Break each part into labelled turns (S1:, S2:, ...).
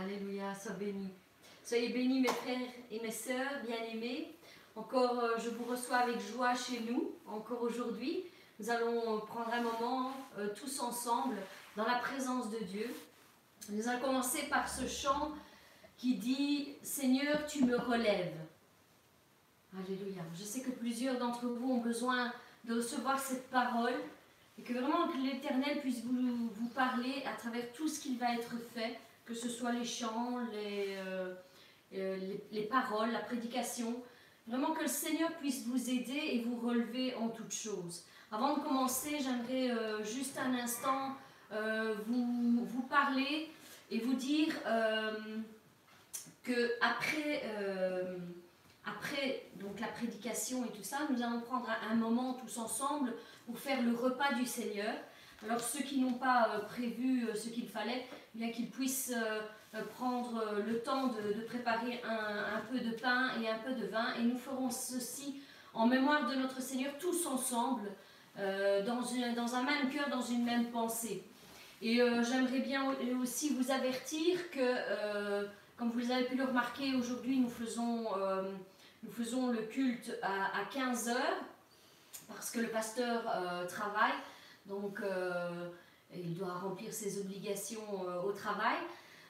S1: Alléluia, sois béni. Soyez bénis mes frères et mes sœurs bien-aimés. Encore, euh, je vous reçois avec joie chez nous, encore aujourd'hui. Nous allons prendre un moment euh, tous ensemble dans la présence de Dieu. Nous allons commencer par ce chant qui dit Seigneur, tu me relèves. Alléluia. Je sais que plusieurs d'entre vous ont besoin de recevoir cette parole et que vraiment l'Éternel puisse vous, vous, parler à travers tout ce qu'il va être fait, que ce soit les chants, les, euh, les, les, paroles, la prédication. Vraiment que le Seigneur puisse vous aider et vous relever en toutes choses. Avant de commencer, j'aimerais euh, juste un instant euh, vous, vous parler et vous dire que après après donc la prédication et tout ça, nous allons prendre un moment tous ensemble pour faire le repas du Seigneur. Alors ceux qui n'ont pas euh, prévu euh, ce qu'il fallait, bien qu'ils puissent euh, prendre le temps de, préparer un, peu de pain et un peu de vin. Et nous ferons ceci en mémoire de notre Seigneur tous ensemble, dans, un même cœur, dans une même pensée. Et j'aimerais bien aussi vous avertir que, comme vous avez pu le remarquer, aujourd'hui nous faisons le culte à, 15 heures parce que le pasteur travaille, donc euh, il doit remplir ses obligations euh, au travail.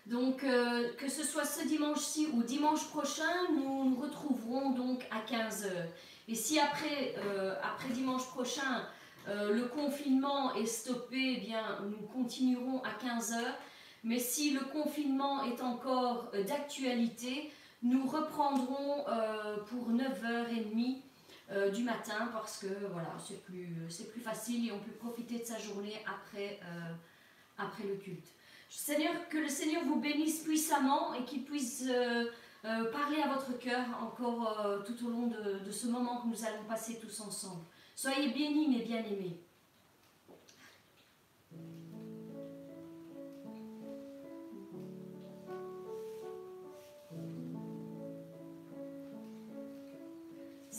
S1: Donc que ce soit ce dimanche-ci ou dimanche prochain, nous nous retrouverons donc à 15 heures. Et si après, après dimanche prochain, le confinement est stoppé, eh bien nous continuerons à 15 heures. Mais si le confinement est encore d'actualité, nous reprendrons euh, pour 9h30 euh, du matin parce que voilà, c'est plus, plus facile et on peut profiter de sa journée après, euh, après le culte. Seigneur, que le Seigneur vous bénisse puissamment et qu'il puisse parler à votre cœur encore tout au long de, de ce moment que nous allons passer tous ensemble. Soyez bénis, mes bien-aimés.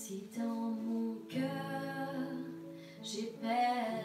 S1: Si dans mon cœur j'ai perdu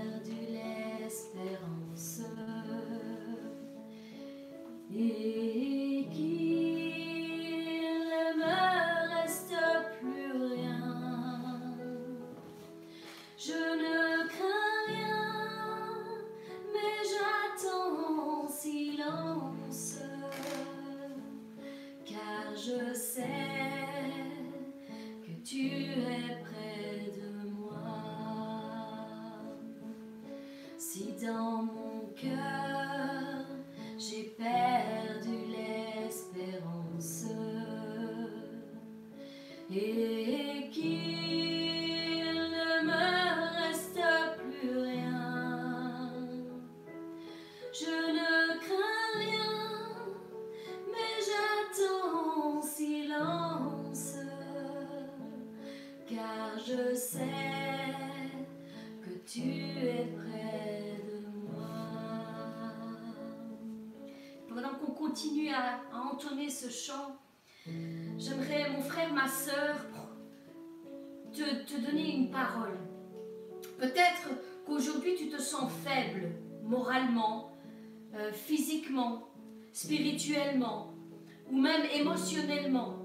S1: à, entonner ce chant, j'aimerais, mon frère, ma te, te donner une parole. Peut-être qu'aujourd'hui tu te sens faible, moralement, euh, physiquement, spirituellement, ou même émotionnellement.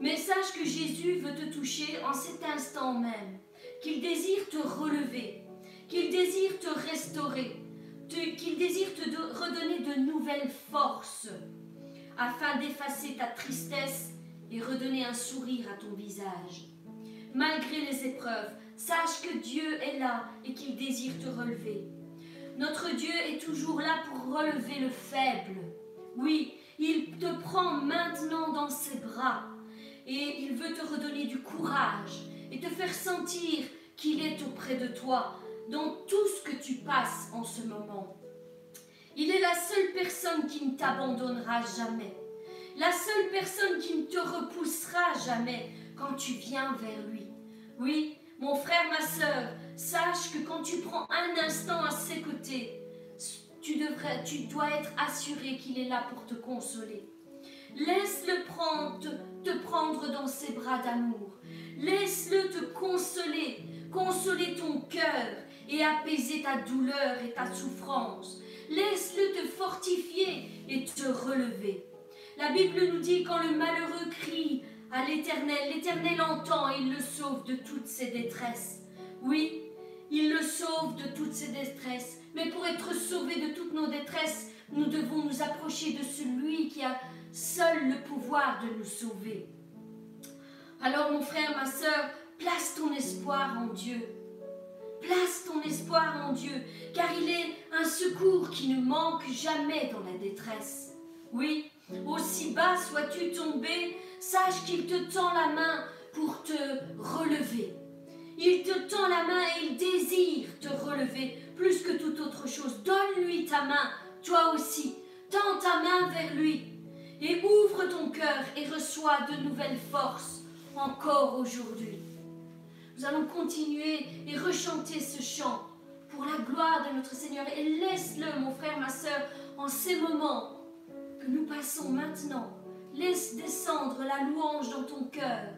S1: Mais sache que Jésus veut te toucher en cet instant même, qu'il désire te relever, qu'il désire te restaurer, qu'il désire te redonner de nouvelles forces, afin d'effacer ta tristesse et redonner un sourire à ton visage. Malgré les épreuves, sache que Dieu est là et qu'il désire te relever. Notre Dieu est toujours là pour relever le faible. Oui, il te prend maintenant dans ses bras et il veut te redonner du courage et te faire sentir qu'il est auprès de toi dans tout ce que tu passes en ce moment. Il est la seule personne qui ne t'abandonnera jamais, la seule personne qui ne te repoussera jamais quand tu viens vers lui. Oui, mon frère, ma soeur, sache que quand tu prends un instant à ses côtés, tu, dois être assuré qu'il est là pour te consoler. Laisse-le prendre, te prendre dans ses bras d'amour. Laisse-le te consoler, consoler ton cœur et apaiser ta douleur et ta souffrance. Laisse-le te fortifier et te relever. La Bible nous dit quand le malheureux crie à l'Éternel, l'Éternel entend et il le sauve de toutes ses détresses. Oui, il le sauve de toutes ses détresses. Mais pour être sauvé de toutes nos détresses, nous devons nous approcher de celui qui a seul le pouvoir de nous sauver. Alors mon frère, ma soeur, place ton espoir en Dieu. Place ton espoir en Dieu, car il est un secours qui ne manque jamais dans la détresse. Oui, aussi bas sois-tu tombé, sache qu'il te tend la main pour te relever. Il te tend la main et il désire te relever plus que toute autre chose. Donne-lui ta main, toi aussi. Tends ta main vers lui et ouvre ton cœur et reçois de nouvelles forces encore aujourd'hui. Nous allons continuer et rechanter ce chant pour la gloire de notre Seigneur. Et laisse-le, mon frère, ma soeur, en ces moments que nous passons maintenant. Laisse descendre la louange dans ton cœur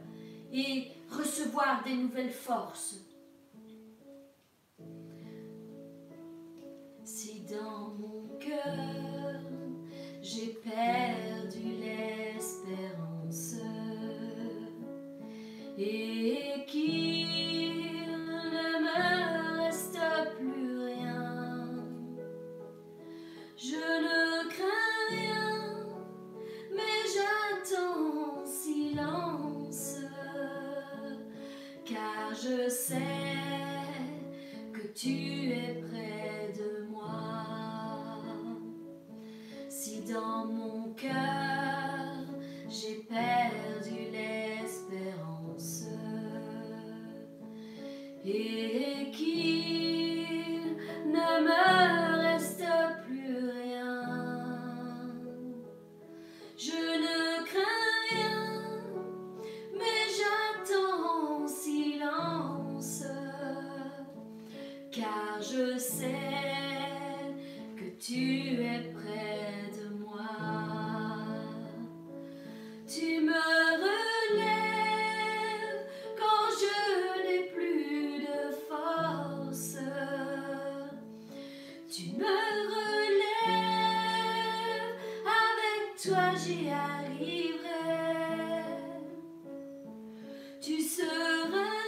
S1: et recevoir des nouvelles forces. Si dans mon cœur j'ai perdu l'espérance et qu'il ne me reste plus rien, je ne crains rien, mais j'attends en silence, car je sais que tu es près de moi. Si dans mon cœur j'ai perdu et qu'il ne me reste plus rien, je ne crains rien, mais j'attends en silence, car je sais que tu es près de moi. Me relèves, avec toi j'y arriverai. Tu seras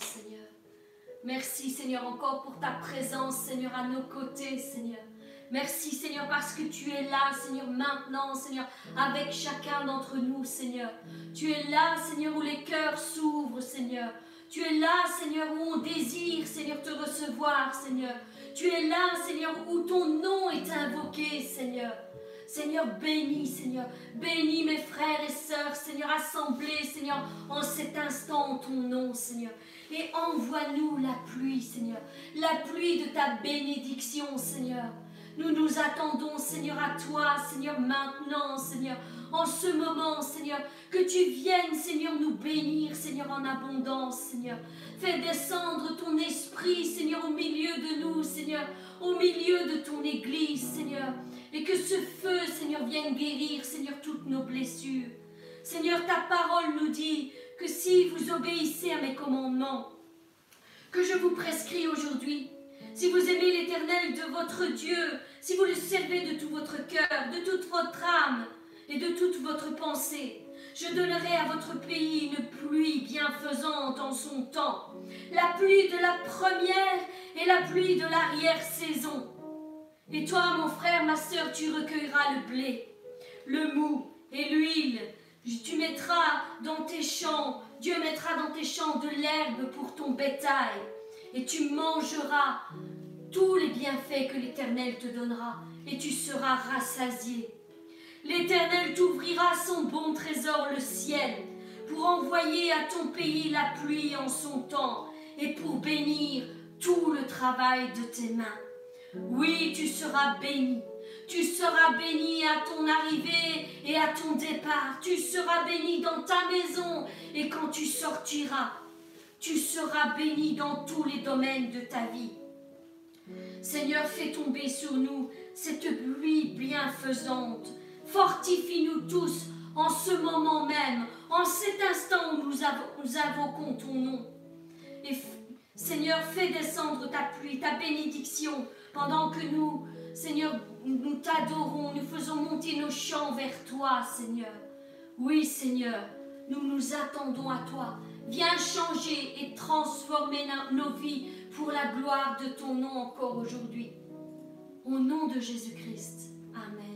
S1: Seigneur. Merci, Seigneur, encore pour ta présence, Seigneur, à nos côtés, Seigneur. Merci, Seigneur, parce que tu es là, Seigneur, maintenant, Seigneur, avec chacun d'entre nous, Seigneur. Tu es là, Seigneur, où les cœurs s'ouvrent, Seigneur. Tu es là, Seigneur, où on désire, Seigneur, te recevoir, Seigneur. Tu es là, Seigneur, où ton nom est invoqué, Seigneur. Seigneur, bénis, Seigneur. Bénis mes frères et sœurs, Seigneur, assemblés, Seigneur, en cet instant ton nom, Seigneur. Et envoie-nous la pluie, Seigneur. La pluie de ta bénédiction, Seigneur. Nous nous attendons, Seigneur, à toi, Seigneur, maintenant, Seigneur, en ce moment, Seigneur, que tu viennes, Seigneur, nous bénir, Seigneur, en abondance, Seigneur. Fais descendre ton esprit, Seigneur, au milieu de nous, Seigneur, au milieu de ton Église, Seigneur. Et que ce feu, Seigneur, vienne guérir, Seigneur, toutes nos blessures. Seigneur, ta parole nous dit que si vous obéissez à mes commandements, que je vous prescris aujourd'hui, si vous aimez l'Éternel de votre Dieu, si vous le servez de tout votre cœur, de toute votre âme et de toute votre pensée, je donnerai à votre pays une pluie bienfaisante en son temps, la pluie de la première et la pluie de l'arrière-saison. Et toi, mon frère, ma sœur, tu recueilleras le blé, le mou et l'huile. Tu mettras dans tes champs, Dieu mettra dans tes champs de l'herbe pour ton bétail. Et tu mangeras tous les bienfaits que l'Éternel te donnera, et tu seras rassasié. L'Éternel t'ouvrira son bon trésor, le ciel, pour envoyer à ton pays la pluie en son temps, et pour bénir tout le travail de tes mains. Oui, tu seras béni. Tu seras béni à ton arrivée et à ton départ. Tu seras béni dans ta maison et quand tu sortiras. Tu seras béni dans tous les domaines de ta vie. Seigneur, fais tomber sur nous cette pluie bienfaisante. Fortifie-nous tous en ce moment même, en cet instant où nous, invoquons ton nom. Et Seigneur, fais descendre ta pluie, ta bénédiction pendant que nous, Seigneur, nous t'adorons, nous faisons monter nos chants vers toi, Seigneur. Oui, Seigneur, nous nous attendons à toi. Viens changer et transformer nos vies pour la gloire de ton nom encore aujourd'hui. Au nom de Jésus-Christ. Amen.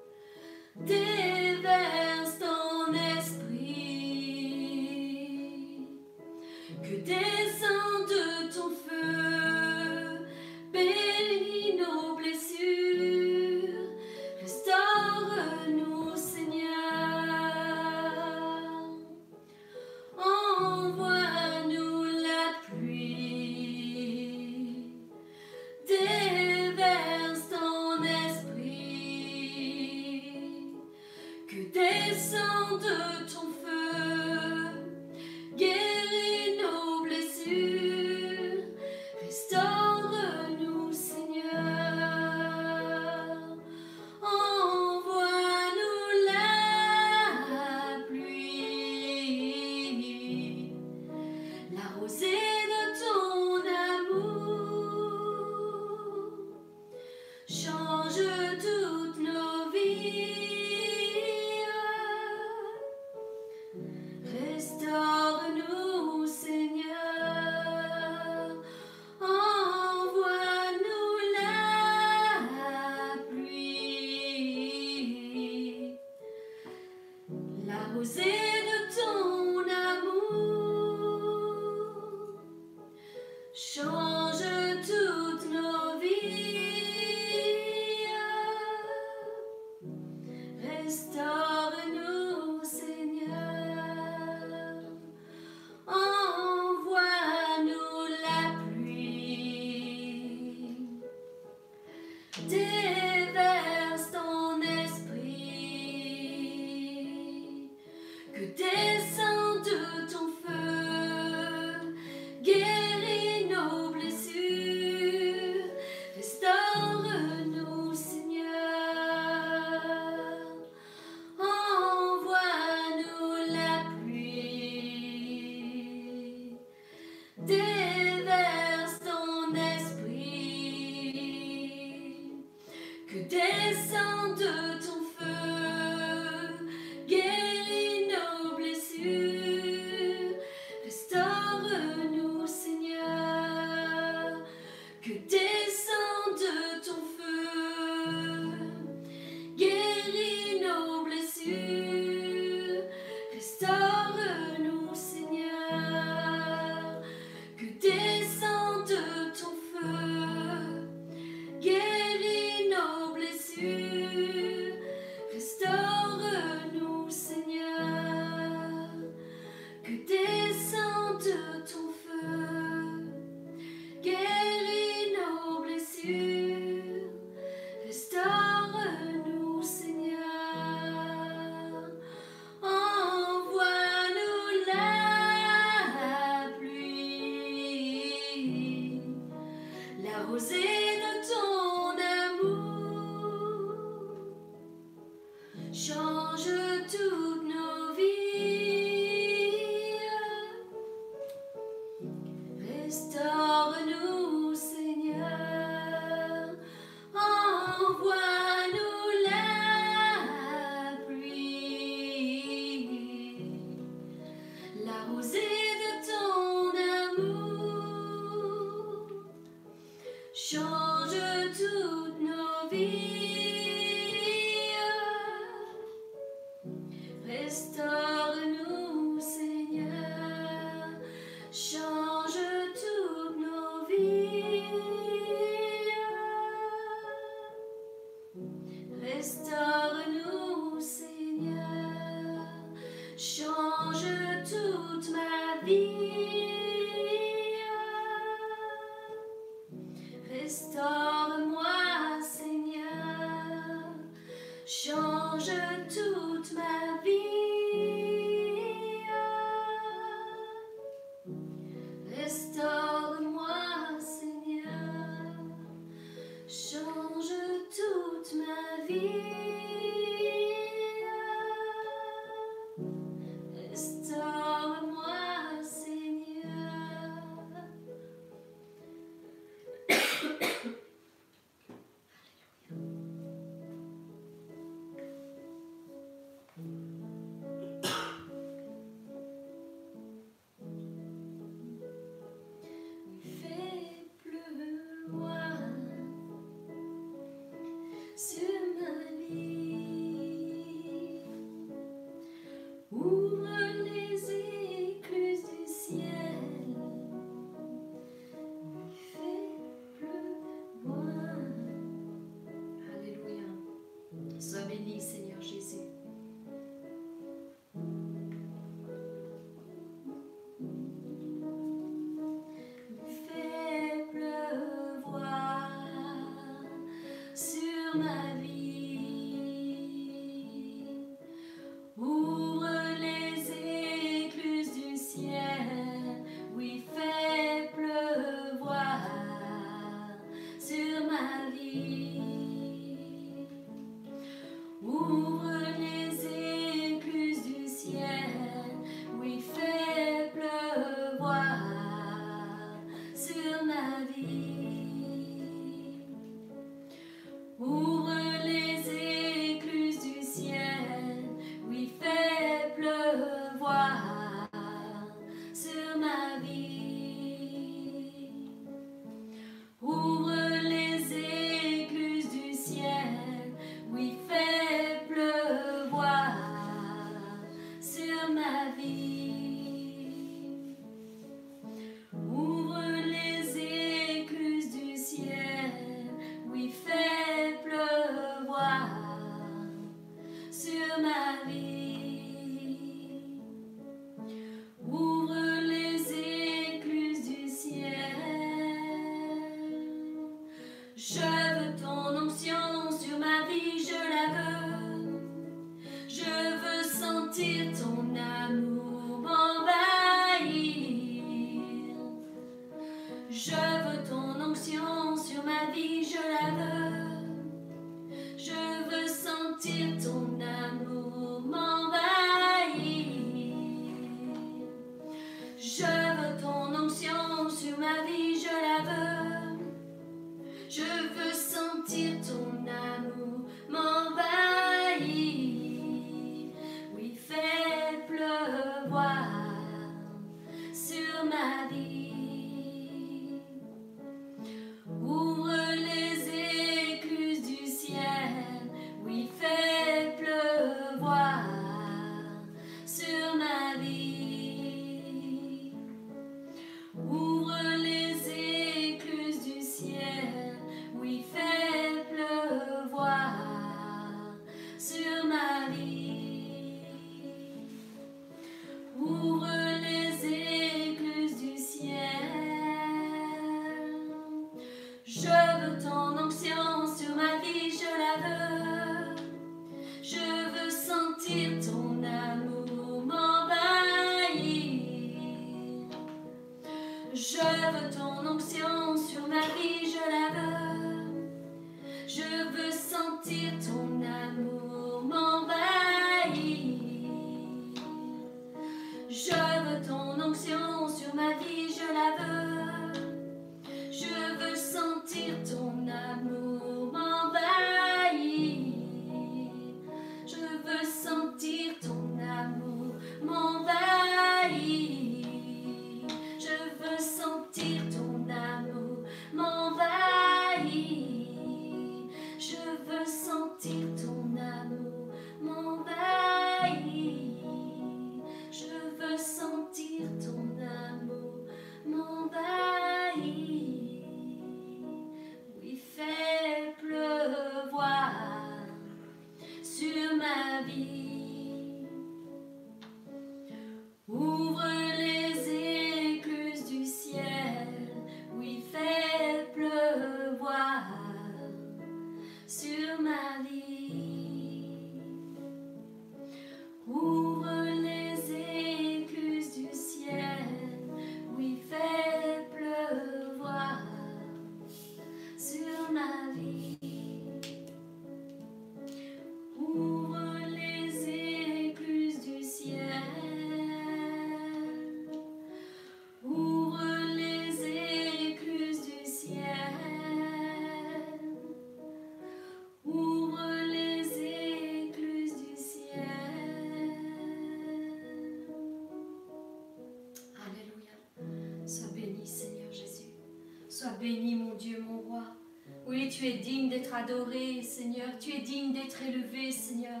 S1: Seigneur. Tu es digne d'être élevé, Seigneur.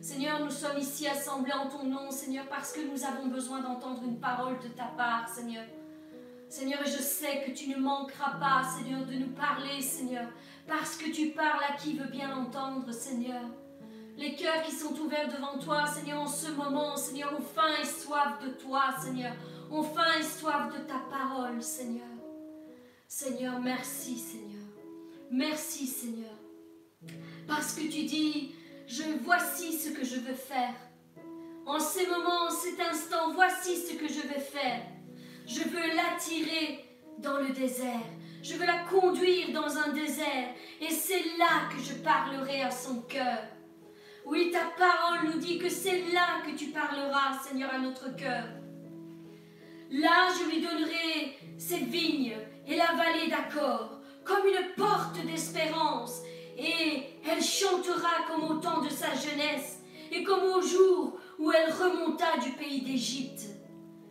S1: Seigneur, nous sommes ici assemblés en ton nom, Seigneur, parce que nous avons besoin d'entendre une parole de ta part, Seigneur. Seigneur, je sais que tu ne manqueras pas, Seigneur, de nous parler, Seigneur, parce que tu parles à qui veut bien entendre, Seigneur. Les cœurs qui sont ouverts devant toi, Seigneur, en ce moment, Seigneur, ont faim et soif de toi, Seigneur. Ont faim et soif de ta parole, Seigneur. Seigneur, merci Seigneur. Merci Seigneur. Parce que tu dis, je voici ce que je veux faire. En ces moments, en cet instant, voici ce que je veux faire. Je veux l'attirer dans le désert. Je veux la conduire dans un désert. Et c'est là que je parlerai à son cœur. Oui, ta parole nous dit que c'est là que tu parleras, Seigneur, à notre cœur. Là, je lui donnerai cette vigne et la vallée d'accord, comme une porte d'espérance, et elle chantera comme au temps de sa jeunesse, et comme au jour où elle remonta du pays d'Égypte.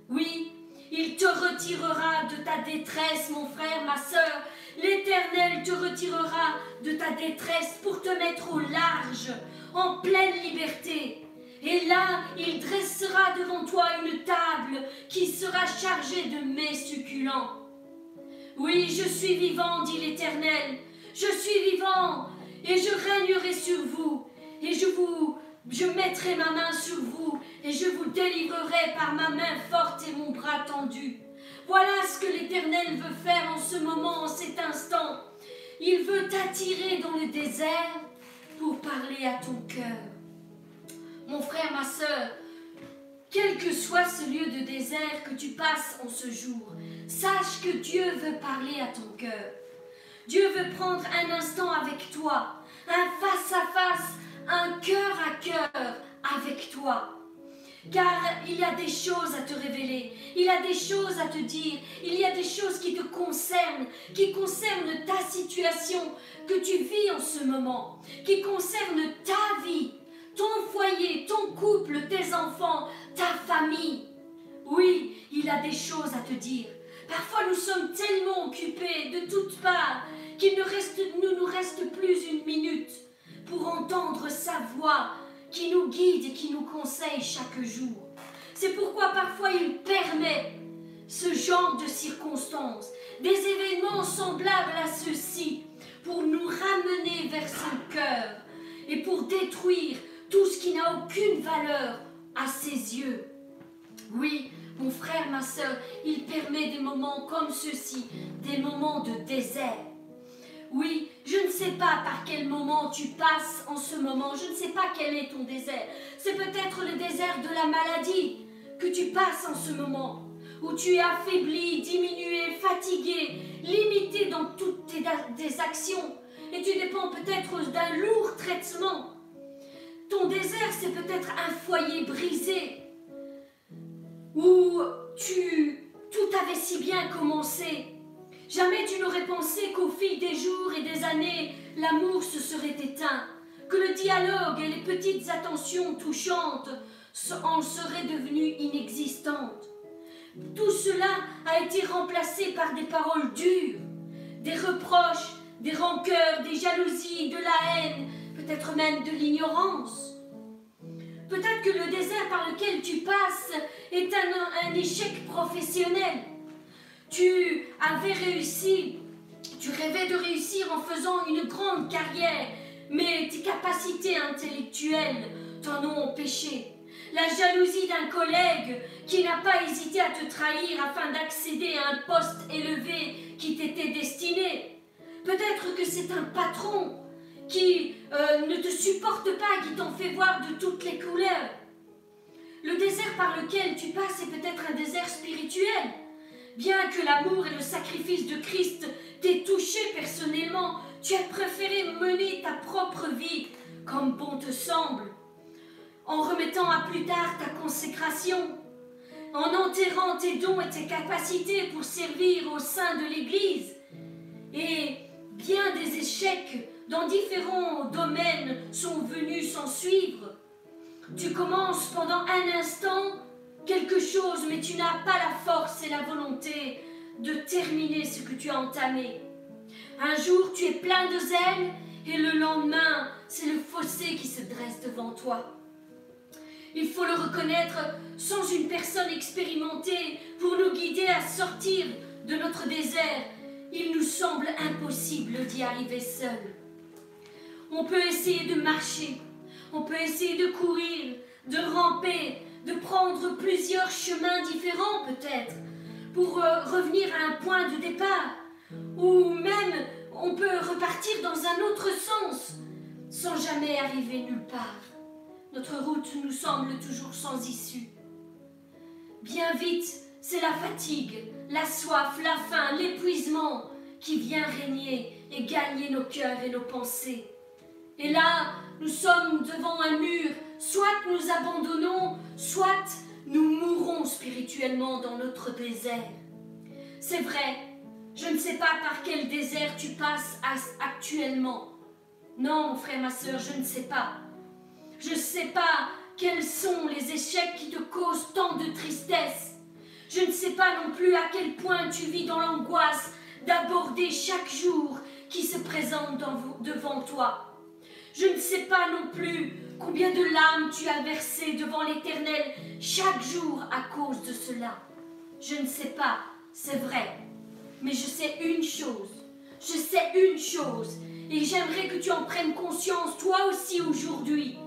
S1: Oui, il te retirera de ta détresse, mon frère, ma sœur. L'Éternel te retirera de ta détresse pour te mettre au large, en pleine liberté. Et là, il dressera devant toi une table qui sera chargée de mets succulents. Oui, je suis vivant, dit l'Éternel. Je suis vivant, et je régnerai sur vous, et je mettrai ma main sur vous, et je vous délivrerai par ma main forte et mon bras tendu. Voilà ce que l'Éternel veut faire en ce moment, en cet instant. Il veut t'attirer dans le désert pour parler à ton cœur. Mon frère, ma sœur, quel que soit ce lieu de désert que tu passes en ce jour, sache que Dieu veut parler à ton cœur. Dieu veut prendre un instant avec toi, un face-à-face, un cœur à cœur avec toi. Car il y a des choses à te révéler, il y a des choses à te dire, il y a des choses qui te concernent, qui concernent ta situation que tu vis en ce moment, qui concernent ta vie, ton foyer, ton couple, tes enfants, ta famille. Oui, il a des choses à te dire. Parfois nous sommes tellement occupés de toutes parts qu'il ne, reste, ne nous reste plus une minute pour entendre sa voix qui nous guide et qui nous conseille chaque jour. C'est pourquoi parfois il permet ce genre de circonstances, des événements semblables à ceux-ci, pour nous ramener vers son cœur et pour détruire tout ce qui n'a aucune valeur à ses yeux. Oui, mon frère, ma soeur, il permet des moments comme ceux-ci, des moments de désert. Oui, je ne sais pas par quel moment tu passes en ce moment, je ne sais pas quel est ton désert. C'est peut-être le désert de la maladie que tu passes en ce moment, où tu es affaibli, diminué, fatigué, limité dans toutes tes, tes actions, et tu dépends peut-être d'un lourd traitement. Ton désert, c'est peut-être un foyer brisé, où tu, tout avait si bien commencé, Jamais tu n'aurais pensé qu'au fil des jours et des années, l'amour se serait éteint, que le dialogue et les petites attentions touchantes en seraient devenues inexistantes. Tout cela a été remplacé par des paroles dures, des reproches, des rancœurs, des jalousies, de la haine, peut-être même de l'ignorance. Peut-être que le désert par lequel tu passes est un, un échec professionnel tu avais réussi, tu rêvais de réussir en faisant une grande carrière, mais tes capacités intellectuelles t'en ont empêché. La jalousie d'un collègue qui n'a pas hésité à te trahir afin d'accéder à un poste élevé qui t'était destiné. Peut-être que c'est un patron qui euh, ne te supporte pas, qui t'en fait voir de toutes les couleurs. Le désert par lequel tu passes est peut-être un désert spirituel. Bien que l'amour et le sacrifice de Christ t'aient touché personnellement, tu as préféré mener ta propre vie comme bon te semble, en remettant à plus tard ta consécration, en enterrant tes dons et tes capacités pour servir au sein de l'Église. Et bien des échecs dans différents domaines sont venus s'en suivre. Tu commences pendant un instant quelque chose, mais tu n'as pas la force et la volonté de terminer ce que tu as entamé. Un jour, tu es plein de zèle et le lendemain, c'est le fossé qui se dresse devant toi. Il faut le reconnaître, sans une personne expérimentée pour nous guider à sortir de notre désert, il nous semble impossible d'y arriver seul. On peut essayer de marcher, on peut essayer de courir, de ramper, de prendre plusieurs chemins différents peut-être pour euh, revenir à un point de départ, ou même on peut repartir dans un autre sens sans jamais arriver nulle part. Notre route nous semble toujours sans issue. Bien vite, c'est la fatigue, la soif, la faim, l'épuisement qui vient régner et gagner nos cœurs et nos pensées. Et là, nous sommes devant un mur. Soit nous abandonnons, soit nous mourrons spirituellement dans notre désert. C'est vrai, je ne sais pas par quel désert tu passes actuellement. Non, mon frère, ma soeur, je ne sais pas. Je ne sais pas quels sont les échecs qui te causent tant de tristesse. Je ne sais pas non plus à quel point tu vis dans l'angoisse d'aborder chaque jour qui se présente devant toi. Je ne sais pas non plus combien de larmes tu as versées devant l'Éternel chaque jour à cause de cela. Je ne sais pas, c'est vrai. Mais je sais une chose. Je sais une chose. Et j'aimerais que tu en prennes conscience toi aussi aujourd'hui.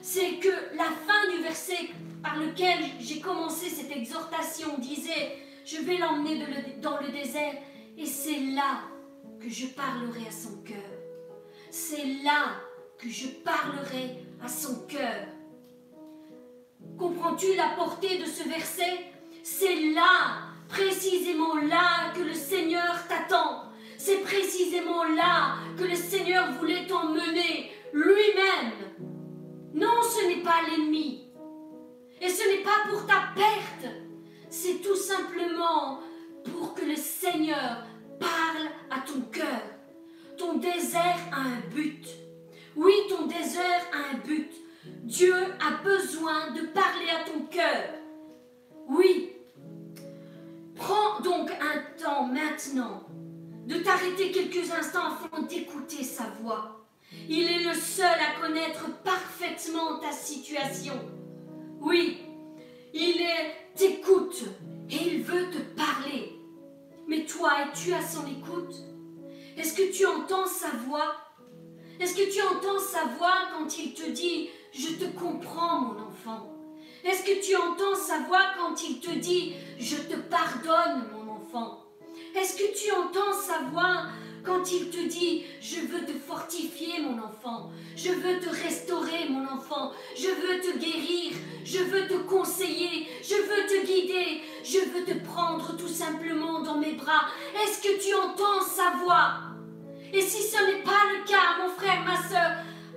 S1: C'est que la fin du verset par lequel j'ai commencé cette exhortation disait, je vais l'emmener dans le désert et c'est là que je parlerai à son cœur. C'est là je parlerai à son cœur. Comprends-tu la portée de ce verset? C'est là, précisément là, que le Seigneur t'attend. C'est précisément là que le Seigneur voulait t'emmener lui-même. Non, ce n'est pas l'ennemi. Et ce n'est pas pour ta perte. C'est tout simplement pour que le Seigneur parle à ton cœur. Ton désert a un but. Oui, ton désert a un but. Dieu a besoin de parler à ton cœur. Oui. Prends donc un temps maintenant de t'arrêter quelques instants afin d'écouter sa voix. Il est le seul à connaître parfaitement ta situation. Oui, il t'écoute et il veut te parler. Mais toi, es-tu à son écoute? Est-ce que tu entends sa voix? Est-ce que tu entends sa voix quand il te dit ⁇ Je te comprends, mon enfant ?⁇ Est-ce que tu entends sa voix quand il te dit ⁇ Je te pardonne, mon enfant ?⁇ Est-ce que tu entends sa voix quand il te dit Je veux te fortifier, mon enfant, je veux te restaurer, mon enfant, je veux te guérir, je veux te conseiller, je veux te guider, je veux te prendre tout simplement dans mes bras. Est-ce que tu entends sa voix? Et si ce n'est pas le cas, mon frère, ma soeur,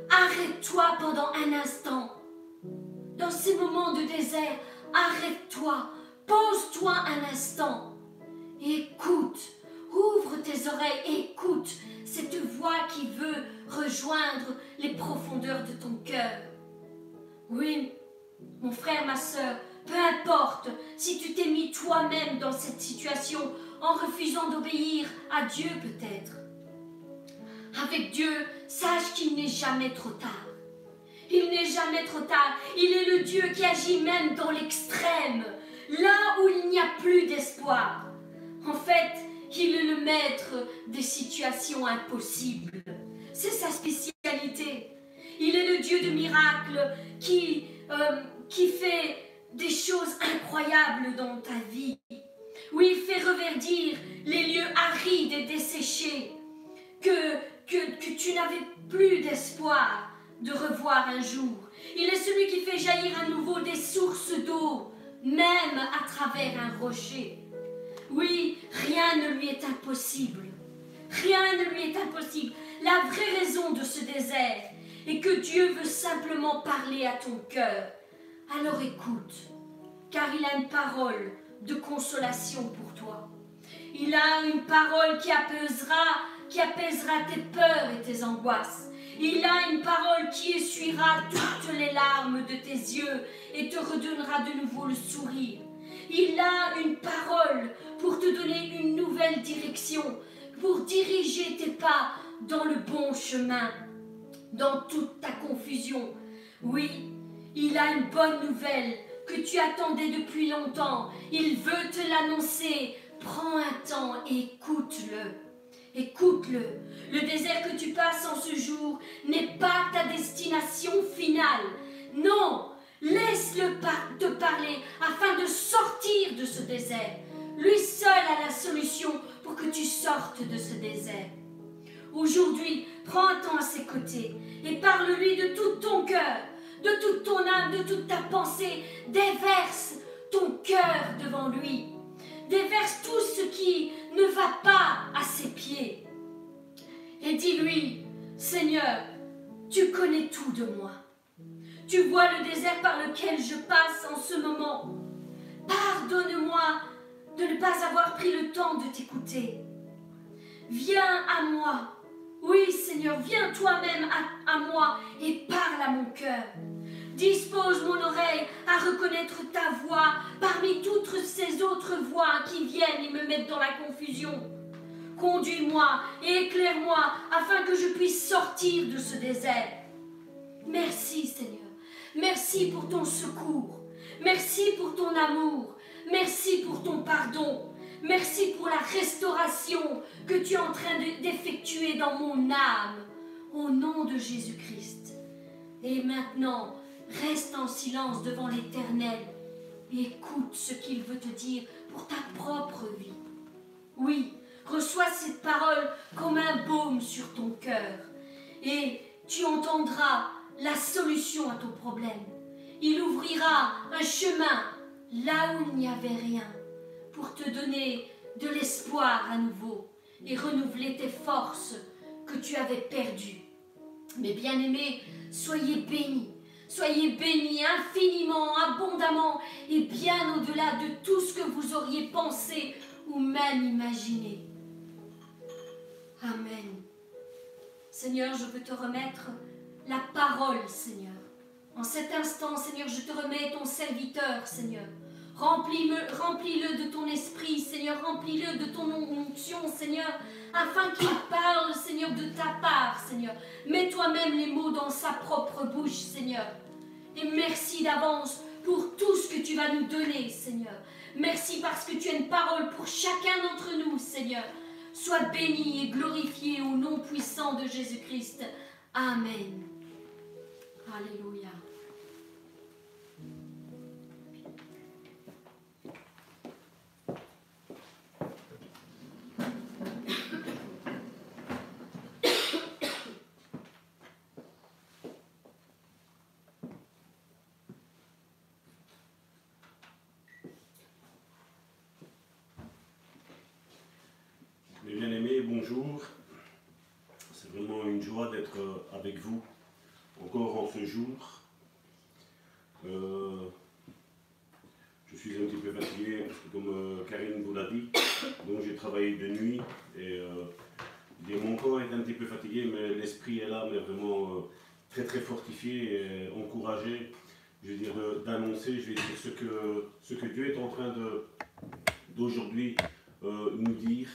S1: arrête-toi pendant un instant. Dans ces moments de désert, arrête-toi, pose-toi un instant écoute Ouvre tes oreilles, écoute cette voix qui veut rejoindre les profondeurs de ton cœur. Oui, mon frère, ma soeur, peu importe si tu t'es mis toi-même dans cette situation en refusant d'obéir à Dieu peut-être. Avec Dieu, sache qu'il n'est jamais trop tard. Il n'est jamais trop tard. Il est le Dieu qui agit même dans l'extrême, là où il n'y a plus d'espoir. En fait, il est le maître des situations impossibles. C'est sa spécialité. Il est le Dieu de miracles qui, euh, qui fait des choses incroyables dans ta vie. Oui, il fait reverdir les lieux arides et desséchés que, que, tu n'avais plus d'espoir de revoir un jour. Il est celui qui fait jaillir à nouveau des sources d'eau, même à travers un rocher. Oui, rien ne lui est impossible. Rien ne lui est impossible. La vraie raison de ce désert est que Dieu veut simplement parler à ton cœur. Alors écoute, car il a une parole de consolation pour toi. Il a une parole qui apaisera, qui apaisera tes peurs et tes angoisses. Il a une parole qui essuiera toutes les larmes de tes yeux et te redonnera de nouveau le sourire. Il a une parole pour te donner une nouvelle direction, pour diriger tes pas dans le bon chemin, dans toute ta confusion. Oui, il a une bonne nouvelle que tu attendais depuis longtemps. Il veut te l'annoncer. Prends un temps et écoute-le. Écoute-le. Le désert que tu passes en ce jour n'est pas ta destination finale. Non, Laisse-le te parler afin de sortir de ce désert. Lui seul a la solution pour que tu sortes de ce désert. Aujourd'hui, prends un temps à ses côtés et parle-lui de tout ton cœur, de toute ton âme, de toute ta pensée. Déverse ton cœur devant lui. Déverse tout ce qui ne va pas à ses pieds. Et dis-lui, Seigneur, Tu connais tout de moi. Tu vois le désert par lequel je passe en ce moment. Pardonne-moi de ne pas avoir pris le temps de t'écouter. Viens à moi. Oui, Seigneur, viens toi-même à, moi et parle à mon cœur. Dispose mon oreille à reconnaître ta voix parmi toutes ces autres voix qui viennent et me mettent dans la confusion. Conduis-moi et éclaire-moi afin que je puisse sortir de ce désert. Merci Seigneur. Merci pour ton secours. Merci pour ton amour. Merci pour ton pardon. Merci pour la restauration que tu es en train d'effectuer dans mon âme. Au nom de Jésus-Christ. Et maintenant, reste en silence devant l'Éternel et écoute ce qu'il veut te dire pour ta propre vie. Oui, reçois cette parole comme un baume sur ton cœur et tu entendras la solution à ton problème. Il ouvrira un chemin là où il n'y avait rien pour te donner de l'espoir à nouveau et renouveler tes forces que tu avais perdues. Mais bien-aimés, soyez bénis. Soyez bénis infiniment, abondamment et bien au-delà de tout ce que vous auriez pensé ou même imaginé. Amen. Seigneur, je veux te remettre la parole, Seigneur. En cet instant, Seigneur, je te remets ton serviteur, Seigneur. Remplis-le remplis de ton esprit, Seigneur. Remplis-le de ton onction, Seigneur, afin qu'il parle, Seigneur, de ta part, Seigneur. Mets toi-même les mots dans sa propre bouche, Seigneur. Et merci d'avance pour tout ce que tu vas nous donner, Seigneur. Merci parce que tu as une parole pour chacun d'entre nous, Seigneur. Sois béni et glorifié au nom puissant de Jésus-Christ. Amen. Alléluia.
S2: D'être avec vous encore en ce jour. Euh, je suis un petit peu fatigué, comme euh, Karine vous l'a dit, donc j'ai travaillé de nuit et euh, mon corps est un petit peu fatigué, mais l'esprit est là, mais vraiment très très fortifié et encouragé, je veux dire, d'annoncer, ce que, ce que Dieu est en train d'aujourd'hui nous dire.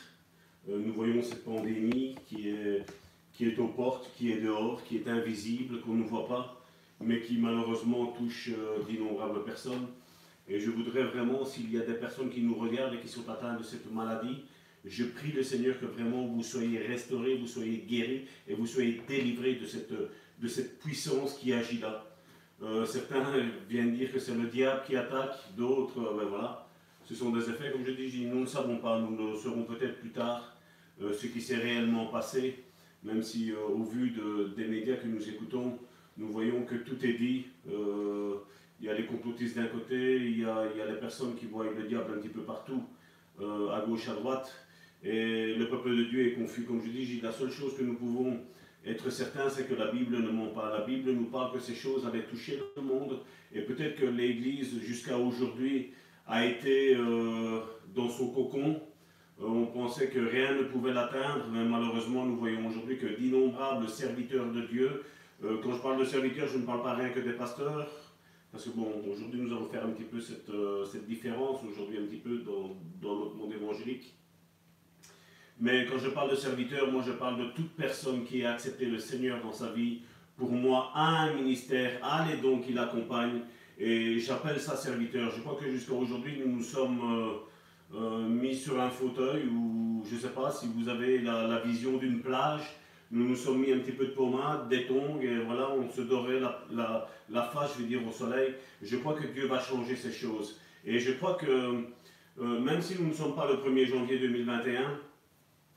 S2: nous voyons cette pandémie qui est qui est aux portes, qui est dehors, qui est invisible, qu'on ne voit pas, mais qui malheureusement touche euh, d'innombrables personnes. Et je voudrais vraiment, s'il y a des personnes qui nous regardent et qui sont atteintes de cette maladie, je prie le Seigneur que vraiment vous soyez restaurés, vous soyez guéris et vous soyez délivrés de cette, de cette puissance qui agit là. Euh, certains viennent dire que c'est le diable qui attaque, d'autres, euh, ben voilà. Ce sont des effets, comme je dis, nous ne savons pas, nous le saurons peut-être plus tard, ce qui s'est réellement passé même si euh, au vu des médias que nous écoutons, nous voyons que tout est dit. Euh, il y a les complotistes d'un côté, il y, a, les personnes qui voient le diable un petit peu partout, euh, à gauche, à droite. Et le peuple de Dieu est confus. Comme je dis, la seule chose que nous pouvons être certains, c'est que la Bible ne ment pas. La Bible nous parle que ces choses avaient touché le monde. Et peut-être que l'Église, jusqu'à aujourd'hui, a été dans son cocon, on pensait que rien ne pouvait l'atteindre, mais malheureusement, nous voyons aujourd'hui que d'innombrables serviteurs de Dieu, euh, quand je parle de serviteurs, je ne parle pas rien que des pasteurs, parce que bon, aujourd'hui, nous allons faire un petit peu cette, euh, différence, aujourd'hui, un petit peu dans, dans, notre monde évangélique. Mais quand je parle de serviteurs, moi, je parle de toute personne qui a accepté le Seigneur dans sa vie, pour moi, a un ministère, a les dons qui l'accompagnent, et j'appelle ça serviteur. Je crois que jusqu'à aujourd'hui, nous nous sommes euh, mis sur un fauteuil ou je ne sais pas si vous avez la, vision d'une plage. Nous nous sommes mis un petit peu de pommade, des tongs et voilà, on se dorait la, la, face, je veux dire, au soleil. Je crois que Dieu va changer ces choses. Et je crois que euh, même si nous ne sommes pas le 1er janvier 2021,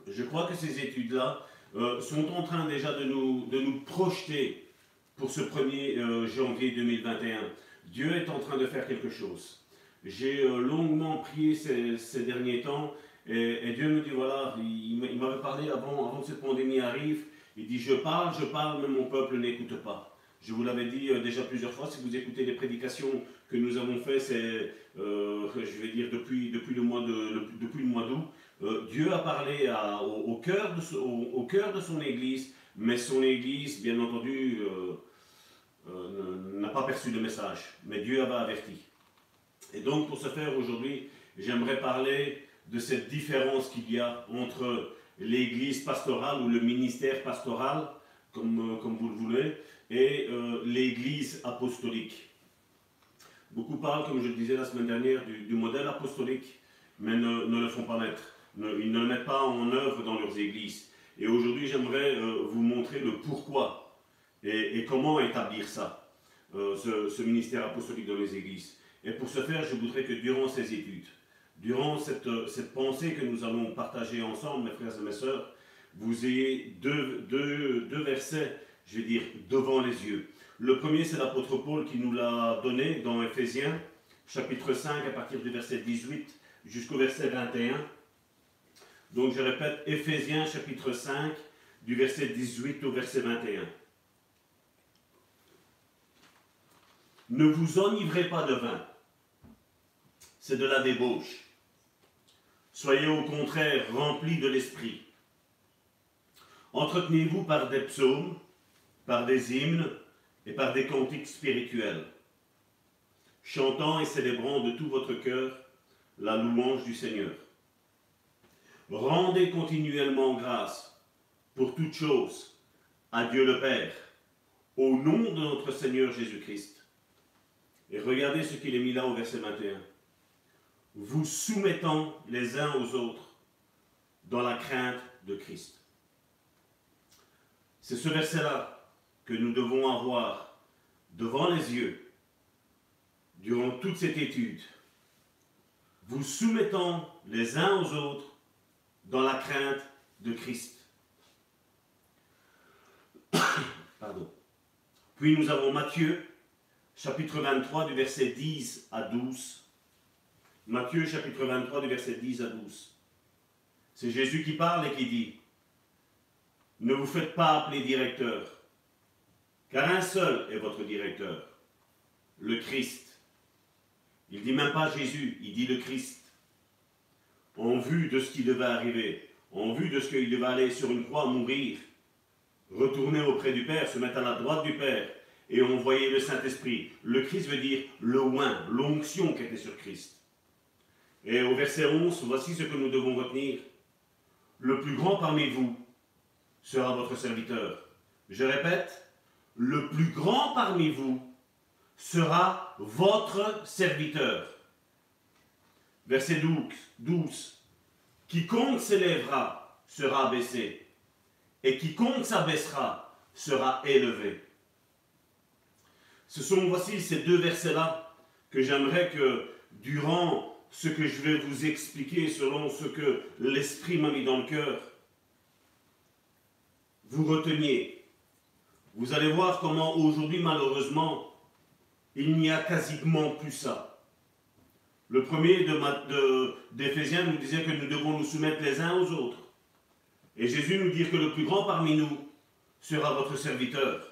S2: je crois que ces études-là euh, sont en train déjà de nous, de nous projeter pour ce 1er janvier 2021. Dieu est en train de faire quelque chose. J'ai euh, longuement prié ces, derniers temps et, Dieu me dit voilà, il, m'avait parlé avant, avant que cette pandémie arrive, Il dit, je parle, je parle, mais mon peuple n'écoute pas. Je vous l'avais dit euh, déjà plusieurs fois, si vous écoutez les prédications que nous avons faites, euh, je vais dire, depuis, depuis le mois d'août, Dieu a parlé au, cœur de, au, cœur de son Église, mais son Église, bien entendu, n'a pas perçu le message, mais Dieu avait averti. Et donc, pour ce faire aujourd'hui, j'aimerais parler de cette différence qu'il y a entre l'église pastorale ou le ministère pastoral, comme, euh, comme vous le voulez, et euh, l'église apostolique. Beaucoup parlent, comme je le disais la semaine dernière, du, modèle apostolique, mais ne, ne, le font pas mettre. ils ne le mettent pas en œuvre dans leurs églises. Et aujourd'hui, j'aimerais euh, vous montrer le pourquoi et, comment établir ça, ce ministère apostolique dans les églises. Et pour ce faire, je voudrais que durant ces études, durant cette, cette, pensée que nous allons partager ensemble, mes frères et mes sœurs, vous ayez deux, deux, deux, versets, je vais dire, devant les yeux. Le premier, c'est l'apôtre Paul qui nous l'a donné dans Ephésiens, chapitre 5, à partir du verset 18 jusqu'au verset 21. Donc je répète, Ephésiens, chapitre 5, du verset 18 au verset 21. Ne vous enivrez pas de vin, c'est de la débauche Soyez au contraire remplis de l'Esprit. Entretenez-vous par des psaumes, par des hymnes et par des cantiques spirituels, chantant et célébrant de tout votre cœur la louange du Seigneur. Rendez continuellement grâce pour toutes choses à Dieu le Père, au nom de notre Seigneur Jésus-Christ. Et regardez ce qu'il est mis là au verset 21 vous soumettant les uns aux autres dans la crainte de Christ. C'est ce verset-là que nous devons avoir devant les yeux durant toute cette étude. Vous soumettant les uns aux autres dans la crainte de Christ. Pardon. Puis nous avons Matthieu, chapitre 23, du verset 10 à 12 Matthieu chapitre 23 du verset 10 à 12. C'est Jésus qui parle et qui dit, ne vous faites pas appeler directeur, car un seul est votre directeur, le Christ. Il dit même pas Jésus, il dit le Christ. En vue de ce qui devait arriver, en vue de ce qu'il devait aller sur une croix mourir, retourner auprès du Père, se mettre à la droite du Père et envoyer le Saint-Esprit. Le Christ veut dire le oin, l'onction qui était sur Christ. Et au verset 11, voici ce que nous devons retenir. Le plus grand parmi vous sera votre serviteur. Je répète, le plus grand parmi vous sera votre serviteur. Verset 12. 12. Quiconque s'élèvera sera abaissé, et quiconque s'abaissera sera élevé. Ce sont, voici ces deux versets-là que j'aimerais que durant ce que je vais vous expliquer selon ce que l'Esprit m'a mis dans le cœur, vous reteniez. Vous allez voir comment aujourd'hui, malheureusement, il n'y a quasiment plus ça. Le premier d'Éphésiens nous disait que nous devons nous soumettre les uns aux autres. Et Jésus nous dit que le plus grand parmi nous sera votre serviteur.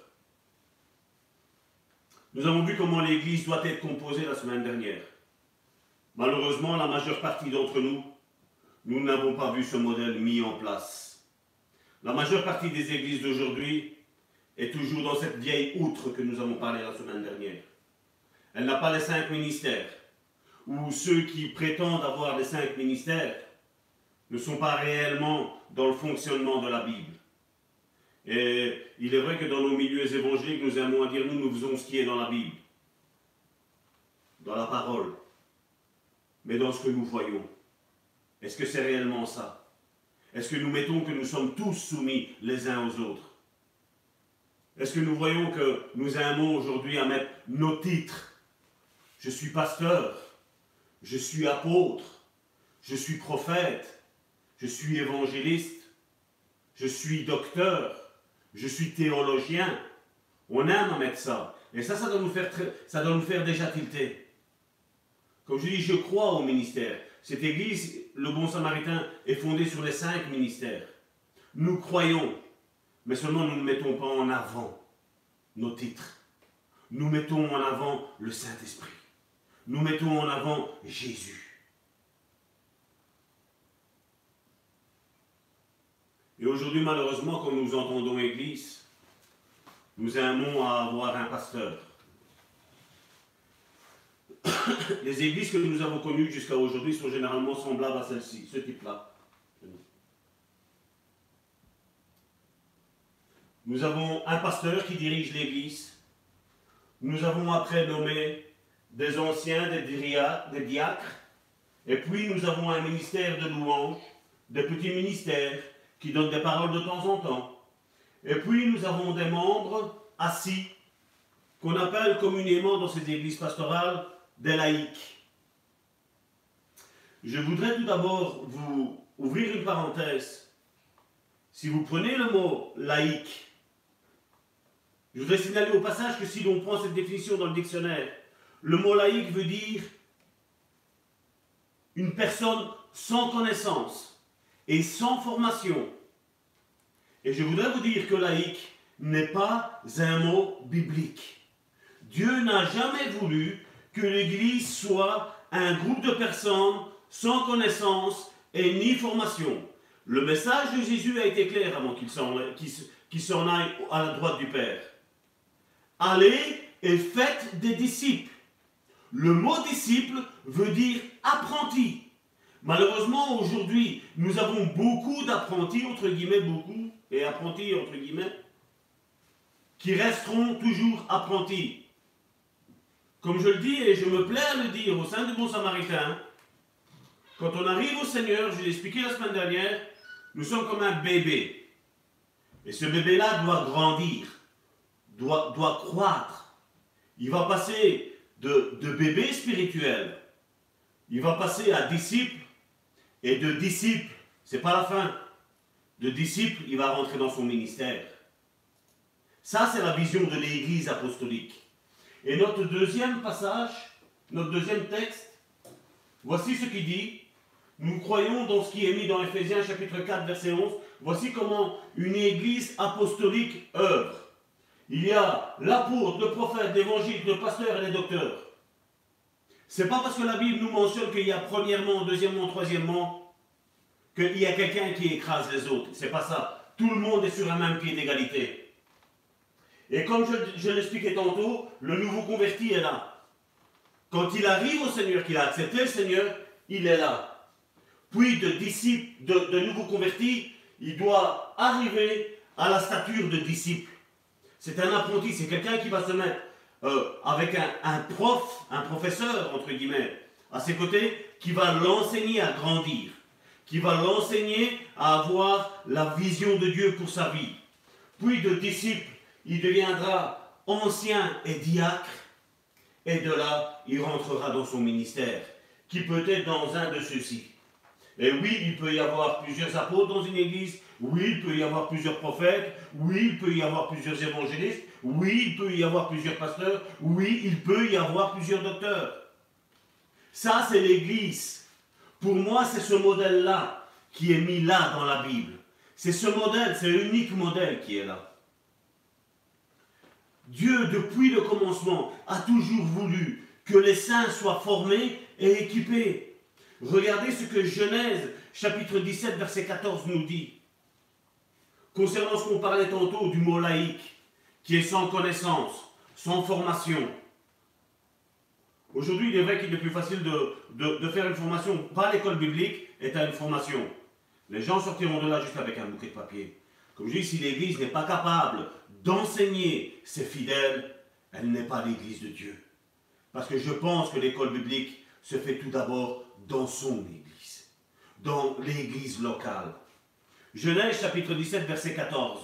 S2: Nous avons vu comment l'Église doit être composée la semaine dernière. Malheureusement, la majeure partie d'entre nous, nous n'avons pas vu ce modèle mis en place. La majeure partie des églises d'aujourd'hui est toujours dans cette vieille outre que nous avons parlé la semaine dernière. Elle n'a pas les cinq ministères, ou ceux qui prétendent avoir les cinq ministères ne sont pas réellement dans le fonctionnement de la Bible. Et il est vrai que dans nos milieux évangéliques, nous aimons à dire nous, nous faisons ce qui est dans la Bible, dans la parole mais dans ce que nous voyons. Est-ce que c'est réellement ça? Est-ce que nous mettons que nous sommes tous soumis les uns aux autres? Est-ce que nous voyons que nous aimons aujourd'hui à mettre nos titres? Je suis pasteur, je suis apôtre, je suis prophète, je suis évangéliste, je suis docteur, je suis théologien. On aime à mettre ça. Et ça, ça doit nous faire, ça déjà tilter. Comme je dis, je crois au ministère. Cette église, le bon samaritain, est fondée sur les cinq ministères. Nous croyons mais seulement nous ne mettons pas en avant nos titres. Nous mettons en avant le Saint-Esprit. Nous mettons en avant Jésus. Et aujourd'hui, malheureusement, quand nous entendons Église, nous aimons avoir un pasteur. Les églises que nous avons connues jusqu'à aujourd'hui sont généralement semblables à celle-ci, ce type-là. Nous avons un pasteur qui dirige l'église. Nous avons après nommé des anciens, des, des diacres. Et puis nous avons un ministère de louange, des petits ministères qui donnent des paroles de temps en temps. Et puis nous avons des membres assis qu'on appelle communément dans ces églises pastorales des laïcs. Je voudrais tout d'abord vous ouvrir une parenthèse. Si vous prenez le mot laïque, je voudrais signaler au passage que si l'on prend cette définition dans le dictionnaire, le mot laïque veut dire une personne sans connaissance et sans formation. Et je voudrais vous dire que laïque n'est pas un mot biblique. Dieu n'a jamais voulu que l'Église soit un groupe de personnes sans connaissance et ni formation. Le message de Jésus a été clair avant qu'il s'en aille à la droite du Père. Allez et faites des disciples. Le mot disciple veut dire apprenti. Malheureusement, aujourd'hui, nous avons beaucoup d'apprentis, entre guillemets, beaucoup, et apprentis, entre guillemets, qui resteront toujours apprentis. Comme je le dis et je me plais à le dire au sein du bon samaritain, quand on arrive au Seigneur, je l'ai expliqué la semaine dernière, nous sommes comme un bébé. Et ce bébé-là doit grandir doit, croître. Il va passer de, de bébé spirituel, il va passer à disciple, et de disciple, c'est pas la fin. De disciple, il va rentrer dans son ministère. Ça, c'est la vision de l'Église apostolique. Et notre deuxième passage, notre deuxième texte, voici ce qu'il dit. Nous croyons dans ce qui est mis dans Ephésiens chapitre 4, verset 11. Voici comment une Église apostolique œuvre. Il y a l'apôtre, le prophète, l'évangile, le pasteur et les docteurs. C'est pas parce que la Bible nous mentionne qu'il y a premièrement, deuxièmement, troisièmement, qu'il y a quelqu'un qui écrase les autres. C'est pas ça. Tout le monde est sur un même pied d'égalité. Et comme je, je l'expliquais tantôt, le nouveau converti est là. Quand il arrive au Seigneur, qu'il a accepté le Seigneur, il est là. Puis de disciple, de, nouveau converti, il doit arriver à la stature de disciple. C'est un apprenti, c'est quelqu'un qui va se mettre euh, avec un, prof, un professeur, entre guillemets, à ses côtés, qui va l'enseigner à grandir, qui va l'enseigner à avoir la vision de Dieu pour sa vie. Puis de disciple, il deviendra ancien et diacre, et de là, il rentrera dans son ministère, qui peut être dans un de ceux-ci. Et oui, il peut y avoir plusieurs apôtres dans une église, oui, il peut y avoir plusieurs prophètes, oui, il peut y avoir plusieurs évangélistes, oui, il peut y avoir plusieurs pasteurs, oui, il peut y avoir plusieurs docteurs. Ça, c'est l'église. Pour moi, c'est ce modèle-là qui est mis là dans la Bible. C'est ce modèle, c'est l'unique modèle qui est là. Dieu, depuis le commencement, a toujours voulu que les saints soient formés et équipés. Regardez ce que Genèse chapitre 17 verset 14 nous dit. Concernant ce qu'on parlait tantôt du mot laïque, qui est sans connaissance, sans formation. Aujourd'hui, il est vrai qu'il est plus facile de, faire une formation par l'école biblique et à une formation. Les gens sortiront de là juste avec un bouquet de papier. Comme je dis, si l'Église n'est pas capable d'enseigner ses fidèles, elle n'est pas l'Église de Dieu. Parce que je pense que l'école biblique se fait tout d'abord dans son Église, dans l'Église locale. Genèse chapitre 17 verset 14.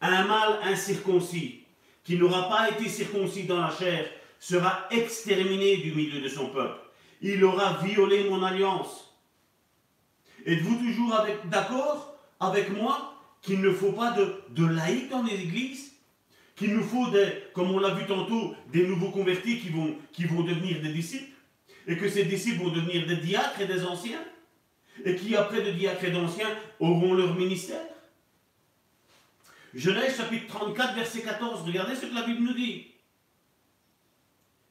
S2: Un mâle incirconcis qui n'aura pas été circoncis dans la chair sera exterminé du milieu de son peuple. Il aura violé mon alliance. Êtes-vous toujours d'accord avec moi? Qu'il ne faut pas de, laïcs dans les églises Qu'il nous faut, comme on l'a vu tantôt, des nouveaux convertis qui vont, qui vont devenir des disciples et que ces disciples vont devenir des diacres et des anciens, et qui après de diacres et d'anciens auront leur ministère. Genèse chapitre 34, verset 14, regardez ce que la Bible nous dit.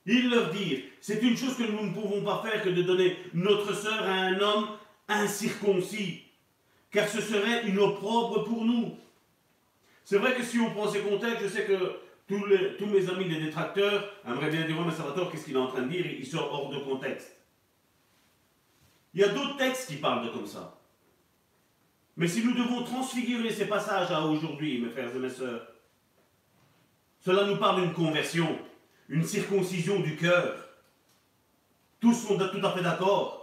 S2: Ils leur dirent, c'est une chose que nous ne pouvons pas faire que de donner notre sœur à un homme incirconcis, car ce serait une opprobre pour nous. C'est vrai que si on prend ces contextes, je sais que tous, mes amis les détracteurs aimeraient bien dire, mais Salvatore, qu'est-ce qu'il est en train de dire? Il sort hors de contexte. Il y a d'autres textes qui parlent de comme ça. Mais si nous devons transfigurer ces passages à aujourd'hui, mes frères et mes sœurs, cela nous parle d'une conversion, une circoncision du cœur. Tous sont tout à fait d'accord.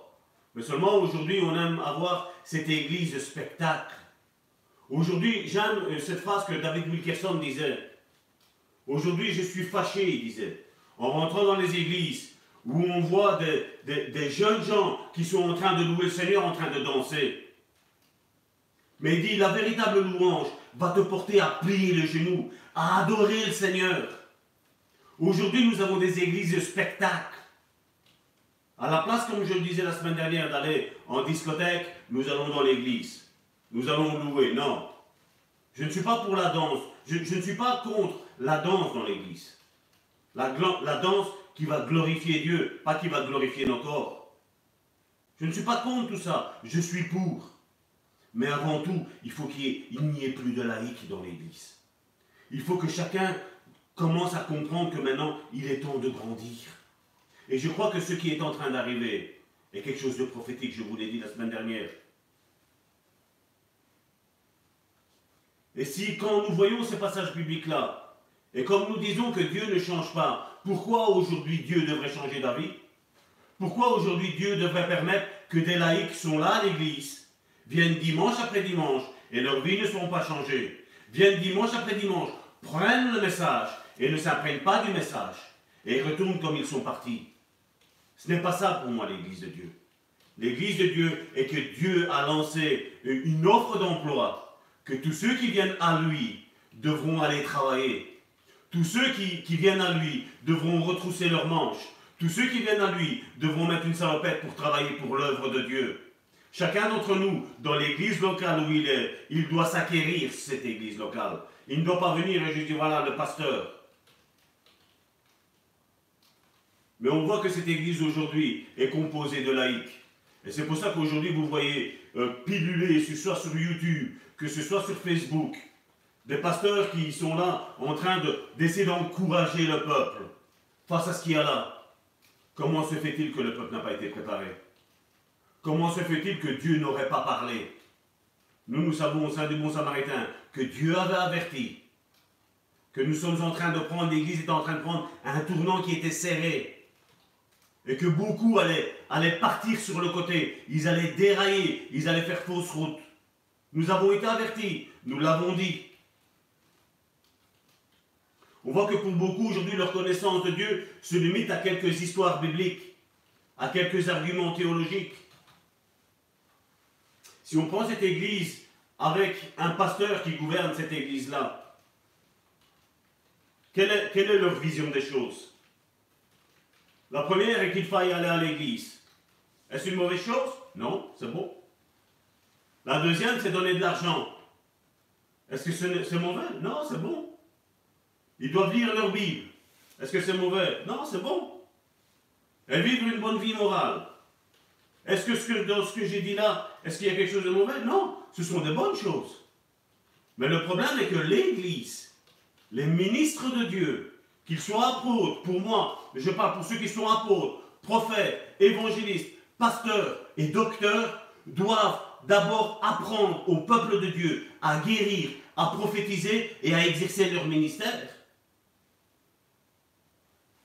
S2: Mais seulement aujourd'hui, on aime avoir cette église spectacle. Aujourd'hui, j'aime euh, cette phrase que David Wilkerson disait. Aujourd'hui, je suis fâché, il disait, en rentrant dans les églises où on voit des, des, jeunes gens qui sont en train de louer le Seigneur, en train de danser. Mais il dit, la véritable louange va te porter à plier le genou, à adorer le Seigneur. Aujourd'hui, nous avons des églises de spectacle. À la place, comme je le disais la semaine dernière, d'aller en discothèque, nous allons dans l'église. Nous allons louer. Non. Je ne suis pas pour la danse. Je, ne suis pas contre la danse dans l'église. La, danse qui va glorifier Dieu, pas qui va glorifier nos corps. Je ne suis pas contre tout ça. Je suis pour. Mais avant tout, il faut qu'il n'y ait plus de laïcs dans l'église. Il faut que chacun commence à comprendre que maintenant, il est temps de grandir. Et je crois que ce qui est en train d'arriver est quelque chose de prophétique, je vous l'ai dit la semaine dernière. Et si quand nous voyons ces passages bibliques-là, et comme nous disons que Dieu ne change pas, pourquoi aujourd'hui Dieu devrait changer d'avis? Pourquoi aujourd'hui Dieu devrait permettre que des laïcs sont là à l'église, viennent dimanche après dimanche, et leurs vies ne seront pas changées, viennent dimanche après dimanche, prennent le message, et ne s'apprennent pas du message et retournent comme ils sont partis. Ce n'est pas ça pour moi l'église de Dieu. L'église de Dieu est que Dieu a lancé une offre d'emploi, que tous ceux qui viennent à lui devront aller travailler. Tous ceux qui, viennent à lui devront retrousser leurs manches. Tous ceux qui viennent à lui devront mettre une salopette pour travailler pour l'œuvre de Dieu. Chacun d'entre nous, dans l'église locale où il est, il doit s'acquérir cette église locale. Il ne doit pas venir et juste voilà le pasteur. Mais on voit que cette église aujourd'hui est composée de laïcs. Et c'est pour ça qu'aujourd'hui, vous voyez euh, piluler, que ce soit sur YouTube, que ce soit sur Facebook, des pasteurs qui sont là en train d'essayer d'encourager le peuple face à ce qu'il y a là. Comment se fait-il que le peuple n'a pas été préparé? Comment se fait-il que Dieu n'aurait pas parlé? Nous, nous savons au sein du bon samaritain que Dieu avait averti, que nous sommes en train de prendre, l'Église est en train de prendre un tournant qui était serré et que beaucoup allaient, allaient partir sur le côté, ils allaient dérailler, ils allaient faire fausse route. Nous avons été avertis, nous l'avons dit. On voit que pour beaucoup aujourd'hui, leur connaissance de Dieu se limite à quelques histoires bibliques, à quelques arguments théologiques. Si on prend cette église avec un pasteur qui gouverne cette église-là, quelle est, quelle est leur vision des choses? La première est qu'il faille aller à l'église. Est-ce une mauvaise chose? Non, c'est bon. La deuxième, c'est donner de l'argent. Est-ce que c'est mauvais? Non, c'est bon. Ils doivent lire leur Bible. Est-ce que c'est mauvais? Non, c'est bon. Et vivre une bonne vie morale. Est-ce que, dans ce que j'ai dit là, est-ce qu'il y a quelque chose de mauvais? Non, ce sont de bonnes choses. Mais le problème est que l'Église, les ministres de Dieu, qu'ils soient apôtres, pour moi, je parle pour ceux qui sont apôtres, prophètes, évangélistes, pasteurs et docteurs, doivent d'abord apprendre au peuple de Dieu à guérir, à prophétiser et à exercer leur ministère.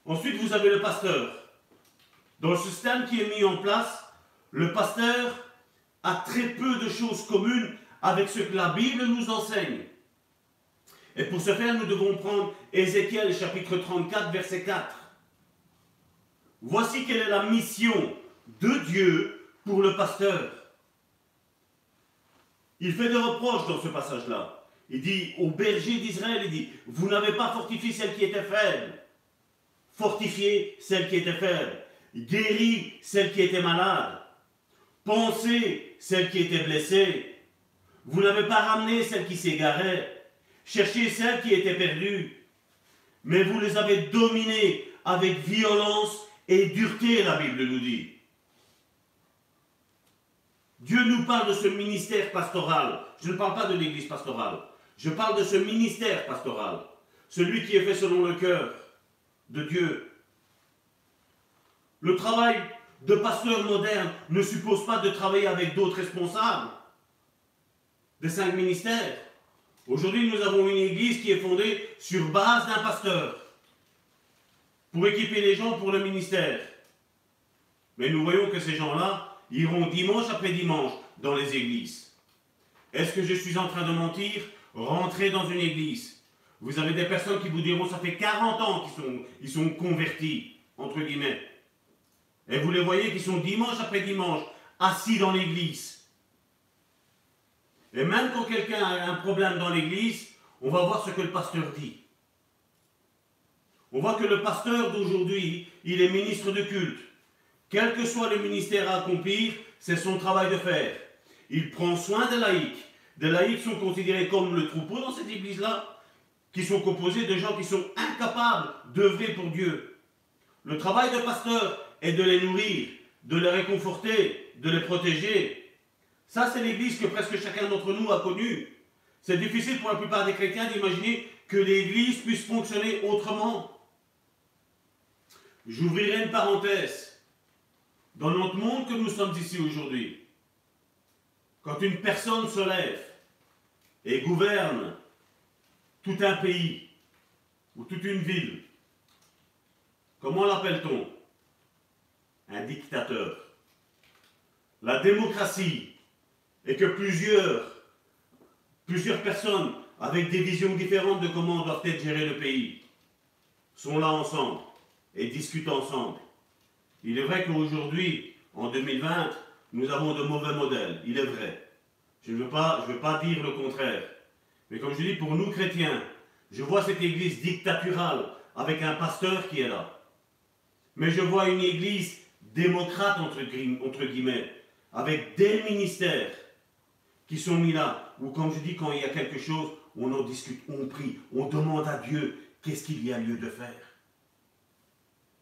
S2: Ensuite, vous avez le pasteur. Dans le système qui est mis en place, le pasteur a très peu de choses communes avec ce que la Bible nous enseigne. Et pour ce faire, nous devons prendre Ézéchiel chapitre 34, verset 4. Voici quelle est la mission de Dieu pour le pasteur. Il fait des reproches dans ce passage-là. Il dit aux bergers d'Israël, il dit, vous n'avez pas fortifié celle qui était faible. Fortifié celle qui était faible. Guéri celle qui était malade. Pensez celle qui était blessée. Vous n'avez pas ramené celle qui s'égarait cherchiez celles qui étaient perdues, mais vous les avez dominées avec violence et dureté, la Bible nous dit. Dieu nous parle de ce ministère pastoral. Je ne parle pas de l'église pastorale. Je parle de ce ministère pastoral. Celui qui est fait selon le cœur de Dieu. Le travail de pasteur moderne ne suppose pas de travailler avec d'autres responsables des cinq ministères. Aujourd'hui, nous avons une église qui est fondée sur base d'un pasteur pour équiper les gens pour le ministère. Mais nous voyons que ces gens-là iront dimanche après dimanche dans les églises. Est-ce que je suis en train de mentir? Rentrez dans une église. Vous avez des personnes qui vous diront ça fait 40 ans qu'ils sont, ils sont convertis, entre guillemets. Et vous les voyez qui sont dimanche après dimanche assis dans l'église. Et même quand quelqu'un a un problème dans l'église, on va voir ce que le pasteur dit. On voit que le pasteur d'aujourd'hui, il est ministre de culte. Quel que soit le ministère à accomplir, c'est son travail de faire. Il prend soin des laïcs. Des laïcs sont considérés comme le troupeau dans cette église-là, qui sont composés de gens qui sont incapables d'œuvrer pour Dieu. Le travail de pasteur est de les nourrir, de les réconforter, de les protéger, ça, c'est l'église que presque chacun d'entre nous a connue. C'est difficile pour la plupart des chrétiens d'imaginer que l'église puisse fonctionner autrement. J'ouvrirai une parenthèse. Dans notre monde que nous sommes ici aujourd'hui, quand une personne se lève et gouverne tout un pays ou toute une ville, comment l'appelle-t-on? Un dictateur. La démocratie et que plusieurs, plusieurs personnes avec des visions différentes de comment doivent être géré le pays sont là ensemble et discutent ensemble. Il est vrai qu'aujourd'hui, en 2020, nous avons de mauvais modèles, il est vrai. Je ne veux pas, je veux pas dire le contraire. Mais comme je dis, pour nous chrétiens, je vois cette église dictaturale avec un pasteur qui est là. Mais je vois une église démocrate, entre guillemets, avec des ministères qui sont mis là, ou comme je dis, quand il y a quelque chose, on en discute, on prie, on demande à Dieu qu'est-ce qu'il y a lieu de faire?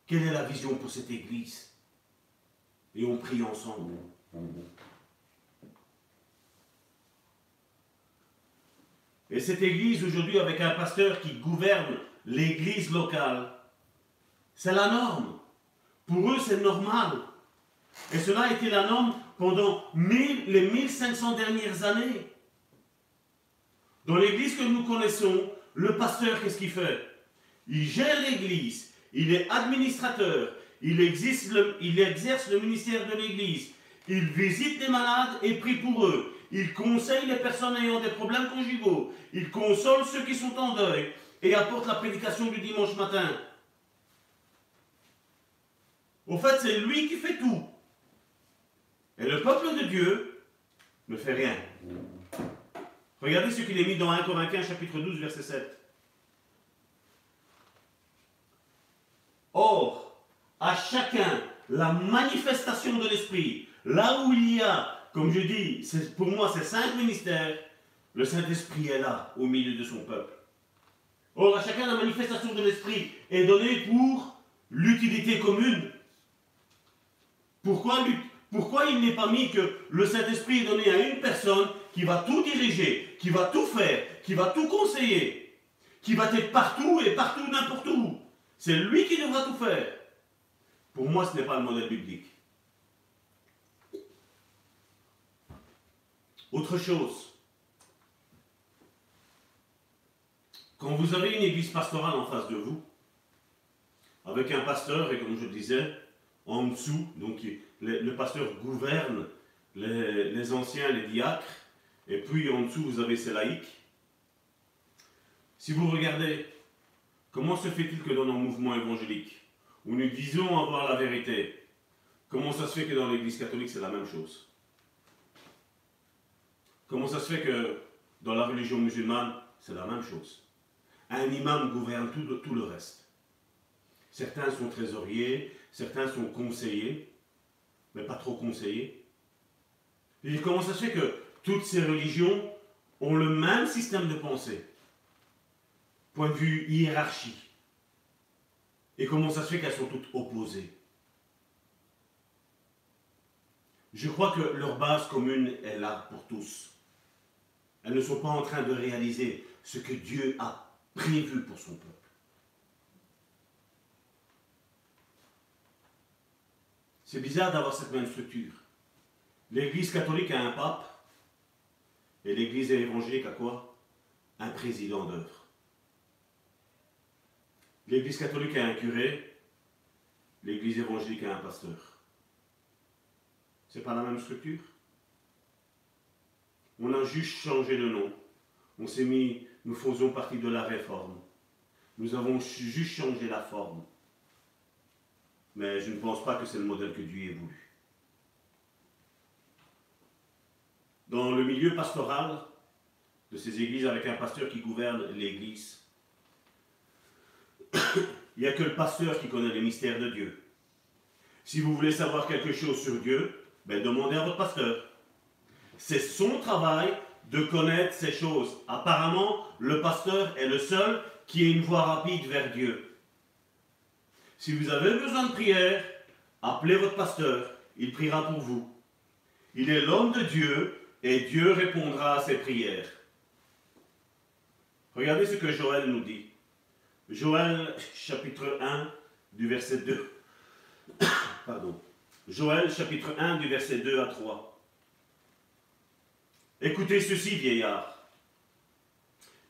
S2: Quelle est la vision pour cette église? Et on prie ensemble. Et cette église aujourd'hui, avec un pasteur qui gouverne l'église locale, c'est la norme. Pour eux, c'est normal. Et cela a été la norme pendant les 1500 dernières années. Dans l'église que nous connaissons, le pasteur, qu'est-ce qu'il fait? Il gère l'église, il est administrateur, il, il exerce le ministère de l'église, il visite les malades et prie pour eux, il conseille les personnes ayant des problèmes conjugaux, il console ceux qui sont en deuil et apporte la prédication du dimanche matin. Au fait, c'est lui qui fait tout. Et le peuple de Dieu ne fait rien. Regardez ce qu'il est mis dans 1 Corinthiens chapitre 12 verset 7. Or, à chacun la manifestation de l'Esprit, là où il y a, comme je dis, pour moi c'est cinq ministères, le Saint-Esprit est là, au milieu de son peuple. Or, à chacun la manifestation de l'Esprit est donnée pour l'utilité commune. Pourquoi pourquoi il n'est pas mis que le Saint-Esprit est donné à une personne qui va tout diriger, qui va tout faire, qui va tout conseiller, qui va être partout et partout n'importe où? C'est lui qui devra tout faire. Pour moi, ce n'est pas le modèle biblique. Autre chose. Quand vous avez une église pastorale en face de vous, avec un pasteur, et comme je disais, en dessous, donc le, pasteur gouverne les, anciens, les diacres, et puis en dessous, vous avez ces laïcs. Si vous regardez, comment se fait-il que dans nos mouvements évangéliques, où nous disons avoir la vérité, comment ça se fait que dans l'Église catholique, c'est la même chose? Comment ça se fait que dans la religion musulmane, c'est la même chose? Un imam gouverne tout, tout le reste. Certains sont trésoriers, certains sont conseillers, mais pas trop conseillés. Et comment ça se fait que toutes ces religions ont le même système de pensée? Point de vue hiérarchie. Et comment ça se fait qu'elles sont toutes opposées? Je crois que leur base commune est là pour tous. Elles ne sont pas en train de réaliser ce que Dieu a prévu pour son peuple. C'est bizarre d'avoir cette même structure. L'Église catholique a un pape et l'Église évangélique a quoi? Un président d'œuvre. L'Église catholique a un curé, l'Église évangélique a un pasteur. C'est pas la même structure? On a juste changé de nom. On s'est mis, nous faisons partie de la réforme. Nous avons juste changé la forme mais je ne pense pas que c'est le modèle que Dieu ait voulu. Dans le milieu pastoral de ces églises avec un pasteur qui gouverne l'église, il n'y a que le pasteur qui connaît les mystères de Dieu. Si vous voulez savoir quelque chose sur Dieu, ben demandez à votre pasteur. C'est son travail de connaître ces choses. Apparemment, le pasteur est le seul qui ait une voie rapide vers Dieu. Si vous avez besoin de prière, appelez votre pasteur, il priera pour vous. Il est l'homme de Dieu et Dieu répondra à ses prières. Regardez ce que Joël nous dit. Joël chapitre 1 du verset 2. Pardon. Joël chapitre 1 du verset 2 à 3. Écoutez ceci, vieillard.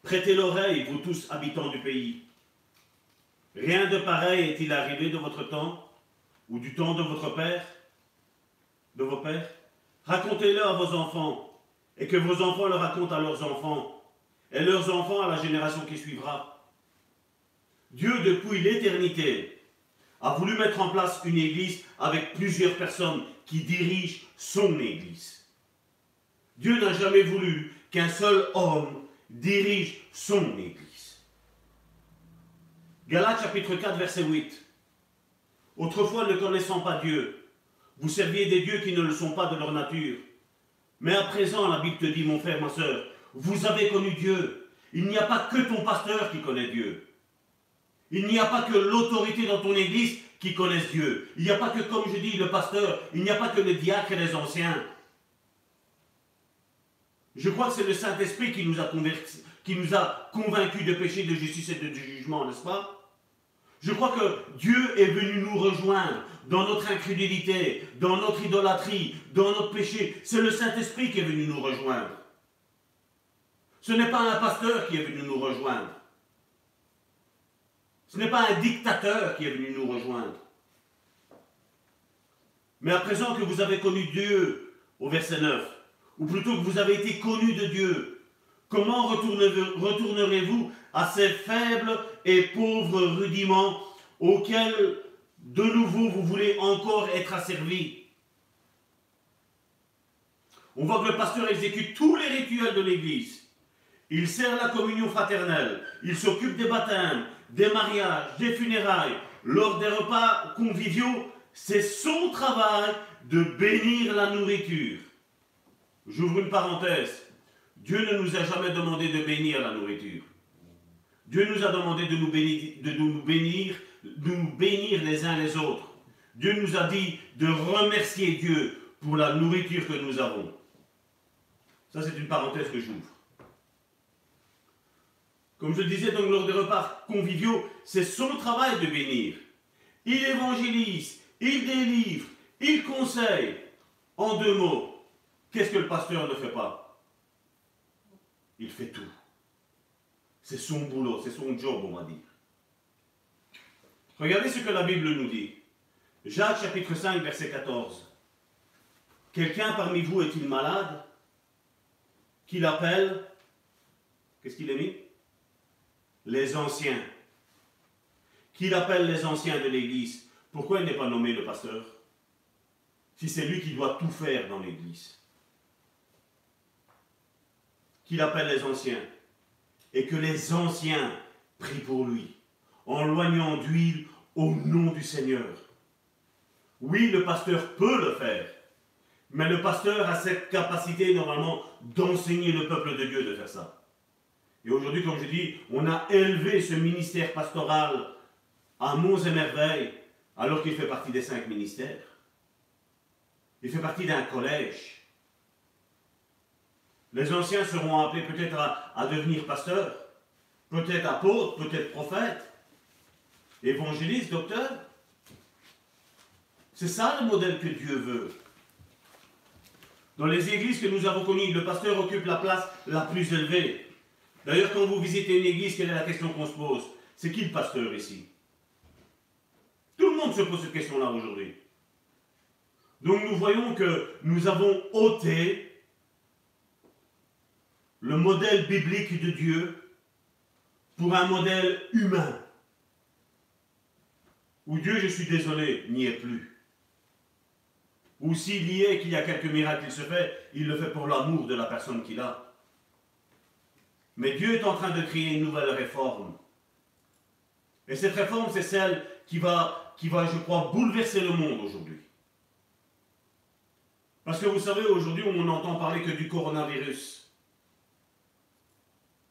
S2: Prêtez l'oreille, vous tous habitants du pays. Rien de pareil est-il arrivé de votre temps ou du temps de votre père, de vos pères? Racontez-le à vos enfants et que vos enfants le racontent à leurs enfants et leurs enfants à la génération qui suivra. Dieu, depuis l'éternité, a voulu mettre en place une église avec plusieurs personnes qui dirigent son église. Dieu n'a jamais voulu qu'un seul homme dirige son église. Galates chapitre 4, verset 8. Autrefois, ne connaissant pas Dieu, vous serviez des dieux qui ne le sont pas de leur nature. Mais à présent, la Bible te dit, mon frère, ma soeur, vous avez connu Dieu. Il n'y a pas que ton pasteur qui connaît Dieu. Il n'y a pas que l'autorité dans ton église qui connaisse Dieu. Il n'y a pas que, comme je dis, le pasteur. Il n'y a pas que les diacres et les anciens. Je crois que c'est le Saint-Esprit qui nous a qui nous a convaincus de péché, de justice et de jugement, n'est-ce pas? Je crois que Dieu est venu nous rejoindre dans notre incrédulité, dans notre idolâtrie, dans notre péché. C'est le Saint-Esprit qui est venu nous rejoindre. Ce n'est pas un pasteur qui est venu nous rejoindre. Ce n'est pas un dictateur qui est venu nous rejoindre. Mais à présent que vous avez connu Dieu, au verset 9, ou plutôt que vous avez été connu de Dieu, comment retournerez-vous à ces faibles et pauvres rudiments auxquels de nouveau vous voulez encore être asservis. On voit que le pasteur exécute tous les rituels de l'Église. Il sert la communion fraternelle, il s'occupe des baptêmes, des mariages, des funérailles, lors des repas conviviaux. C'est son travail de bénir la nourriture. J'ouvre une parenthèse. Dieu ne nous a jamais demandé de bénir la nourriture. Dieu nous a demandé de nous bénir, de nous bénir, les uns les autres. Dieu nous a dit de remercier Dieu pour la nourriture que nous avons. Ça, c'est une parenthèse que j'ouvre. Comme je disais donc lors des repas conviviaux, c'est son travail de bénir. Il évangélise, il délivre, il conseille. En deux mots, qu'est-ce que le pasteur ne fait pas? Il fait tout. C'est son boulot, c'est son job, on va dire. Regardez ce que la Bible nous dit. Jacques chapitre 5, verset 14. Quelqu'un parmi vous est-il malade Qu'il appelle Qu'est-ce qu'il a mis? Les anciens. Qu'il appelle les anciens de l'Église. Pourquoi il n'est pas nommé le pasteur? Si c'est lui qui doit tout faire dans l'Église. Qu'il appelle les anciens et que les anciens prient pour lui, en loignant d'huile au nom du Seigneur. Oui, le pasteur peut le faire, mais le pasteur a cette capacité normalement d'enseigner le peuple de Dieu de faire ça. Et aujourd'hui, comme je dis, on a élevé ce ministère pastoral à monts et merveilles, alors qu'il fait partie des cinq ministères. Il fait partie d'un collège. Les anciens seront appelés peut-être à, devenir pasteurs, peut-être apôtres, peut-être prophètes, évangélistes, docteurs. C'est ça le modèle que Dieu veut. Dans les églises que nous avons connues, le pasteur occupe la place la plus élevée. D'ailleurs, quand vous visitez une église, quelle est la question qu'on se pose? C'est qui le pasteur ici? Tout le monde se pose cette question-là aujourd'hui. Donc nous voyons que nous avons ôté le modèle biblique de Dieu pour un modèle humain. Où Dieu, je suis désolé, n'y est plus. Ou s'il y est, qu'il y a quelques miracles qu'il se fait, il le fait pour l'amour de la personne qu'il a. Mais Dieu est en train de créer une nouvelle réforme. Et cette réforme, c'est celle qui qui va, je crois, bouleverser le monde aujourd'hui. Parce que vous savez, aujourd'hui, on n'entend parler que du coronavirus.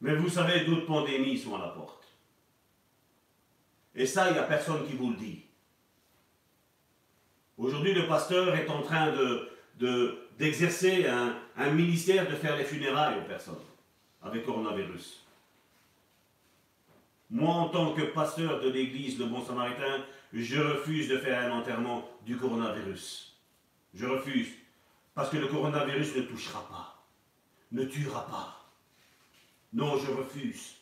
S2: Mais vous savez, d'autres pandémies sont à la porte. Et ça, il n'y a personne qui vous le dit. Aujourd'hui, le pasteur est en train de, d'exercer un, ministère de faire les funérailles aux personnes avec coronavirus. Moi, en tant que pasteur de l'église Le Bon Samaritain, je refuse de faire un enterrement du coronavirus. Je refuse. Parce que le coronavirus ne touchera pas, ne tuera pas. Non, je refuse.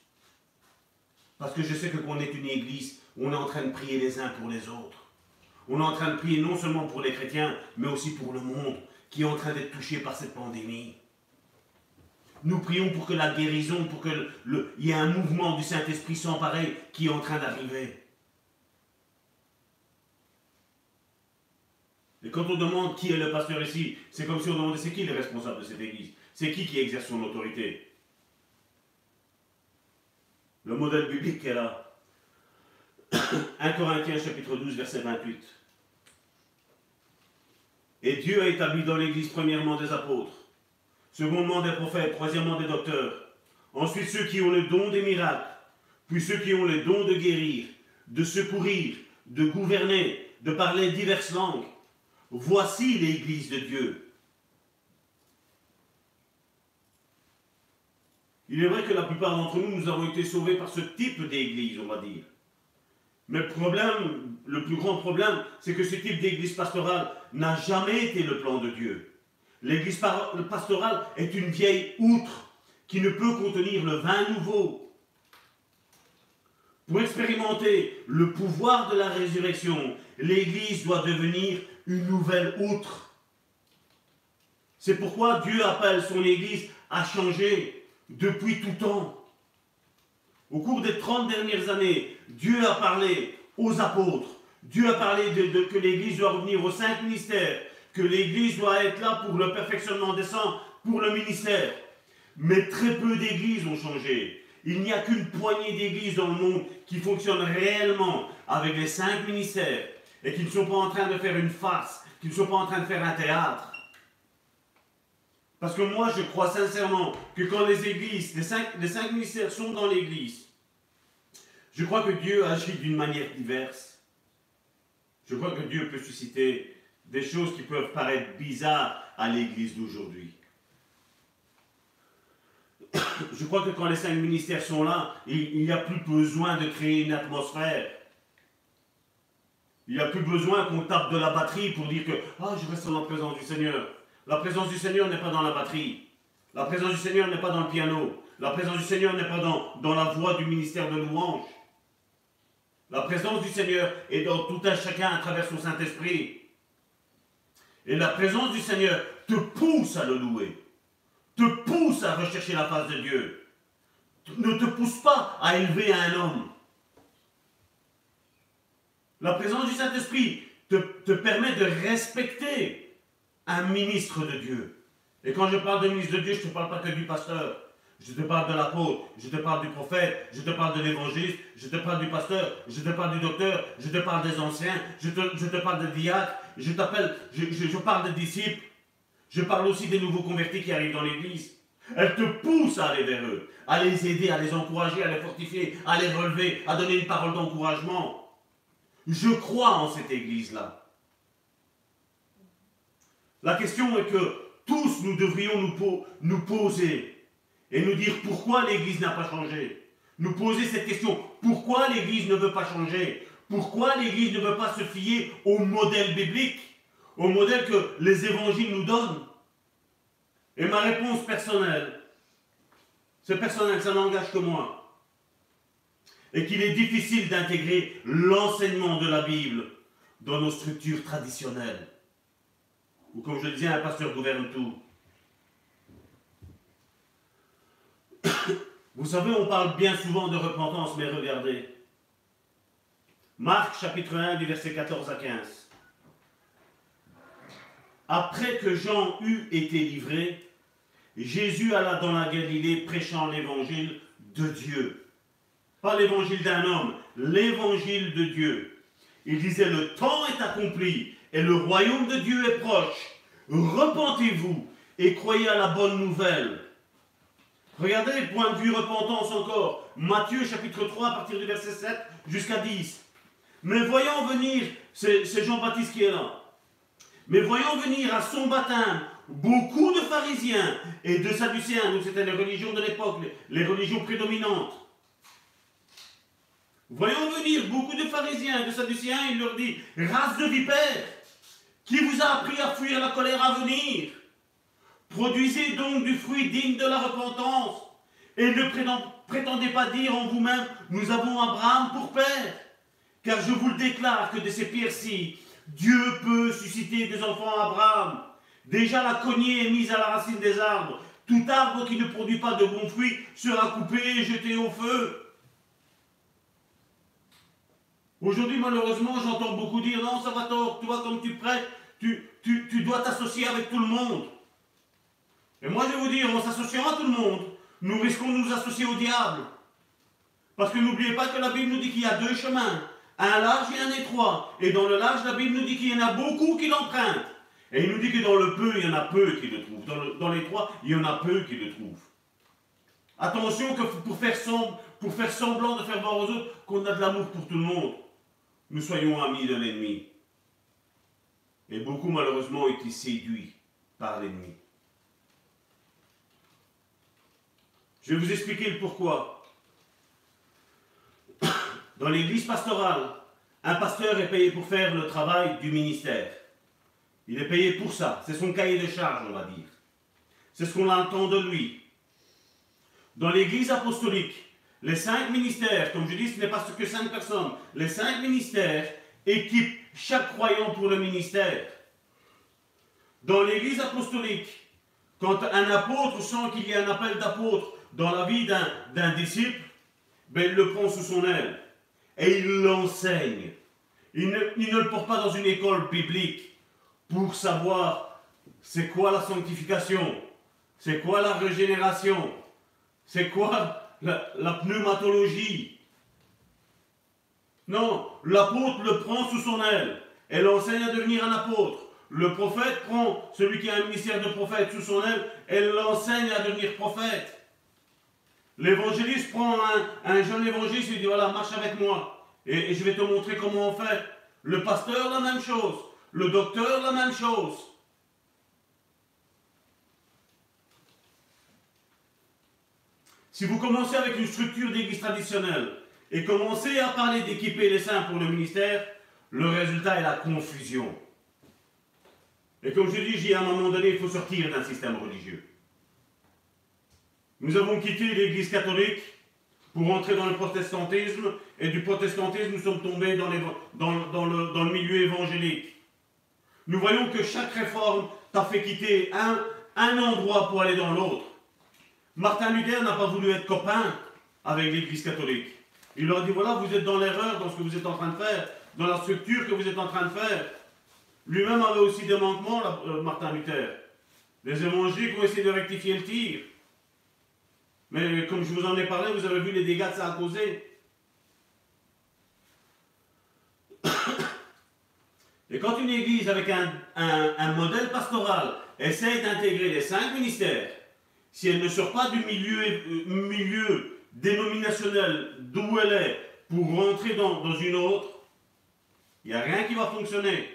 S2: Parce que je sais que quand est une église, on est en train de prier les uns pour les autres. On est en train de prier non seulement pour les chrétiens, mais aussi pour le monde qui est en train d'être touché par cette pandémie. Nous prions pour que la guérison, pour qu'il y ait un mouvement du Saint-Esprit sans pareil qui est en train d'arriver. Et quand on demande qui est le pasteur ici, c'est comme si on demandait c'est qui le responsable de cette église? C'est qui qui exerce son autorité? Le modèle biblique est là. 1 Corinthiens chapitre 12 verset 28. Et Dieu a établi dans l'Église premièrement des apôtres, secondement des prophètes, troisièmement des docteurs, ensuite ceux qui ont le don des miracles, puis ceux qui ont le don de guérir, de secourir, de gouverner, de parler diverses langues. Voici l'Église de Dieu. Il est vrai que la plupart d'entre nous, nous avons été sauvés par ce type d'Église, on va dire. Mais le problème, le plus grand problème, c'est que ce type d'église pastorale n'a jamais été le plan de Dieu. L'église pastorale est une vieille outre qui ne peut contenir le vin nouveau. Pour expérimenter le pouvoir de la résurrection, l'église doit devenir une nouvelle outre. C'est pourquoi Dieu appelle son église à changer depuis tout temps. Au cours des 30 dernières années, Dieu a parlé aux apôtres. Dieu a parlé que l'Église doit revenir aux cinq ministères, que l'Église doit être là pour le perfectionnement des saints, pour le ministère. Mais très peu d'églises ont changé. Il n'y a qu'une poignée d'églises dans le monde qui fonctionnent réellement avec les cinq ministères et qui ne sont pas en train de faire une farce, qui ne sont pas en train de faire un théâtre. Parce que moi, je crois sincèrement que quand les églises, les cinq, ministères sont dans l'église, je crois que Dieu agit d'une manière diverse. Je crois que Dieu peut susciter des choses qui peuvent paraître bizarres à l'église d'aujourd'hui. Je crois que quand les cinq ministères sont là, il n'y a plus besoin de créer une atmosphère. Il n'y a plus besoin qu'on tape de la batterie pour dire que ah, je reste dans la présence du Seigneur. La présence du Seigneur n'est pas dans la batterie. La présence du Seigneur n'est pas dans le piano. La présence du Seigneur n'est pas dans, la voix du ministère de louange. La présence du Seigneur est dans tout un chacun à travers son Saint-Esprit. Et la présence du Seigneur te pousse à le louer, te pousse à rechercher la face de Dieu, ne te pousse pas à élever un homme. La présence du Saint-Esprit te, te permet de respecter un ministre de Dieu. Et quand je parle de ministre de Dieu, je ne te parle pas que du pasteur. Je te parle de l'apôtre, je te parle du prophète, je te parle de l'évangéliste, je te parle du pasteur, je te parle du docteur, je te parle des anciens, je te, je te parle des diacres, je t'appelle, je, je, parle des disciples, je parle aussi des nouveaux convertis qui arrivent dans l'église. Elle te pousse à aller vers eux, à les aider, à les encourager, à les fortifier, à les relever, à donner une parole d'encouragement. Je crois en cette Église-là. La question est que tous nous devrions nous, poser et nous dire pourquoi l'Église n'a pas changé. Nous poser cette question, pourquoi l'Église ne veut pas changer? Pourquoi l'Église ne veut pas se fier au modèle biblique, au modèle que les évangiles nous donnent? Et ma réponse personnelle, c'est personnel, ça n'engage que moi, et qu'il est difficile d'intégrer l'enseignement de la Bible dans nos structures traditionnelles ou comme je disais, un pasteur gouverne tout. Vous savez, on parle bien souvent de repentance, mais regardez. Marc chapitre 1 du verset 14 à 15. Après que Jean eut été livré, Jésus alla dans la Galilée prêchant l'évangile de Dieu. Pas l'évangile d'un homme, l'évangile de Dieu. Il disait, le temps est accompli et le royaume de Dieu est proche. Repentez-vous et croyez à la bonne nouvelle. Regardez, point de vue repentance encore. Matthieu chapitre 3 à partir du verset 7 jusqu'à 10. Mais voyons venir, c'est Jean-Baptiste qui est là. Mais voyons venir à son baptême beaucoup de pharisiens et de sadducéens, donc c'était les religions de l'époque, les religions prédominantes. Voyons venir beaucoup de pharisiens et de sadducéens, il leur dit, race de vipères, qui vous a appris à fuir la colère à venir. Produisez donc du fruit digne de la repentance et ne prétendez pas dire en vous-même, nous avons Abraham pour père. Car je vous le déclare que de ces pierres-ci, Dieu peut susciter des enfants à Abraham. Déjà la cognée est mise à la racine des arbres. Tout arbre qui ne produit pas de bons fruits sera coupé et jeté au feu. Aujourd'hui, malheureusement, j'entends beaucoup dire non, ça va tort, toi, comme tu prêtes, tu, tu, dois t'associer avec tout le monde. Et moi, je vais vous dire, en s'associant à tout le monde, nous risquons de nous associer au diable. Parce que n'oubliez pas que la Bible nous dit qu'il y a deux chemins, un large et un étroit. Et dans le large, la Bible nous dit qu'il y en a beaucoup qui l'empruntent. Et il nous dit que dans le peu, il y en a peu qui le trouvent. Dans, l'étroit, il y en a peu qui le trouvent. Attention que pour faire, pour faire semblant de faire voir aux autres qu'on a de l'amour pour tout le monde, nous soyons amis de l'ennemi. Et beaucoup malheureusement ont été séduits par l'ennemi. Je vais vous expliquer le pourquoi. Dans l'église pastorale, un pasteur est payé pour faire le travail du ministère. Il est payé pour ça. C'est son cahier de charge, on va dire. C'est ce qu'on entend de lui. Dans l'église apostolique, les cinq ministères, comme je dis, ce n'est pas que cinq personnes. Les cinq ministères équipent chaque croyant pour le ministère. Dans l'église apostolique, quand un apôtre sent qu'il y a un appel d'apôtre dans la vie d'un disciple, ben, il le prend sous son aile et il l'enseigne. Il ne, il ne le porte pas dans une école biblique pour savoir c'est quoi la sanctification, c'est quoi la régénération, c'est quoi la, pneumatologie. Non, l'apôtre le prend sous son aile et l'enseigne à devenir un apôtre. Le prophète prend celui qui a un ministère de prophète sous son aile et l'enseigne à devenir prophète. L'évangéliste prend un, jeune évangéliste et dit voilà, marche avec moi et, et je vais te montrer comment on fait. Le pasteur, la même chose. Le docteur, la même chose. Si vous commencez avec une structure d'église traditionnelle et commencez à parler d'équiper les saints pour le ministère, le résultat est la confusion. Et comme je dis, à un moment donné, il faut sortir d'un système religieux. Nous avons quitté l'église catholique pour entrer dans le protestantisme, et du protestantisme, nous sommes tombés dans, le, milieu évangélique. Nous voyons que chaque réforme t'a fait quitter un endroit pour aller dans l'autre. Martin Luther n'a pas voulu être copain avec l'Église catholique. Il leur a dit, voilà, vous êtes dans l'erreur dans ce que vous êtes en train de faire, dans la structure que vous êtes en train de faire. Lui-même avait aussi des manquements, euh, Martin Luther. Les évangéliques ont essayé de rectifier le tir. Mais comme je vous en ai parlé, vous avez vu les dégâts que ça a causé. Et quand une église avec un, un modèle pastoral essaye d'intégrer les cinq ministères, si elle ne sort pas du milieu, euh, milieu dénominationnel d'où elle est pour rentrer dans, une autre, il n'y a rien qui va fonctionner.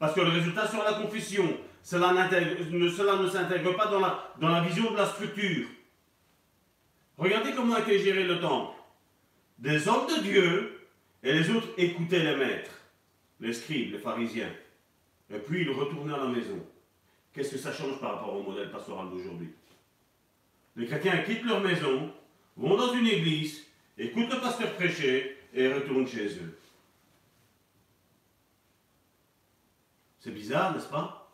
S2: Parce que le résultat sera la confession. Cela, cela ne s'intègre pas dans la, dans la vision de la structure. Regardez comment a été géré le temple. Des hommes de Dieu et les autres écoutaient les maîtres, les scribes, les pharisiens. Et puis ils retournaient à la maison. Qu'est-ce que ça change par rapport au modèle pastoral d'aujourd'hui? Les chrétiens quittent leur maison, vont dans une église, écoutent le pasteur prêcher et retournent chez eux. C'est bizarre, n'est-ce pas?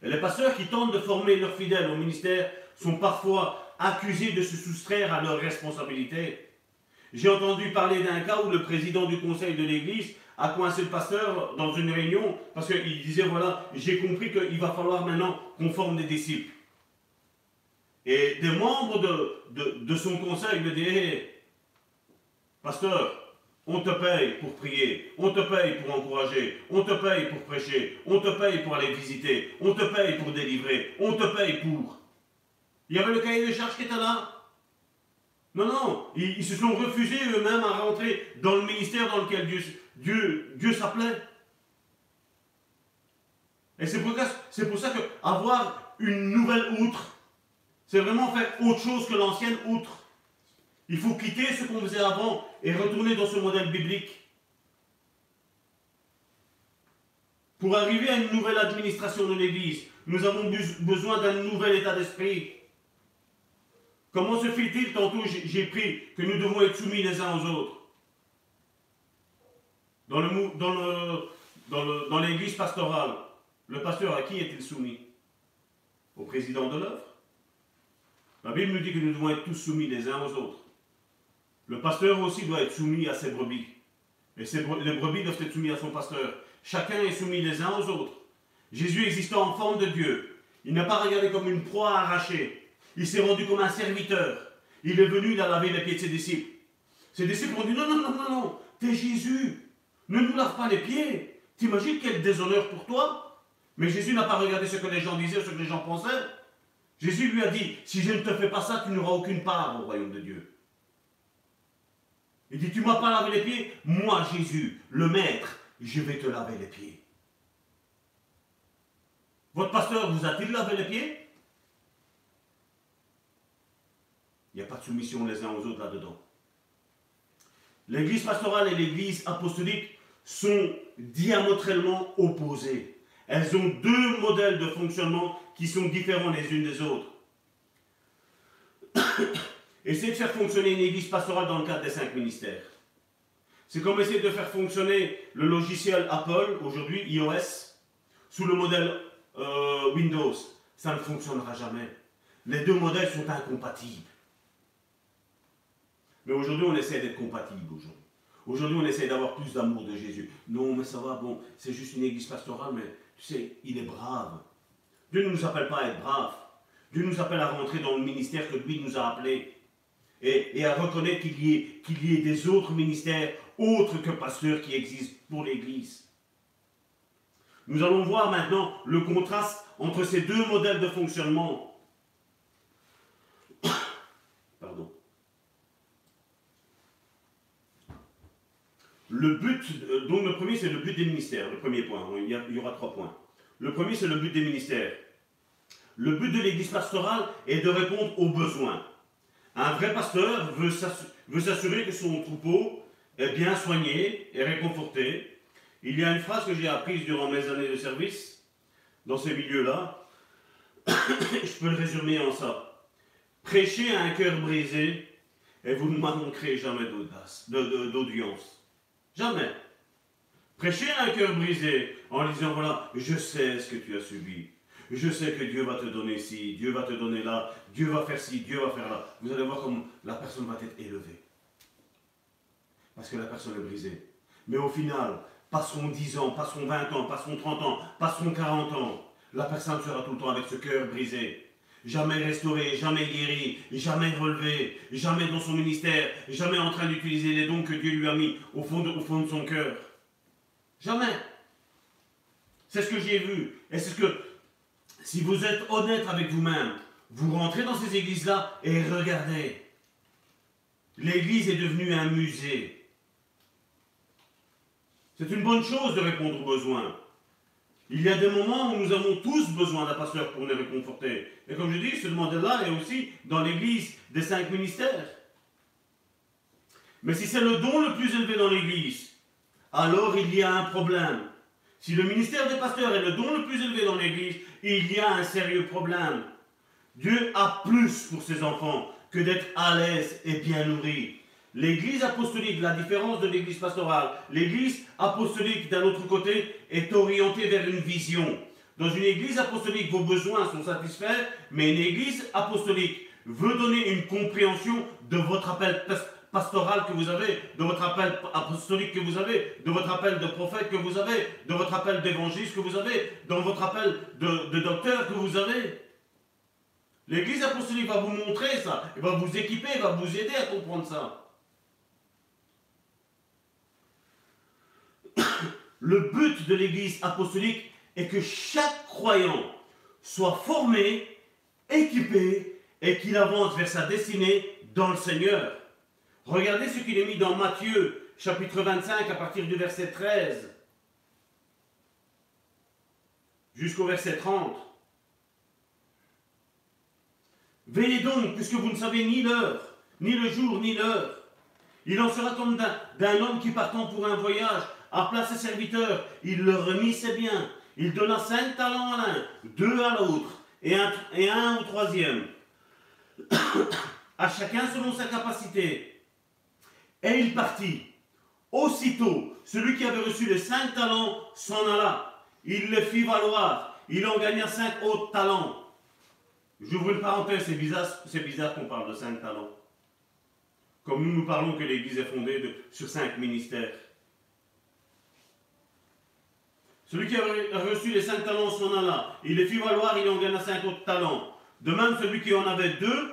S2: Et les pasteurs qui tentent de former leurs fidèles au ministère sont parfois accusés de se soustraire à leurs responsabilités. J'ai entendu parler d'un cas où le président du conseil de l'église a coincé le pasteur dans une réunion parce qu'il disait voilà, j'ai compris qu'il va falloir maintenant qu'on forme des disciples. Et des membres de, de, son conseil me disaient Pasteur, on te paye pour prier, on te paye pour encourager, on te paye pour prêcher, on te paye pour aller visiter, on te paye pour délivrer, on te paye pour. Il y avait le cahier de charges qui était là. Non, non, ils, se sont refusés eux-mêmes à rentrer dans le ministère dans lequel Dieu, Dieu, Dieu s'appelait. Et c'est pour, pour ça que avoir une nouvelle outre, c'est vraiment faire autre chose que l'ancienne outre. Il faut quitter ce qu'on faisait avant et retourner dans ce modèle biblique. Pour arriver à une nouvelle administration de l'Église, nous avons besoin d'un nouvel état d'esprit. Comment se fait-il Tantôt j'ai pris que nous devons être soumis les uns aux autres? Dans, l'église pastorale, le pasteur à qui est-il soumis? Au président de l'œuvre? La Bible nous dit que nous devons être tous soumis les uns aux autres. Le pasteur aussi doit être soumis à ses brebis. Et les brebis doivent être soumis à son pasteur. Chacun est soumis les uns aux autres. Jésus existant en forme de Dieu, il n'a pas regardé comme une proie arrachée. Il s'est rendu comme un serviteur. Il est venu, il a lavé les pieds de ses disciples. Ses disciples ont dit non, non, non, non, non, t'es Jésus. Ne nous lave pas les pieds. T'imagines quel déshonneur pour toi Mais Jésus n'a pas regardé ce que les gens disaient, ce que les gens pensaient. Jésus lui a dit, si je ne te fais pas ça, tu n'auras aucune part au royaume de Dieu. Il dit, tu m'as pas lavé les pieds Moi, Jésus, le maître, je vais te laver les pieds. Votre pasteur vous a-t-il lavé les pieds? Il n'y a pas de soumission les uns aux autres là-dedans. L'église pastorale et l'église apostolique sont diamétralement opposées. Elles ont deux modèles de fonctionnement qui sont différents les unes des autres. Essayer de faire fonctionner une église pastorale dans le cadre des cinq ministères. C'est comme essayer de faire fonctionner le logiciel Apple, aujourd'hui iOS, sous le modèle euh, Windows. Ça ne fonctionnera jamais. Les deux modèles sont incompatibles. Mais aujourd'hui, on essaie d'être compatible aujourd'hui. Aujourd'hui, on essaie d'avoir plus d'amour de Jésus. Non, mais ça va, bon, c'est juste une église pastorale, mais tu sais, il est brave. Dieu ne nous appelle pas à être brave. Dieu nous appelle à rentrer dans le ministère que lui nous a appelé et, à reconnaître qu'il y, ait, des autres ministères autres que pasteurs qui existent pour l'Église. Nous allons voir maintenant le contraste entre ces deux modèles de fonctionnement. Pardon. Le but, euh, donc le premier c'est le but des ministères, le premier point, il y aura trois points. Le premier c'est le but des ministères. Le but de l'église pastorale est de répondre aux besoins. Un vrai pasteur veut s'assurer que son troupeau est bien soigné et réconforté. Il y a une phrase que j'ai apprise durant mes années de service dans ces milieux-là. Je peux le résumer en ça. Prêchez à un cœur brisé et vous ne manquerez jamais d'audience. Jamais. Prêchez à un cœur brisé en disant voilà, je sais ce que tu as subi. Je sais que Dieu va te donner ci, Dieu va te donner là, Dieu va faire ci, Dieu va faire là. Vous allez voir comme la personne va être élevée. Parce que la personne est brisée. Mais au final, passeront 10 ans, passeront 20 ans, passeront 30 ans, passeront 40 ans. La personne sera tout le temps avec ce cœur brisé. Jamais restauré, jamais guéri, jamais relevé, jamais dans son ministère, jamais en train d'utiliser les dons que Dieu lui a mis au fond de, au fond de son cœur. Jamais. C'est ce que j'ai vu. Et c'est ce que si vous êtes honnête avec vous-même, Vous rentrez dans ces églises-là et regardez. L'église est devenue un musée. C'est une bonne chose de répondre aux besoins. Il y a des moments où nous avons tous besoin d'un pasteur pour nous réconforter. Et comme je dis, ce demande-là est aussi dans l'église des cinq ministères. Mais si c'est le don le plus élevé dans l'église, alors il y a un problème. Si le ministère des pasteurs est le don le plus élevé dans l'église, il y a un sérieux problème. Dieu a plus pour ses enfants que d'être à l'aise et bien nourris. L'église apostolique, la différence de l'église pastorale, l'église apostolique d'un autre côté est orientée vers une vision. Dans une église apostolique, vos besoins sont satisfaits, mais une église apostolique veut donner une compréhension de votre appel pastoral que vous avez, de votre appel apostolique que vous avez, de votre appel de prophète que vous avez, de votre appel d'évangéliste que vous avez, de votre appel de, docteur que vous avez. L'église apostolique va vous montrer ça, va vous équiper, va vous aider à comprendre ça. Le but de l'Église apostolique est que chaque croyant soit formé, équipé et qu'il avance vers sa destinée dans le Seigneur. Regardez ce qu'il est mis dans Matthieu chapitre 25 à partir du verset 13 jusqu'au verset 30. Veillez donc, puisque vous ne savez ni l'heure, ni le jour, ni l'heure. Il en sera comme d'un homme qui partant pour un voyage appela ses serviteurs, il leur remit ses biens. Il donna cinq talents à l'un, deux à l'autre, et un, et un au troisième. à chacun selon sa capacité. Et il partit. Aussitôt, celui qui avait reçu les cinq talents s'en alla. Il les fit valoir. Il en gagna cinq autres talents. J'ouvre une parenthèse, c'est bizarre, bizarre qu'on parle de cinq talents. Comme nous, nous parlons que l'Église est fondée sur cinq ministères. Celui qui a reçu les cinq talents s'en alla. Il les fit valoir, il en gagna cinq autres talents. De même, celui qui en avait deux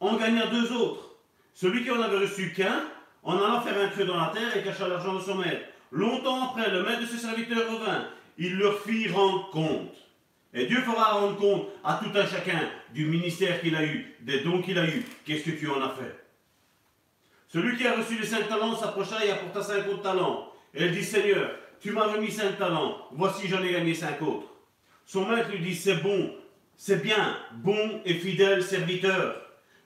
S2: en gagna deux autres. Celui qui en avait reçu qu'un en allant faire un creux dans la terre et cacha l'argent de son maître. Longtemps après, le maître de ses serviteurs revint. Il leur fit rendre compte. Et Dieu fera rendre compte à tout un chacun du ministère qu'il a eu, des dons qu'il a eu. Qu'est-ce que tu en as fait? Celui qui a reçu les cinq talents s'approcha et apporta cinq autres talents. Et il dit Seigneur, tu m'as remis cinq talents, voici j'en ai gagné cinq autres. Son maître lui dit, c'est bon, c'est bien, bon et fidèle serviteur.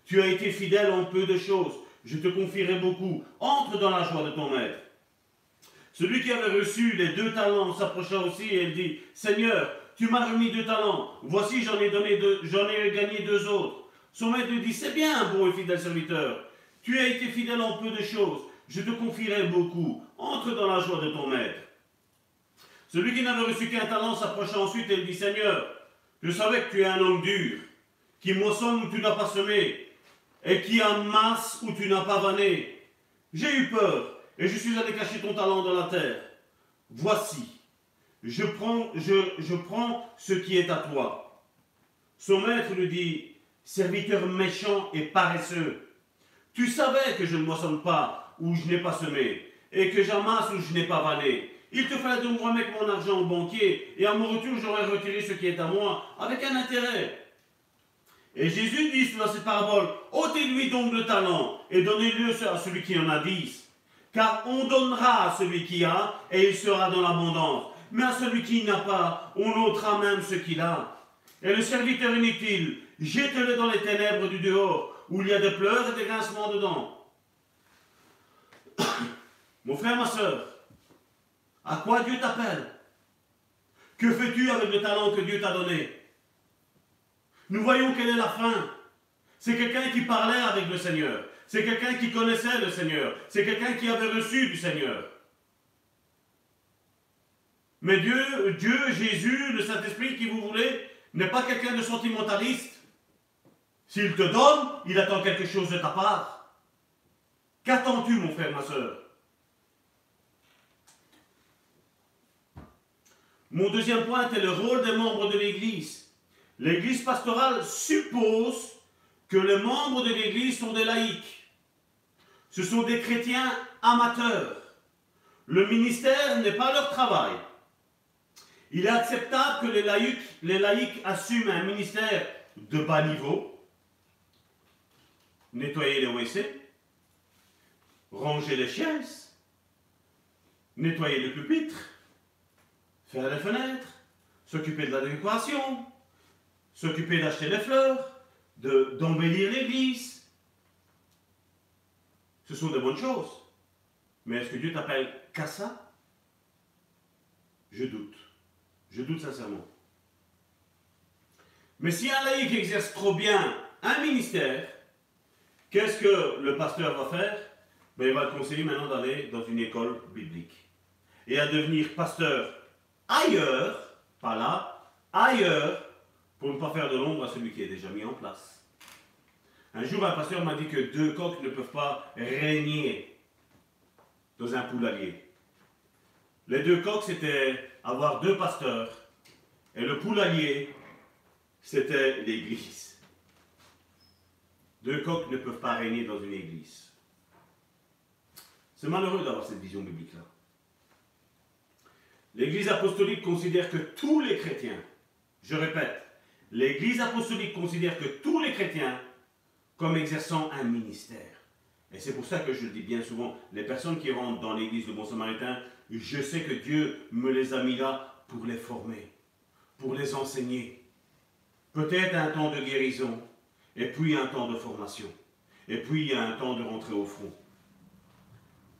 S2: Tu as été fidèle en peu de choses, je te confierai beaucoup. Entre dans la joie de ton maître. Celui qui avait reçu les deux talents s'approcha aussi et il dit, Seigneur, tu m'as remis deux talents, voici j'en ai, gagné deux autres. Son maître lui dit, c'est bien, bon et fidèle serviteur. Tu as été fidèle en peu de choses, je te confierai beaucoup. Entre dans la joie de ton maître. Celui qui n'avait reçu qu'un talent s'approcha ensuite et dit Seigneur, je savais que tu es un homme dur, qui moissonne où tu n'as pas semé, et qui amasse où tu n'as pas vanné. J'ai eu peur, et je suis allé cacher ton talent dans la terre. Voici, je prends, ce qui est à toi. Son maître lui dit Serviteur méchant et paresseux, tu savais que je ne moissonne pas où je n'ai pas semé, et que j'amasse où je n'ai pas vanné. Il te fallait donc remettre mon argent au banquier, et à mon retour, j'aurais retiré ce qui est à moi, avec un intérêt. Et Jésus dit dans cette parabole, ôtez-lui donc le talent, et donnez-le à celui qui en a dix. Car on donnera à celui qui a, et il sera dans l'abondance. Mais à celui qui n'a pas, on ôtera même ce qu'il a. Et le serviteur inutile, jette-le dans les ténèbres du dehors, où il y a des pleurs et des grincements dedans. Mon frère, ma soeur, à quoi Dieu t'appelle? Que fais-tu avec le talent que Dieu t'a donné? Nous voyons quelle est la fin. C'est quelqu'un qui parlait avec le Seigneur. C'est quelqu'un qui connaissait le Seigneur. C'est quelqu'un qui avait reçu du Seigneur. Mais Dieu, Dieu, Jésus, le Saint-Esprit qui vous voulez, n'est pas quelqu'un de sentimentaliste. S'il te donne, il attend quelque chose de ta part. Qu'attends-tu, mon frère, ma soeur Mon deuxième point est le rôle des membres de l'Église. L'Église pastorale suppose que les membres de l'Église sont des laïcs. Ce sont des chrétiens amateurs. Le ministère n'est pas leur travail. Il est acceptable que les laïcs, assument un ministère de bas niveau, nettoyer les WC, ranger les chaises, nettoyer le pupitre, faire les fenêtres, s'occuper de la décoration, s'occuper d'acheter les fleurs, d'embellir l'église. Ce sont de bonnes choses. Mais est-ce que Dieu t'appelle qu'à ça? Je doute. Je doute sincèrement. Mais si un laïc exerce trop bien un ministère, qu'est-ce que le pasteur va faire? Ben, Il va le conseiller maintenant d'aller dans une école biblique et à devenir pasteur ailleurs, pas là, ailleurs, pour ne pas faire de l'ombre à celui qui est déjà mis en place. Un jour, un pasteur m'a dit que deux coqs ne peuvent pas régner dans un poulailler. Les deux coqs, c'était avoir deux pasteurs, et le poulailler, c'était l'église. Deux coqs ne peuvent pas régner dans une église. C'est malheureux d'avoir cette vision biblique-là. L'Église apostolique considère que tous les chrétiens, je répète, l'Église apostolique considère que tous les chrétiens comme exerçant un ministère. Et c'est pour ça que je le dis bien souvent, les personnes qui rentrent dans l'Église de Bon Samaritain, je sais que Dieu me les a mis là pour les former, pour les enseigner. Peut-être un temps de guérison, et puis un temps de formation, et puis un temps de rentrer au front.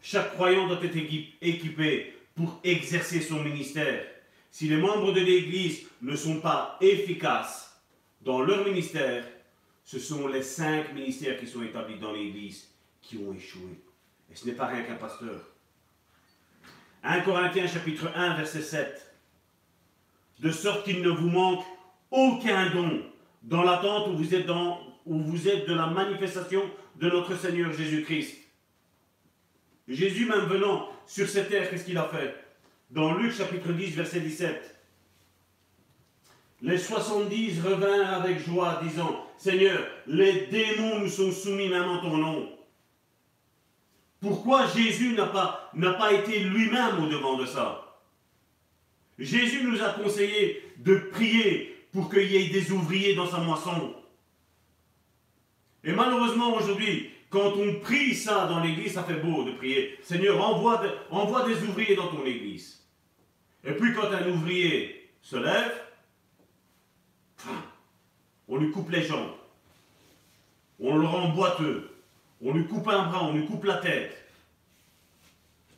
S2: Chaque croyant doit être équipé pour exercer son ministère. Si les membres de l'Église ne sont pas efficaces dans leur ministère, ce sont les cinq ministères qui sont établis dans l'Église qui ont échoué. Et ce n'est pas rien qu'un pasteur. 1 Corinthiens chapitre 1 verset 7. De sorte qu'il ne vous manque aucun don dans l'attente où vous êtes de la manifestation de notre Seigneur Jésus-Christ. Jésus même venant sur cette terre, qu'est-ce qu'il a fait? Dans Luc chapitre 10, verset 17. Les 70 revinrent avec joie, disant, Seigneur, les démons nous sont soumis en ton nom. Pourquoi Jésus n'a pas, pas été lui-même au devant de ça? Jésus nous a conseillé de prier pour qu'il y ait des ouvriers dans sa moisson. Et malheureusement aujourd'hui, quand on prie ça dans l'église, ça fait beau de prier. Seigneur, envoie, envoie des ouvriers dans ton église. Et puis quand un ouvrier se lève, on lui coupe les jambes. On le rend boiteux. On lui coupe un bras, on lui coupe la tête.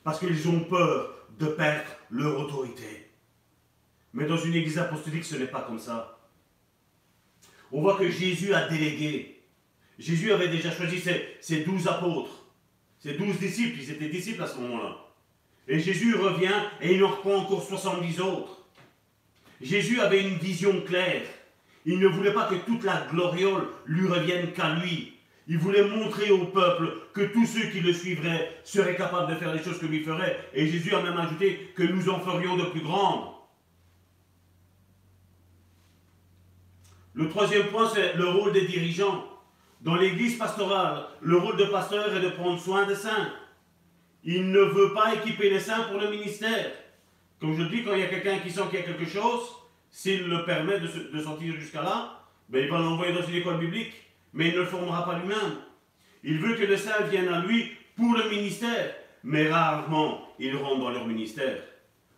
S2: Parce qu'ils ont peur de perdre leur autorité. Mais dans une église apostolique, ce n'est pas comme ça. On voit que Jésus a délégué Jésus avait déjà choisi ses, douze apôtres, ses douze disciples, ils étaient disciples à ce moment-là. Et Jésus revient et il en reprend encore 70 autres. Jésus avait une vision claire. Il ne voulait pas que toute la gloriole lui revienne qu'à lui. Il voulait montrer au peuple que tous ceux qui le suivraient seraient capables de faire les choses que lui ferait. Et Jésus a même ajouté que nous en ferions de plus grandes. Le troisième point, c'est le rôle des dirigeants. Dans l'église pastorale, le rôle de pasteur est de prendre soin des saints. Il ne veut pas équiper les saints pour le ministère. Comme je dis, quand il y a quelqu'un qui sent qu'il y a quelque chose, s'il le permet de, sortir jusqu'à là, ben il va l'envoyer dans une école biblique, mais il ne le formera pas lui-même. Il veut que les saints viennent à lui pour le ministère, mais rarement ils rentrent dans leur ministère.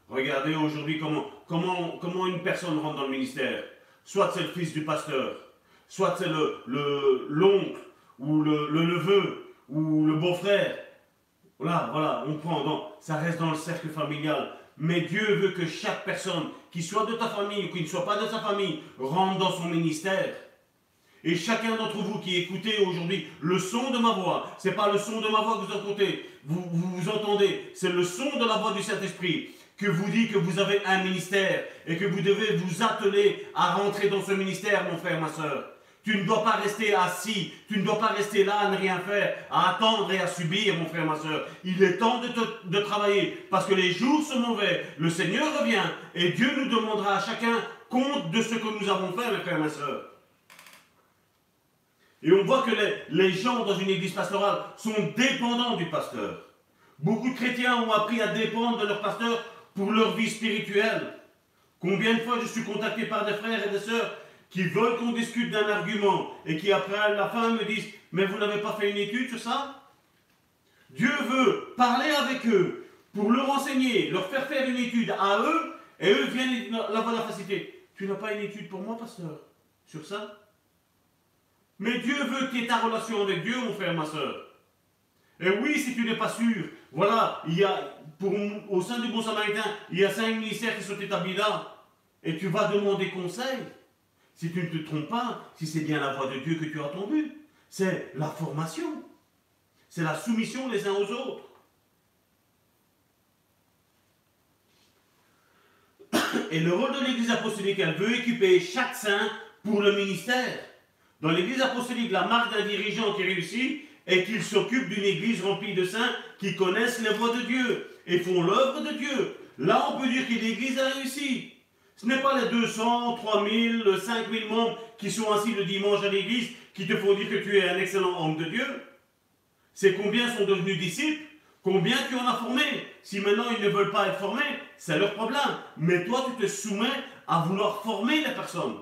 S2: Regardez aujourd'hui comment, comment, comment une personne rentre dans le ministère. Soit c'est le fils du pasteur, soit c'est l'oncle, le, l'oncle ou le, neveu, ou le beau-frère. Voilà, voilà, on prend, dans, ça reste dans le cercle familial. Mais Dieu veut que chaque personne, qui soit de ta famille ou qui ne soit pas de sa famille, rentre dans son ministère. Et chacun d'entre vous qui écoutez aujourd'hui le son de ma voix, c'est pas le son de ma voix que vous entendez, vous, vous, vous entendez, c'est le son de la voix du Saint-Esprit que vous dit que vous avez un ministère et que vous devez vous atteler à rentrer dans ce ministère, mon frère, ma soeur. Tu ne dois pas rester assis, tu ne dois pas rester là à ne rien faire, à attendre et à subir, mon frère, ma soeur. Il est temps de, de travailler parce que les jours sont mauvais. Le Seigneur revient et Dieu nous demandera à chacun compte de ce que nous avons fait, mes frères, ma soeur. Et on voit que les, les gens dans une église pastorale sont dépendants du pasteur. Beaucoup de chrétiens ont appris à dépendre de leur pasteur pour leur vie spirituelle. Combien de fois je suis contacté par des frères et des sœurs qui veulent qu'on discute d'un argument et qui après à la fin me disent Mais vous n'avez pas fait une étude sur ça? Dieu veut parler avec eux pour leur enseigner, leur faire faire une étude à eux et eux viennent la la facilité. Tu n'as pas une étude pour moi, pasteur, sur ça? Mais Dieu veut que tu aies ta relation avec Dieu, mon frère, ma soeur. Et oui, si tu n'es pas sûr, voilà, il y a, au sein du Bon Samaritain, il y a cinq ministères qui sont établis là. Et tu vas demander conseil. Si tu ne te trompes pas, si c'est bien la voix de Dieu que tu as entendu, c'est la formation. C'est la soumission les uns aux autres. Et le rôle de l'Église apostolique, elle veut équiper chaque saint pour le ministère. Dans l'Église apostolique, la marque d'un dirigeant qui réussit est qu'il s'occupe d'une Église remplie de saints qui connaissent les voies de Dieu et font l'œuvre de Dieu. Là, on peut dire que l'Église a réussi. Ce n'est pas les 200, 3000, 5000 membres qui sont assis le dimanche à l'Église qui te font dire que tu es un excellent homme de Dieu. C'est combien sont devenus disciples? Combien tu en as formé? Si maintenant ils ne veulent pas être formés, c'est leur problème. Mais toi, tu te soumets à vouloir former les personnes.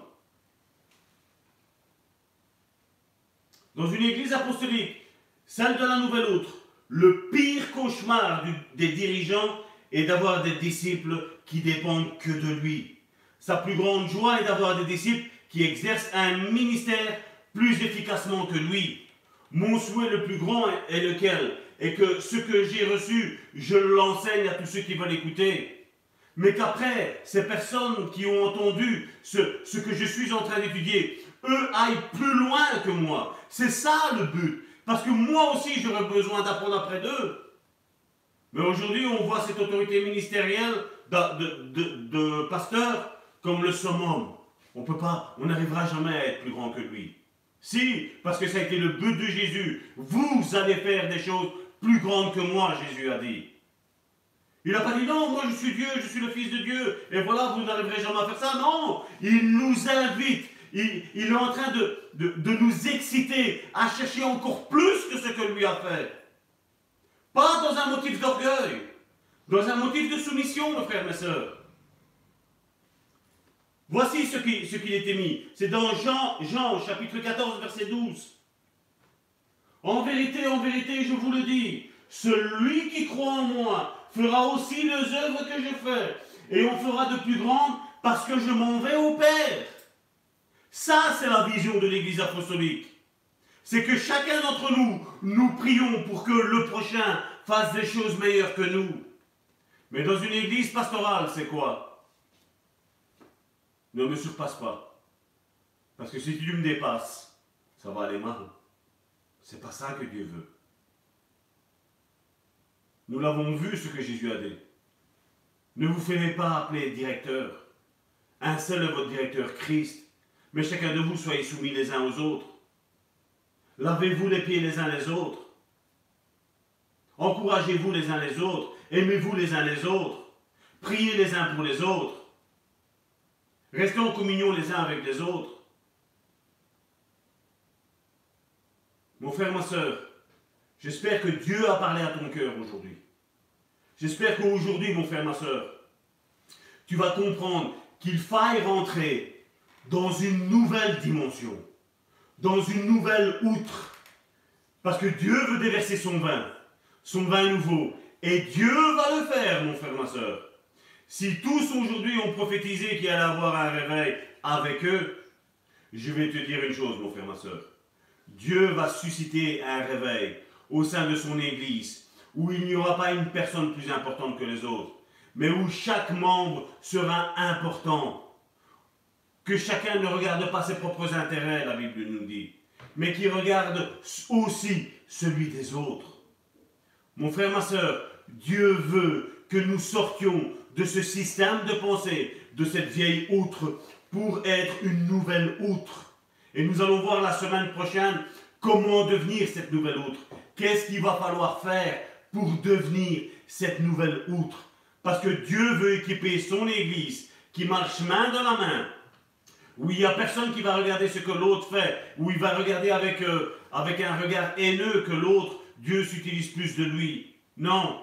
S2: Dans une église apostolique, celle de la nouvelle outre, le pire cauchemar des dirigeants est d'avoir des disciples qui dépendent que de lui. Sa plus grande joie est d'avoir des disciples qui exercent un ministère plus efficacement que lui. Mon souhait le plus grand est lequel? Et que ce que j'ai reçu, je l'enseigne à tous ceux qui veulent écouter. Mais qu'après, ces personnes qui ont entendu ce, que je suis en train d'étudier, eux aillent plus loin que moi. C'est ça le but. Parce que moi aussi, j'aurais besoin d'apprendre après d'eux. Mais aujourd'hui, on voit cette autorité ministérielle de, de, de, pasteur comme le summum. On peut pas, on n'arrivera jamais à être plus grand que lui. Si, parce que ça a été le but de Jésus. Vous allez faire des choses plus grande que moi, Jésus a dit. Il n'a pas dit non, moi je suis Dieu, je suis le Fils de Dieu, et voilà, vous n'arriverez jamais à faire ça. Non, il nous invite, il, est en train de, de, nous exciter à chercher encore plus que ce que lui a fait. Pas dans un motif d'orgueil, dans un motif de soumission, mes frères, mes sœurs. Voici ce qui, ce était mis. C'est dans Jean, Jean, chapitre 14, verset 12. En vérité, en vérité, je vous le dis, celui qui croit en moi fera aussi les œuvres que je fais, et on fera de plus grandes parce que je m'en vais au Père. Ça, c'est la vision de l'Église apostolique. C'est que chacun d'entre nous, nous prions pour que le prochain fasse des choses meilleures que nous. Mais dans une église pastorale, c'est quoi? Ne me surpasse pas. Parce que si tu me dépasses, ça va aller mal. C'est pas ça que Dieu veut. Nous l'avons vu ce que Jésus a dit. Ne vous faites pas appeler directeur. Un seul est votre directeur, Christ. Mais chacun de vous soyez soumis les uns aux autres. Lavez-vous les pieds les uns les autres. Encouragez-vous les uns les autres. Aimez-vous les uns les autres. Priez les uns pour les autres. Restez en communion les uns avec les autres. Mon frère, ma soeur, j'espère que Dieu a parlé à ton cœur aujourd'hui. J'espère qu'aujourd'hui, mon frère, ma soeur, tu vas comprendre qu'il faille rentrer dans une nouvelle dimension, dans une nouvelle outre. Parce que Dieu veut déverser son vin, son vin nouveau. Et Dieu va le faire, mon frère, ma soeur. Si tous aujourd'hui ont prophétisé qu'il allait avoir un réveil avec eux, je vais te dire une chose, mon frère, ma soeur. Dieu va susciter un réveil au sein de son Église où il n'y aura pas une personne plus importante que les autres, mais où chaque membre sera important. Que chacun ne regarde pas ses propres intérêts, la Bible nous dit, mais qui regarde aussi celui des autres. Mon frère, ma soeur, Dieu veut que nous sortions de ce système de pensée, de cette vieille outre, pour être une nouvelle outre et nous allons voir la semaine prochaine comment devenir cette nouvelle outre. Qu'est-ce qu'il va falloir faire pour devenir cette nouvelle outre? Parce que Dieu veut équiper son Église qui marche main dans la main, où il n'y a personne qui va regarder ce que l'autre fait, où il va regarder avec, euh, avec un regard haineux que l'autre, Dieu s'utilise plus de lui. Non.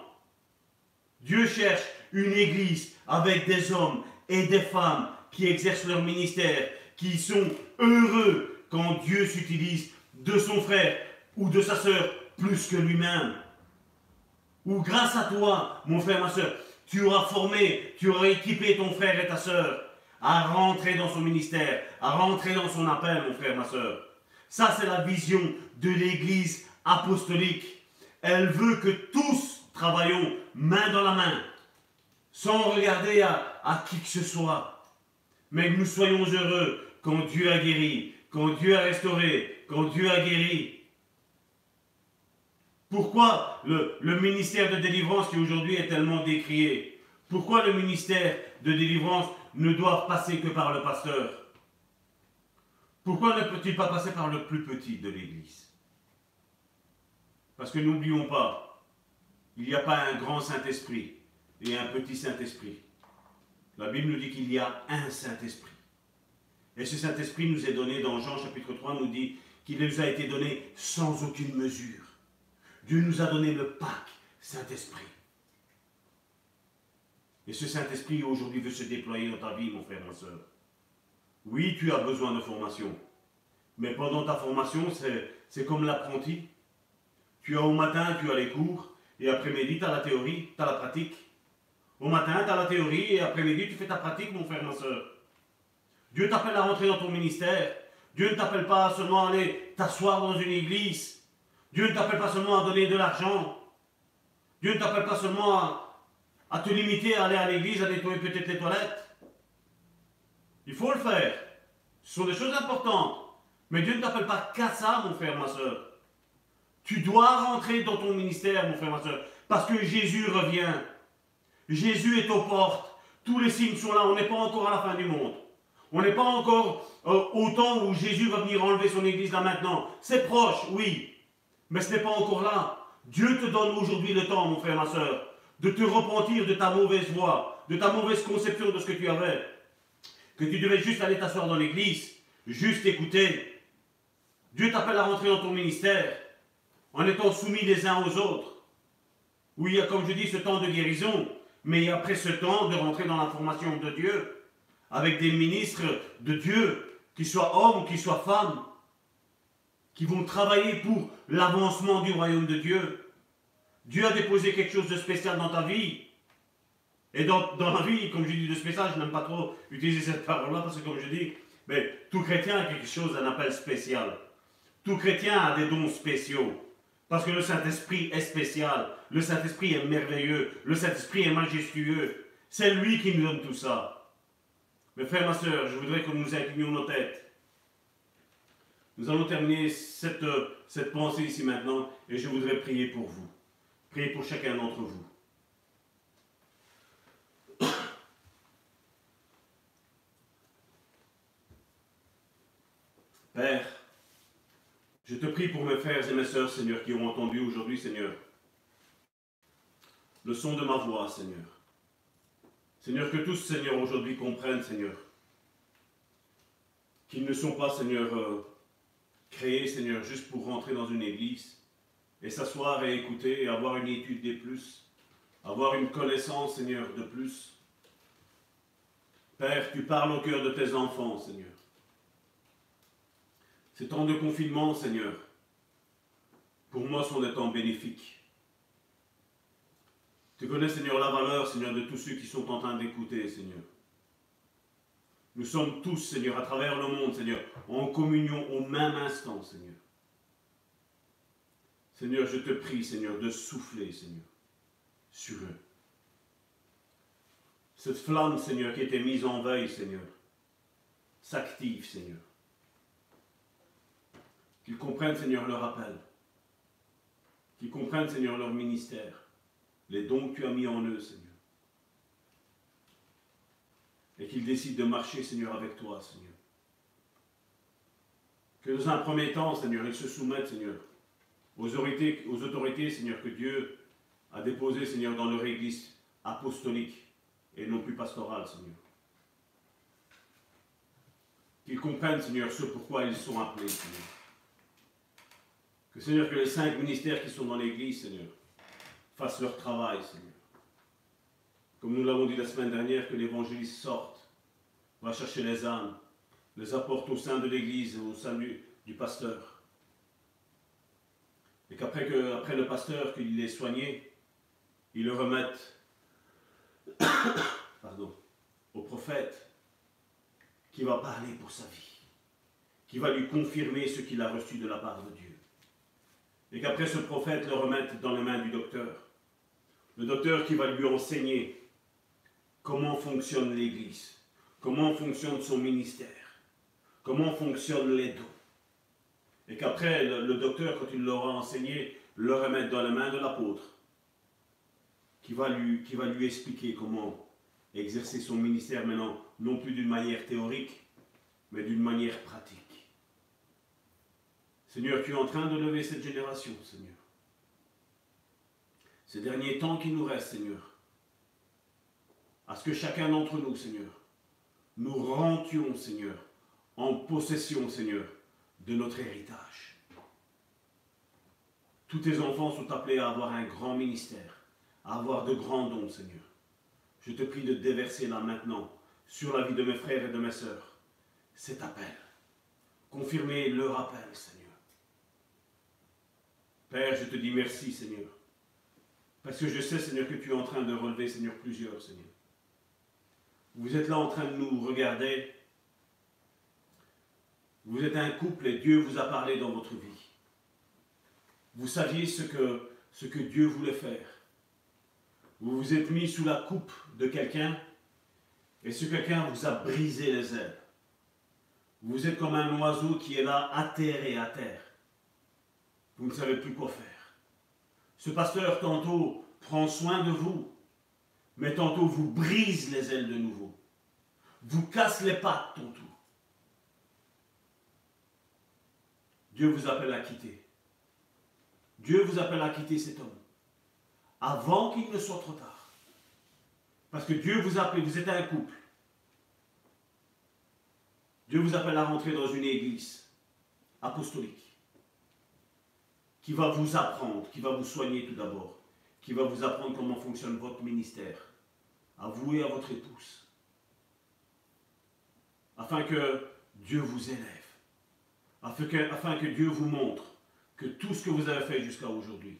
S2: Dieu cherche une Église avec des hommes et des femmes qui exercent leur ministère qui sont heureux quand Dieu s'utilise de son frère ou de sa sœur plus que lui-même. Ou grâce à toi, mon frère, ma sœur, tu auras formé, tu auras équipé ton frère et ta sœur à rentrer dans son ministère, à rentrer dans son appel, mon frère, ma sœur. Ça, c'est la vision de l'Église apostolique. Elle veut que tous travaillons main dans la main, sans regarder à, qui que ce soit. Mais nous soyons heureux quand Dieu a guéri, quand Dieu a restauré, quand Dieu a guéri. Pourquoi le, le ministère de délivrance qui aujourd'hui est tellement décrié? Pourquoi le ministère de délivrance ne doit passer que par le pasteur? Pourquoi ne peut-il pas passer par le plus petit de l'Église? Parce que n'oublions pas, il n'y a pas un grand Saint-Esprit et un petit Saint-Esprit. La Bible nous dit qu'il y a un Saint-Esprit. Et ce Saint-Esprit nous est donné dans Jean chapitre 3, nous dit qu'il nous a été donné sans aucune mesure. Dieu nous a donné le Pâques, Saint-Esprit. Et ce Saint-Esprit aujourd'hui veut se déployer dans ta vie, mon frère, ma soeur. Oui, tu as besoin de formation. Mais pendant ta formation, c'est comme l'apprenti. Tu as au matin, tu as les cours, et après-midi, tu as la théorie, tu as la pratique. Au matin, tu as la théorie, et après-midi, tu fais ta pratique, mon frère, ma soeur. Dieu t'appelle à rentrer dans ton ministère. Dieu ne t'appelle pas seulement à aller t'asseoir dans une église. Dieu ne t'appelle pas seulement à donner de l'argent. Dieu ne t'appelle pas seulement à, te limiter à aller à l'église, à nettoyer peut-être les toilettes. Il faut le faire. Ce sont des choses importantes. Mais Dieu ne t'appelle pas qu'à ça, mon frère, ma soeur. Tu dois rentrer dans ton ministère, mon frère, ma soeur. Parce que Jésus revient. Jésus est aux portes. Tous les signes sont là. On n'est pas encore à la fin du monde. On n'est pas encore euh, au temps où Jésus va venir enlever son église là maintenant. C'est proche, oui. Mais ce n'est pas encore là. Dieu te donne aujourd'hui le temps, mon frère, ma soeur, de te repentir de ta mauvaise voie, de ta mauvaise conception de ce que tu avais. Que tu devais juste aller t'asseoir dans l'église, juste écouter. Dieu t'appelle à rentrer dans ton ministère en étant soumis les uns aux autres. Oui, il y a, comme je dis, ce temps de guérison, mais après ce temps de rentrer dans la formation de Dieu, avec des ministres de Dieu, qu'ils soient hommes qu'ils soient femmes, qui vont travailler pour l'avancement du royaume de Dieu. Dieu a déposé quelque chose de spécial dans ta vie. Et dans, dans la vie, comme je dis de spécial, je n'aime pas trop utiliser cette parole-là parce que comme je dis, mais tout chrétien a quelque chose, un appel spécial. Tout chrétien a des dons spéciaux. Parce que le Saint-Esprit est spécial. Le Saint-Esprit est merveilleux. Le Saint-Esprit est majestueux. C'est lui qui nous donne tout ça. Mais frère, ma soeur, je voudrais que nous inclinions nos têtes nous allons terminer cette, cette pensée ici maintenant et je voudrais prier pour vous. Prier pour chacun d'entre vous. Père, je te prie pour mes frères et mes sœurs, Seigneur, qui ont entendu aujourd'hui, Seigneur, le son de ma voix, Seigneur. Seigneur, que tous, Seigneur, aujourd'hui comprennent, Seigneur, qu'ils ne sont pas, Seigneur, euh, créé, Seigneur, juste pour rentrer dans une église et s'asseoir et écouter et avoir une étude de plus, avoir une connaissance, Seigneur, de plus. Père, tu parles au cœur de tes enfants, Seigneur. Ces temps de confinement, Seigneur, pour moi sont des temps bénéfiques. Tu connais, Seigneur, la valeur, Seigneur, de tous ceux qui sont en train d'écouter, Seigneur. Nous sommes tous, Seigneur, à travers le monde, Seigneur, en communion au même instant, Seigneur. Seigneur, je te prie, Seigneur, de souffler, Seigneur, sur eux. Cette flamme, Seigneur, qui était mise en veille, Seigneur, s'active, Seigneur. Qu'ils comprennent, Seigneur, leur appel. Qu'ils comprennent, Seigneur, leur ministère. Les dons que tu as mis en eux, Seigneur et qu'ils décident de marcher, Seigneur, avec toi, Seigneur. Que dans un premier temps, Seigneur, ils se soumettent, Seigneur, aux autorités, Seigneur, que Dieu a déposées, Seigneur, dans leur église apostolique et non plus pastorale, Seigneur. Qu'ils comprennent, Seigneur, ce pourquoi ils sont appelés, Seigneur. Que, Seigneur, que les cinq ministères qui sont dans l'église, Seigneur, fassent leur travail, Seigneur. Comme nous l'avons dit la semaine dernière, que l'évangéliste sorte, va chercher les âmes, les apportent au sein de l'Église, au sein du, pasteur. Et qu'après que, le pasteur, qu'il est soigné, ils le remettent pardon, au prophète qui va parler pour sa vie, qui va lui confirmer ce qu'il a reçu de la part de Dieu. Et qu'après ce prophète le remette dans les mains du docteur. Le docteur qui va lui enseigner comment fonctionne l'Église, comment fonctionne son ministère, comment fonctionnent les dons. Et qu'après, le, docteur, quand il l'aura enseigné, le remette dans les mains de l'apôtre, qui, qui va lui expliquer comment exercer son ministère maintenant, non plus d'une manière théorique, mais d'une manière pratique. Seigneur, tu es en train de lever cette génération, Seigneur. Ces derniers temps qui nous restent, Seigneur, à ce que chacun d'entre nous, Seigneur, nous rentions, Seigneur, en possession, Seigneur, de notre héritage. Tous tes enfants sont appelés à avoir un grand ministère, à avoir de grands dons, Seigneur. Je te prie de déverser là maintenant, sur la vie de mes frères et de mes sœurs, cet appel. Confirmer leur appel, Seigneur. Père, je te dis merci, Seigneur. Parce que je sais, Seigneur, que tu es en train de relever, Seigneur, plusieurs, Seigneur. Vous êtes là en train de nous regarder. Vous êtes un couple et Dieu vous a parlé dans votre vie. Vous saviez ce que, ce que Dieu voulait faire. Vous vous êtes mis sous la coupe de quelqu'un et ce quelqu'un vous a brisé les ailes. Vous êtes comme un oiseau qui est là atterré à terre. Vous ne savez plus quoi faire. Ce pasteur tantôt prend soin de vous, mais tantôt vous brise les ailes de nouveau. Vous casse les pattes tantôt. Dieu vous appelle à quitter. Dieu vous appelle à quitter cet homme avant qu'il ne soit trop tard. Parce que Dieu vous appelle, vous êtes un couple. Dieu vous appelle à rentrer dans une église apostolique qui va vous apprendre, qui va vous soigner tout d'abord, qui va vous apprendre comment fonctionne votre ministère, à vous et à votre épouse, afin que Dieu vous élève, afin que, Dieu vous montre que tout ce que vous avez fait jusqu'à aujourd'hui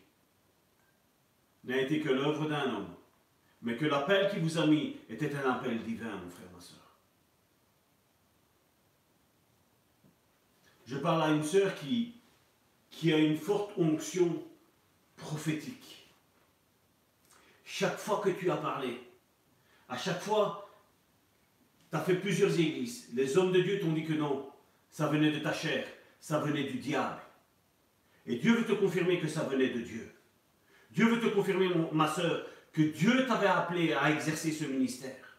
S2: n'a été que l'œuvre d'un homme, mais que l'appel qui vous a mis était un appel divin, mon frère, ma soeur. Je parle à une sœur qui, qui a une forte onction prophétique. Chaque fois que tu as parlé, à chaque fois, tu as fait plusieurs églises. Les hommes de Dieu t'ont dit que non, ça venait de ta chair, ça venait du diable. Et Dieu veut te confirmer que ça venait de Dieu. Dieu veut te confirmer, ma soeur, que Dieu t'avait appelé à exercer ce ministère.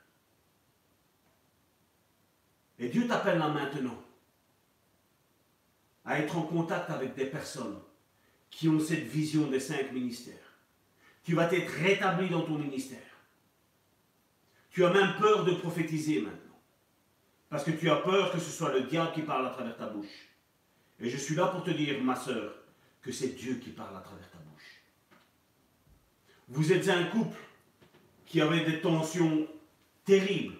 S2: Et Dieu t'appelle là maintenant à être en contact avec des personnes qui ont cette vision des cinq ministères. Tu vas être rétabli dans ton ministère. Tu as même peur de prophétiser maintenant. Parce que tu as peur que ce soit le diable qui parle à travers ta bouche. Et je suis là pour te dire, ma soeur, que c'est Dieu qui parle à travers ta bouche. Vous êtes un couple qui avait des tensions terribles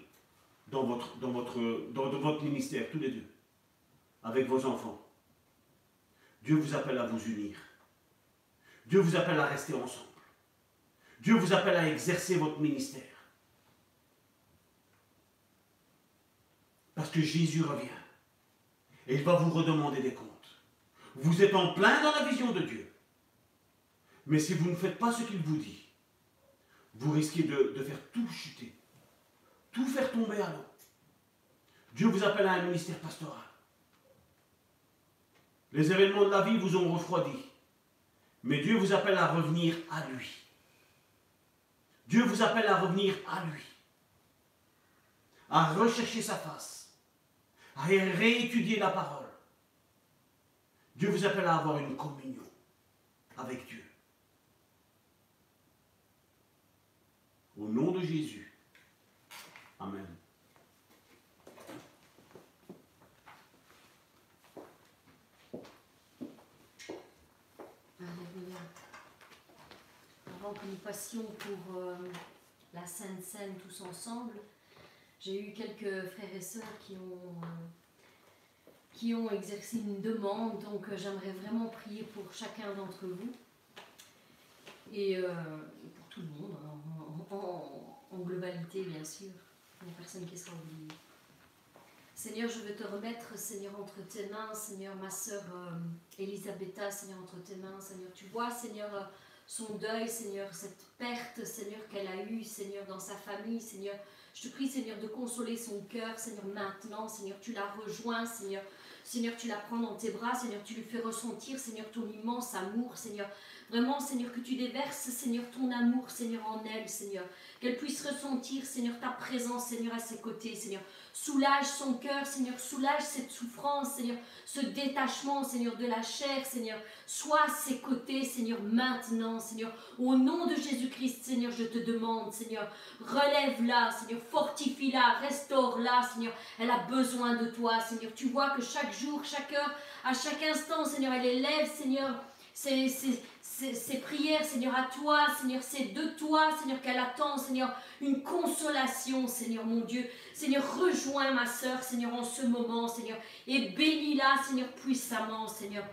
S2: dans votre, dans votre, dans votre ministère, tous les deux, avec vos enfants. Dieu vous appelle à vous unir. Dieu vous appelle à rester ensemble. Dieu vous appelle à exercer votre ministère. Parce que Jésus revient. Et il va vous redemander des comptes. Vous êtes en plein dans la vision de Dieu. Mais si vous ne faites pas ce qu'il vous dit, vous risquez de, faire tout chuter, tout faire tomber à l'eau. Dieu vous appelle à un ministère pastoral. Les événements de la vie vous ont refroidi. Mais Dieu vous appelle à revenir à lui. Dieu vous appelle à revenir à lui. À rechercher sa face. À réétudier la parole. Dieu vous appelle à avoir une communion avec Dieu. Au nom de Jésus. Amen.
S1: Que nous passions pour euh, la Sainte Seine tous ensemble, j'ai eu quelques frères et sœurs qui ont, euh, qui ont exercé une demande. Donc euh, j'aimerais vraiment prier pour chacun d'entre vous et euh, pour tout le monde, en, globalité bien sûr. Il n'y a personne qui sera oublié. Seigneur, je veux te remettre, Seigneur, entre tes mains, Seigneur, ma sœur Elisabetta, Seigneur, entre tes mains, Seigneur. Tu vois, Seigneur, son deuil, Seigneur, cette perte, Seigneur, qu'elle a eue, Seigneur, dans sa famille, Seigneur. Je te prie, Seigneur, de consoler son cœur, Seigneur, maintenant, Seigneur, tu la rejoins, Seigneur. Seigneur, tu la prends dans tes bras, Seigneur, tu lui fais ressentir, Seigneur, ton immense amour, Seigneur. Vraiment, Seigneur, que tu déverses, Seigneur, ton amour, Seigneur, en elle, Seigneur. Qu'elle puisse ressentir, Seigneur, ta présence, Seigneur, à ses côtés, Seigneur. Soulage son cœur, Seigneur. Soulage cette souffrance, Seigneur. Ce détachement, Seigneur, de la chair, Seigneur. Sois à ses côtés, Seigneur, maintenant, Seigneur. Au nom de Jésus-Christ, Seigneur, je te demande, Seigneur, relève-la, Seigneur, fortifie-la, restaure-la, Seigneur. Elle a besoin de toi, Seigneur. Tu vois que chaque jour, chaque heure, à chaque instant, Seigneur, elle élève, Seigneur, prières, Seigneur, à toi, Seigneur, c'est de toi, Seigneur, qu'elle attend, Seigneur, une consolation, Seigneur, mon Dieu. Seigneur, rejoins ma sœur, Seigneur, en ce moment, Seigneur, et bénis-la, Seigneur, puissamment, Seigneur.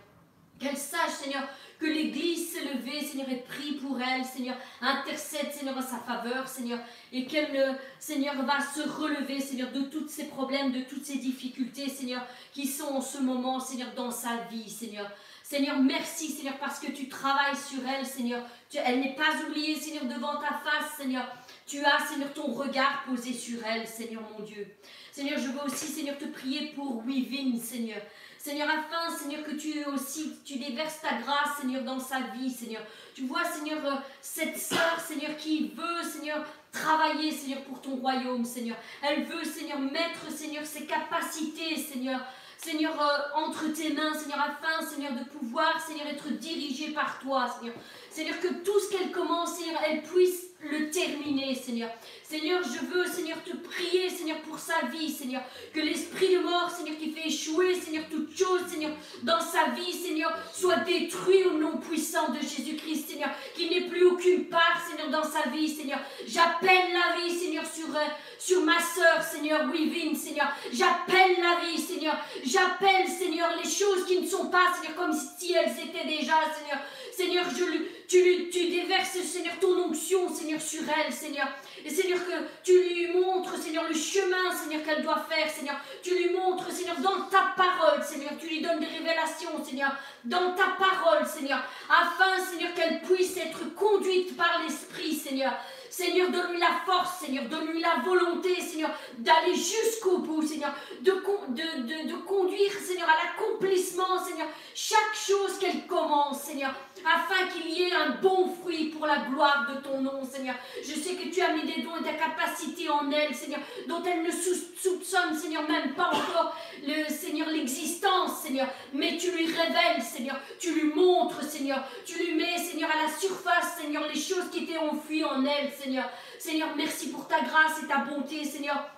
S1: Qu'elle sache, Seigneur, que l'Église s'est levée, Seigneur, et prie pour elle, Seigneur. Intercède, Seigneur, en sa faveur, Seigneur. Et qu'elle, Seigneur, va se relever, Seigneur, de tous ces problèmes, de toutes ces difficultés, Seigneur, qui sont en ce moment, Seigneur, dans sa vie, Seigneur. Seigneur, merci, Seigneur, parce que tu travailles sur elle, Seigneur. elle n'est pas oubliée, Seigneur, devant ta face, Seigneur. Tu as, Seigneur, ton regard posé sur elle, Seigneur mon Dieu. Seigneur, je veux aussi, Seigneur, te prier pour Wivine, Seigneur. Seigneur, afin, Seigneur, que tu aussi, tu déverses ta grâce, Seigneur, dans sa vie, Seigneur. Tu vois, Seigneur, euh, cette sœur, Seigneur, qui veut, Seigneur, travailler, Seigneur, pour ton royaume, Seigneur. Elle veut, Seigneur, mettre, Seigneur, ses capacités, Seigneur, Seigneur, euh, entre tes mains, Seigneur, afin, Seigneur, de pouvoir, Seigneur, être dirigé par toi, Seigneur. Seigneur, que tout ce qu'elle commence, Seigneur, elle puisse le terminer, Seigneur. Seigneur, je veux, Seigneur, te prier, Seigneur, pour sa vie, Seigneur. Que l'esprit de mort, Seigneur, qui fait échouer, Seigneur, toute chose, Seigneur, dans sa vie, Seigneur, soit détruit au nom puissant de Jésus-Christ, Seigneur. Qu'il n'ait plus aucune part, Seigneur, dans sa vie, Seigneur. J'appelle la vie, Seigneur, sur, euh, sur ma sœur, Seigneur, Wivine, Seigneur. J'appelle la vie, Seigneur. J'appelle, Seigneur, les choses qui ne sont pas, Seigneur, comme si elles étaient déjà, Seigneur. Seigneur, je, tu, tu déverses, Seigneur, ton onction, Seigneur, sur elle, Seigneur. Et Seigneur, que tu lui montres, Seigneur, le chemin, Seigneur, qu'elle doit faire, Seigneur. Tu lui montres, Seigneur, dans ta parole, Seigneur. Tu lui donnes des révélations, Seigneur, dans ta parole, Seigneur. Afin, Seigneur, qu'elle puisse être conduite par l'Esprit, Seigneur. Seigneur, donne-lui la force, Seigneur, donne-lui la volonté, Seigneur, d'aller jusqu'au bout, Seigneur, de, de, de, conduire, Seigneur, à l'accomplissement, Seigneur, chaque chose qu'elle commence, Seigneur, afin qu'il y ait un bon fruit pour la gloire de ton nom, Seigneur. Je sais que tu as mis des dons et des capacités en elle, Seigneur, dont elle ne soupçonne, Seigneur, même pas encore, le Seigneur, l'existence, Seigneur, mais tu lui révèles, Seigneur, tu lui montres, Seigneur, tu lui mets, Seigneur, à la surface, Seigneur, les choses qui étaient enfuies en elle. Seigneur. Seigneur, merci pour ta grâce et ta bonté, Seigneur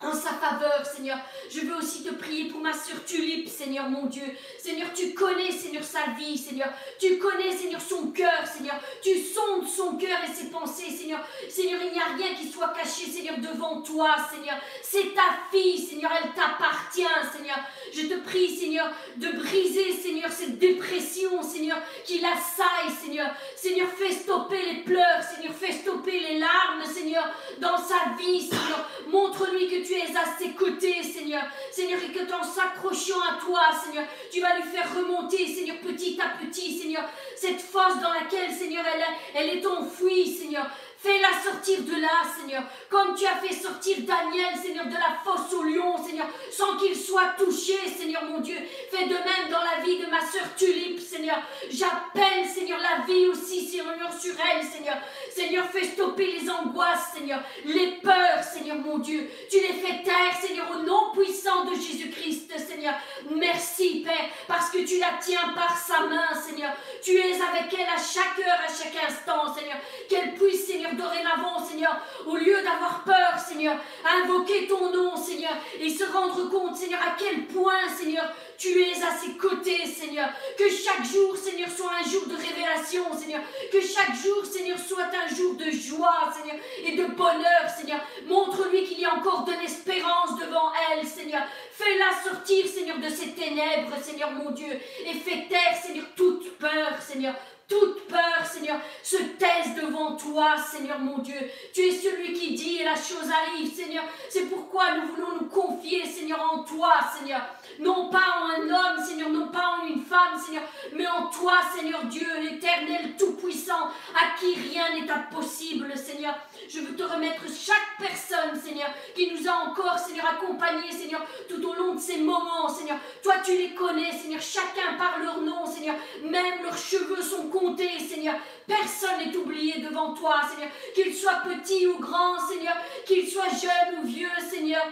S1: en sa faveur, Seigneur. Je veux aussi te prier pour ma sœur Tulipe, Seigneur mon Dieu. Seigneur, tu connais, Seigneur, sa vie, Seigneur. Tu connais, Seigneur, son cœur, Seigneur. Tu sondes son cœur et ses pensées, Seigneur. Seigneur, il n'y a rien qui soit caché, Seigneur, devant toi, Seigneur. C'est ta fille, Seigneur, elle t'appartient, Seigneur. Je te prie, Seigneur, de briser, Seigneur, cette dépression, Seigneur, qui l'assaille, Seigneur. Seigneur, fais stopper les pleurs, Seigneur, fais stopper les larmes, Seigneur, dans sa vie, Seigneur. Montre-lui que tu es à ses côtés, Seigneur. Seigneur, et que en s'accrochant à toi, Seigneur, tu vas lui faire remonter, Seigneur, petit à petit, Seigneur, cette fosse dans laquelle, Seigneur, elle, elle est enfouie, Seigneur. Fais-la sortir de là, Seigneur, comme tu as fait sortir Daniel, Seigneur, de la fosse au lion, Seigneur, sans qu'il soit touché, Seigneur mon Dieu. Fais de même dans la vie de ma sœur Tulipe, Seigneur. J'appelle, Seigneur, la vie aussi, Seigneur, sur elle, Seigneur. Seigneur, fais stopper les angoisses, Seigneur, les peurs, Seigneur mon Dieu. Tu les fais taire, Seigneur, au nom puissant de Jésus-Christ, Seigneur. Merci, Père, parce que tu la tiens par sa main, Seigneur. Tu es avec elle à chaque heure, à chaque instant, Seigneur. Qu'elle puisse, Seigneur, dorénavant, Seigneur, au lieu d'avoir peur, Seigneur, invoquer ton nom, Seigneur, et se rendre compte, Seigneur, à quel point, Seigneur, tu es à ses côtés, Seigneur. Que chaque jour, Seigneur, soit un jour de révélation, Seigneur. Que chaque jour, Seigneur, soit un jour de joie, Seigneur, et de bonheur, Seigneur. Montre-lui qu'il y a encore de l'espérance devant elle, Seigneur. Fais-la sortir, Seigneur, de ces ténèbres, Seigneur mon Dieu, et fais taire, Seigneur, toute peur, Seigneur, toute peur, Seigneur, se taise devant toi, Seigneur mon Dieu. Tu es celui qui dit et la chose arrive, Seigneur. C'est pourquoi nous voulons nous confier, Seigneur, en toi, Seigneur. Non pas en un homme, Seigneur, non pas en Seigneur, mais en toi, Seigneur Dieu, éternel, tout-puissant, à qui rien n'est impossible, Seigneur. Je veux te remettre chaque personne, Seigneur, qui nous a encore, Seigneur, accompagnés, Seigneur, tout au long de ces moments, Seigneur. Toi, tu les connais, Seigneur, chacun par leur nom, Seigneur. Même leurs cheveux sont comptés, Seigneur. Personne n'est oublié devant toi, Seigneur. Qu'il soit petit ou grand, Seigneur. Qu'il soit jeune ou vieux, Seigneur.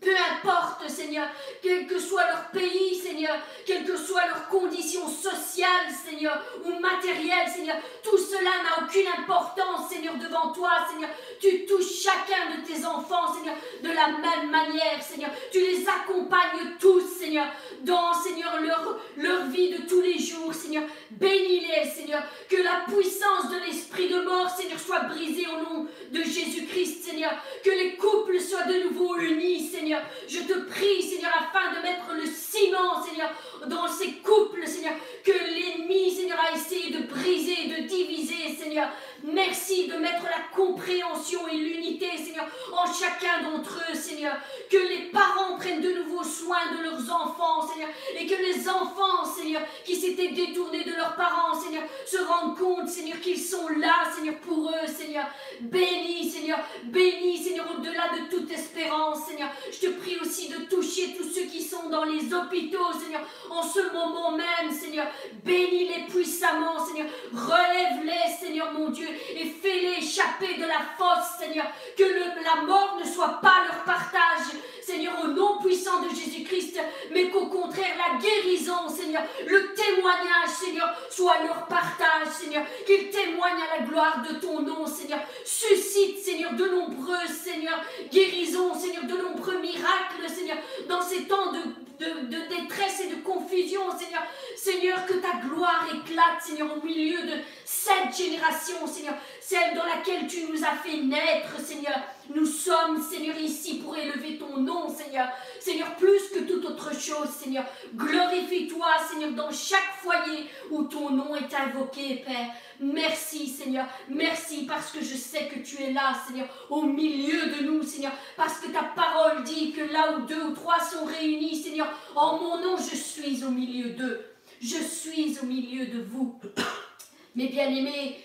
S1: Peu importe, Seigneur, quel que soit leur pays, Seigneur, quelles que soient leurs conditions sociales, Seigneur, ou matérielles, Seigneur, tout cela n'a aucune importance, Seigneur, devant toi, Seigneur. Tu touches chacun de tes enfants, Seigneur, de la même manière, Seigneur. Tu les accompagnes tous, Seigneur, dans, Seigneur, leur, leur vie de tous les jours, Seigneur. Bénis-les, Seigneur. Que la puissance de l'esprit de mort, Seigneur, soit brisée au nom de Jésus-Christ, Seigneur. Que les couples soient de nouveau unis, Seigneur. Je te prie, Seigneur, afin de mettre le ciment, Seigneur, dans ces couples, Seigneur, que l'ennemi, Seigneur, a essayé de briser, de diviser, Seigneur. Merci de mettre la compréhension et l'unité, Seigneur, en chacun d'entre eux, Seigneur. Que les parents prennent de nouveau soin de leurs enfants, Seigneur, et que les enfants, Seigneur, qui s'étaient détournés de leurs parents, Seigneur, se rendent compte, Seigneur, qu'ils sont là, Seigneur, pour eux, Seigneur. Bénis, Seigneur, bénis, Seigneur, au-delà de toute espérance, Seigneur. Je te prie aussi de toucher tous ceux qui sont dans les hôpitaux, Seigneur, en ce moment même, Seigneur. Bénis-les puissamment, Seigneur. Relève-les, Seigneur mon Dieu, et fais-les échapper de la fosse, Seigneur. Que la mort ne soit pas leur partage, Seigneur, au nom puissant de Jésus-Christ, mais qu'au contraire, la guérison, Seigneur, le témoignage, Seigneur, soit leur partage, Seigneur. Qu'ils témoignent à la gloire de ton nom, Seigneur. Suscite, Seigneur, de nombreuses, Seigneur, guérisons, Seigneur, de nombreux miracles, Seigneur, dans ces temps de de, détresse et de confusion, Seigneur. Seigneur, que ta gloire éclate, Seigneur, au milieu de cette génération, Seigneur, celle dans laquelle tu nous as fait naître, Seigneur. Nous sommes, Seigneur, ici pour élever ton nom, Seigneur. Seigneur, plus que toute autre chose, Seigneur. Glorifie-toi, Seigneur, dans chaque foyer où ton nom est invoqué, Père. Merci, Seigneur. Merci parce que je sais que tu es là, Seigneur, au milieu de nous, Seigneur. Parce que ta parole dit que là où deux ou trois sont réunis, Seigneur, en mon nom, je suis au milieu d'eux. Je suis au milieu de vous. Mes bien-aimés,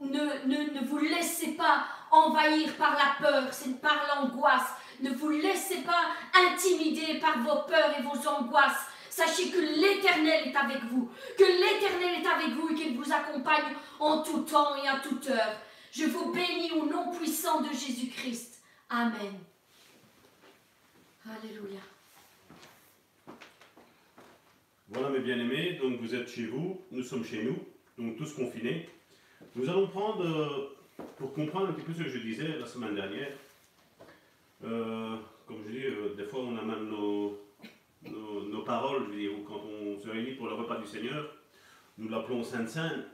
S1: ne, vous laissez pas envahir par la peur, par l'angoisse. Ne vous laissez pas intimider par vos peurs et vos angoisses. Sachez que l'Éternel est avec vous, que l'Éternel est avec vous et qu'il vous accompagne en tout temps et à toute heure. Je vous bénis au nom puissant de Jésus-Christ. Amen. Alléluia.
S2: Voilà mes bien-aimés, donc vous êtes chez vous, nous sommes chez nous, donc tous confinés. Nous allons prendre, euh, pour comprendre un petit peu ce que je disais la semaine dernière, euh, comme je dis, euh, des fois on a même nos, paroles, je veux dire, quand on se réunit pour le repas du Seigneur, nous l'appelons Sainte Sainte.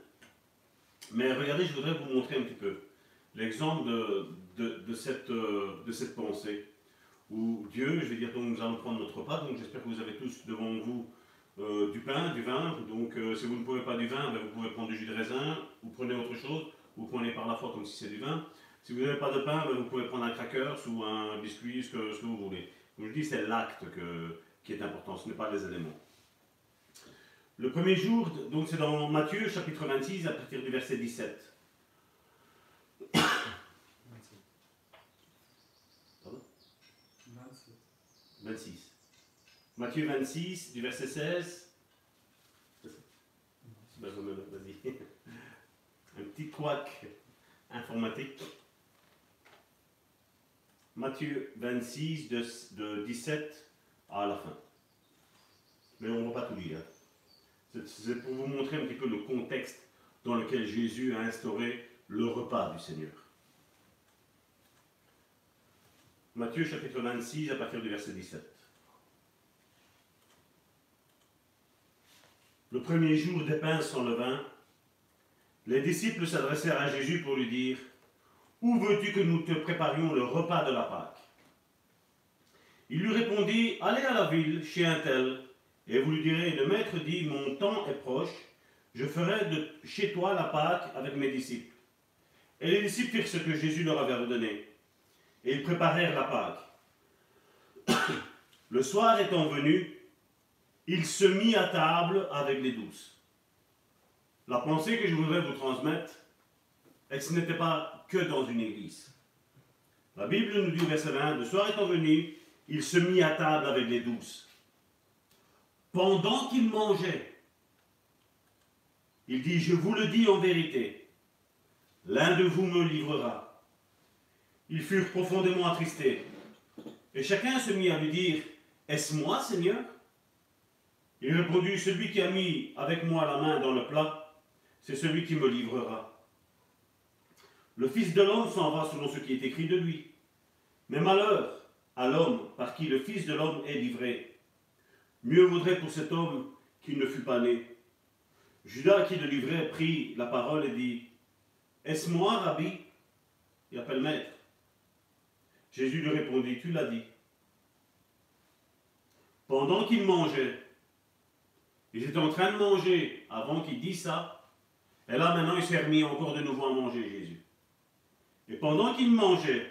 S2: Mais regardez, je voudrais vous montrer un petit peu l'exemple de, de, cette, pensée. Où Dieu, je vais dire, donc nous allons prendre notre repas, donc j'espère que vous avez tous devant vous euh, du pain, du vin. Donc euh, si vous ne pouvez pas du vin, ben, vous pouvez prendre du jus de raisin, vous prenez autre chose, vous prenez par la fois comme si c'est du vin. Si vous n'avez pas de pain, ben, vous pouvez prendre un cracker ou un biscuit, ce que, ce que vous voulez. Comme je dis, c'est l'acte que, qui est important, ce n'est pas les éléments. Le premier jour, donc c'est dans Matthieu chapitre 26 à partir du verset 17. 26. Matthieu 26, du verset 16. Vas-y. Un petit couac informatique. Matthieu 26, de, de 17 à la fin. Mais on ne va pas tout lire. C'est pour vous montrer un petit peu le contexte dans lequel Jésus a instauré le repas du Seigneur. Matthieu chapitre 26 à partir du verset 17. Le premier jour des pains sans levain, les disciples s'adressèrent à Jésus pour lui dire Où veux-tu que nous te préparions le repas de la Pâque? Il lui répondit, allez à la ville, chez un tel, et vous lui direz, le maître dit, mon temps est proche, je ferai de chez toi la Pâque avec mes disciples. Et les disciples firent ce que Jésus leur avait ordonné, et ils préparèrent la Pâque. Le soir étant venu, il se mit à table avec les douze. La pensée que je voudrais vous transmettre est ce n'était pas que dans une église. La Bible nous dit verset 20, le soir étant venu, il se mit à table avec les douze. Pendant qu'il mangeait, il dit, je vous le dis en vérité, l'un de vous me livrera. Ils furent profondément attristés, et chacun se mit à lui dire, est-ce moi, Seigneur? Il répondit, celui qui a mis avec moi la main dans le plat, c'est celui qui me livrera. Le Fils de l'homme s'en va selon ce qui est écrit de lui. Mais malheur à l'homme par qui le Fils de l'homme est livré. Mieux vaudrait pour cet homme qu'il ne fût pas né. Judas qui le livrait prit la parole et dit, Est-ce moi, Rabbi? Il appelle maître. Jésus lui répondit, Tu l'as dit. Pendant qu'il mangeait, il était en train de manger avant qu'il dise ça, et là maintenant il s'est remis encore de nouveau à manger, Jésus. Et pendant qu'il mangeait,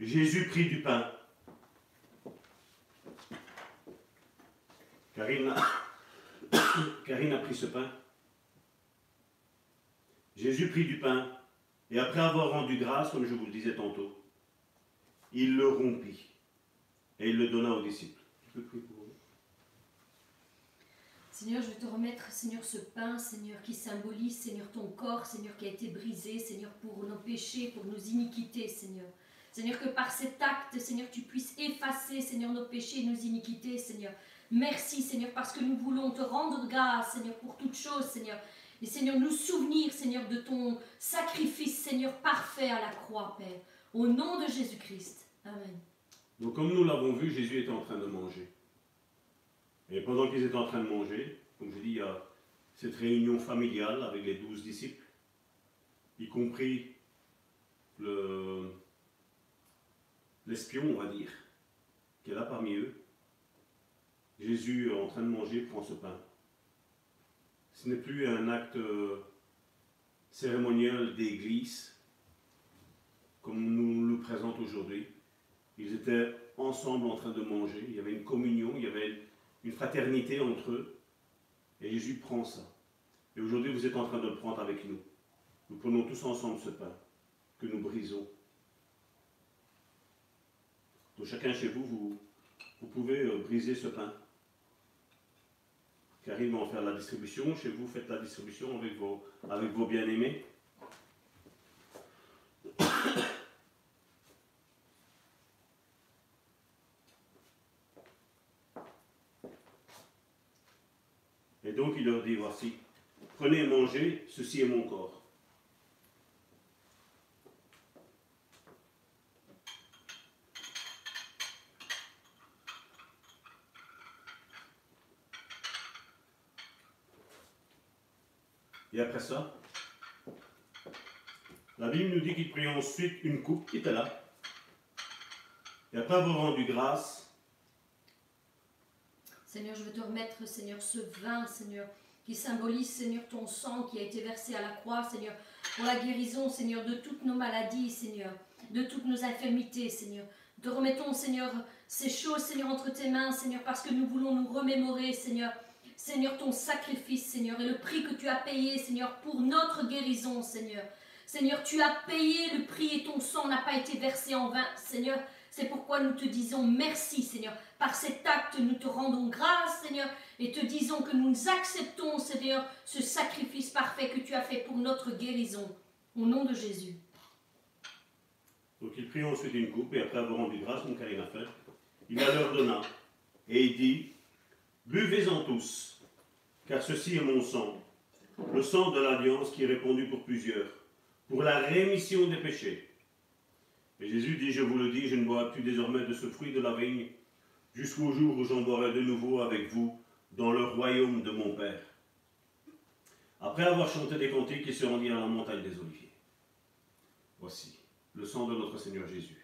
S2: Jésus prit du pain. Karine a, Karine a pris ce pain. Jésus prit du pain et après avoir rendu grâce, comme je vous le disais tantôt, il le rompit et il le donna aux disciples. Peux prier pour
S1: Seigneur, je vais te remettre, Seigneur, ce pain, Seigneur, qui symbolise, Seigneur, ton corps, Seigneur, qui a été brisé, Seigneur, pour nos péchés, pour nos iniquités, Seigneur. Seigneur, que par cet acte, Seigneur, tu puisses effacer, Seigneur, nos péchés et nos iniquités, Seigneur. Merci, Seigneur, parce que nous voulons te rendre grâce, Seigneur, pour toutes choses, Seigneur. Et Seigneur, nous souvenir, Seigneur, de ton sacrifice, Seigneur, parfait à la croix, Père. Au nom de Jésus-Christ. Amen.
S2: Donc, comme nous l'avons vu, Jésus était en train de manger. Et pendant qu'ils étaient en train de manger, comme je dis, il y a cette réunion familiale avec les douze disciples, y compris l'espion, on va dire, qui est là parmi eux. Jésus, en train de manger, prend ce pain. Ce n'est plus un acte euh, cérémoniel d'église, comme nous le présente aujourd'hui. Ils étaient ensemble en train de manger, il y avait une communion, il y avait une fraternité entre eux. Et Jésus prend ça. Et aujourd'hui, vous êtes en train de le prendre avec nous. Nous prenons tous ensemble ce pain que nous brisons. Donc chacun chez vous, vous, vous pouvez euh, briser ce pain. Karine va en faire la distribution. Chez vous, faites la distribution avec vos, avec vos bien-aimés. Et donc il leur dit, voici, prenez et mangez, ceci est mon corps. Et après ça, la Bible nous dit qu'il prit ensuite une coupe qui était là. Et après avoir rendu grâce,
S1: Seigneur, je veux te remettre, Seigneur, ce vin, Seigneur, qui symbolise, Seigneur, ton sang qui a été versé à la croix, Seigneur, pour la guérison, Seigneur, de toutes nos maladies, Seigneur, de toutes nos infirmités, Seigneur. Te remettons, Seigneur, ces choses, Seigneur, entre tes mains, Seigneur, parce que nous voulons nous remémorer, Seigneur, Seigneur, ton sacrifice, Seigneur, et le prix que tu as payé, Seigneur, pour notre guérison, Seigneur. Seigneur, tu as payé le prix et ton sang n'a pas été versé en vain, Seigneur. C'est pourquoi nous te disons merci, Seigneur. Par cet acte, nous te rendons grâce, Seigneur, et te disons que nous acceptons, Seigneur, ce sacrifice parfait que tu as fait pour notre guérison. Au nom de Jésus.
S2: Donc il prit ensuite une coupe, et après avoir rendu grâce, mon Karine a fait, il la leur donna, et il dit, Buvez-en tous, car ceci est mon sang, le sang de l'alliance qui est répandu pour plusieurs, pour la rémission des péchés. Et Jésus dit, je vous le dis, je ne bois plus désormais de ce fruit de la vigne, jusqu'au jour où j'en boirai de nouveau avec vous dans le royaume de mon Père. Après avoir chanté des cantiques, il se rendit à la montagne des Oliviers. Voici le sang de notre Seigneur Jésus.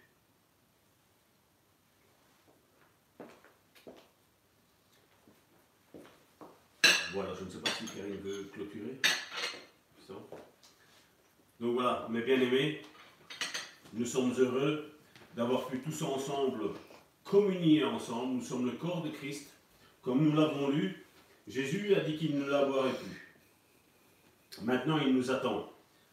S2: Voilà, je ne sais pas si Karine veut clôturer. Ça. Donc voilà, mes bien-aimés, nous sommes heureux d'avoir pu tous ensemble communier ensemble. Nous sommes le corps de Christ. Comme nous l'avons lu, Jésus a dit qu'il ne l'aboirait plus. Maintenant, il nous attend,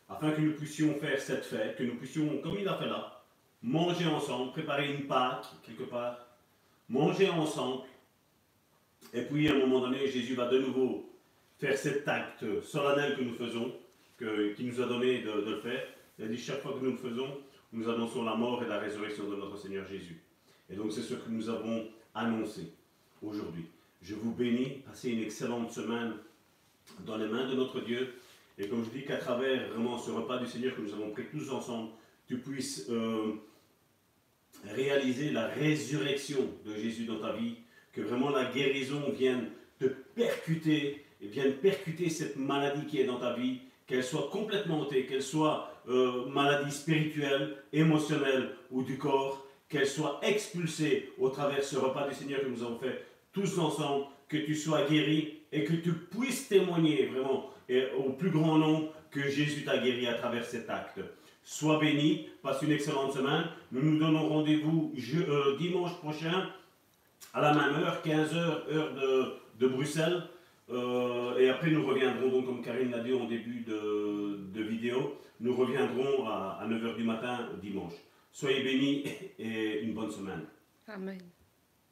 S2: afin que nous puissions faire cette fête, que nous puissions, comme il a fait là, manger ensemble, préparer une pâte quelque part, manger ensemble, et puis à un moment donné, Jésus va de nouveau faire cet acte solennel que nous faisons, qu'il nous a donné de, de, le faire. Il a dit chaque fois que nous le faisons, nous annonçons la mort et la résurrection de notre Seigneur Jésus. Et donc c'est ce que nous avons annoncé aujourd'hui. Je vous bénis, passez une excellente semaine dans les mains de notre Dieu. Et comme je dis qu'à travers vraiment ce repas du Seigneur que nous avons pris tous ensemble, tu puisses euh, réaliser la résurrection de Jésus dans ta vie, que vraiment la guérison vienne te percuter, et vienne percuter cette maladie qui est dans ta vie, qu'elle soit complètement ôtée, qu'elle soit euh, maladie spirituelle, émotionnelle ou du corps, qu'elle soit expulsée au travers ce repas du Seigneur que nous avons fait tous ensemble, que tu sois guéri et que tu puisses témoigner vraiment au plus grand nombre que Jésus t'a guéri à travers cet acte. Sois béni, passe une excellente semaine. Nous nous donnons rendez-vous euh, dimanche prochain à la même heure, 15h, heure de Bruxelles. Euh, et après, nous reviendrons, donc, comme Karine l'a dit en début de, vidéo, nous reviendrons à, à 9h du matin dimanche. Soyez bénis et une bonne semaine.
S1: Amen.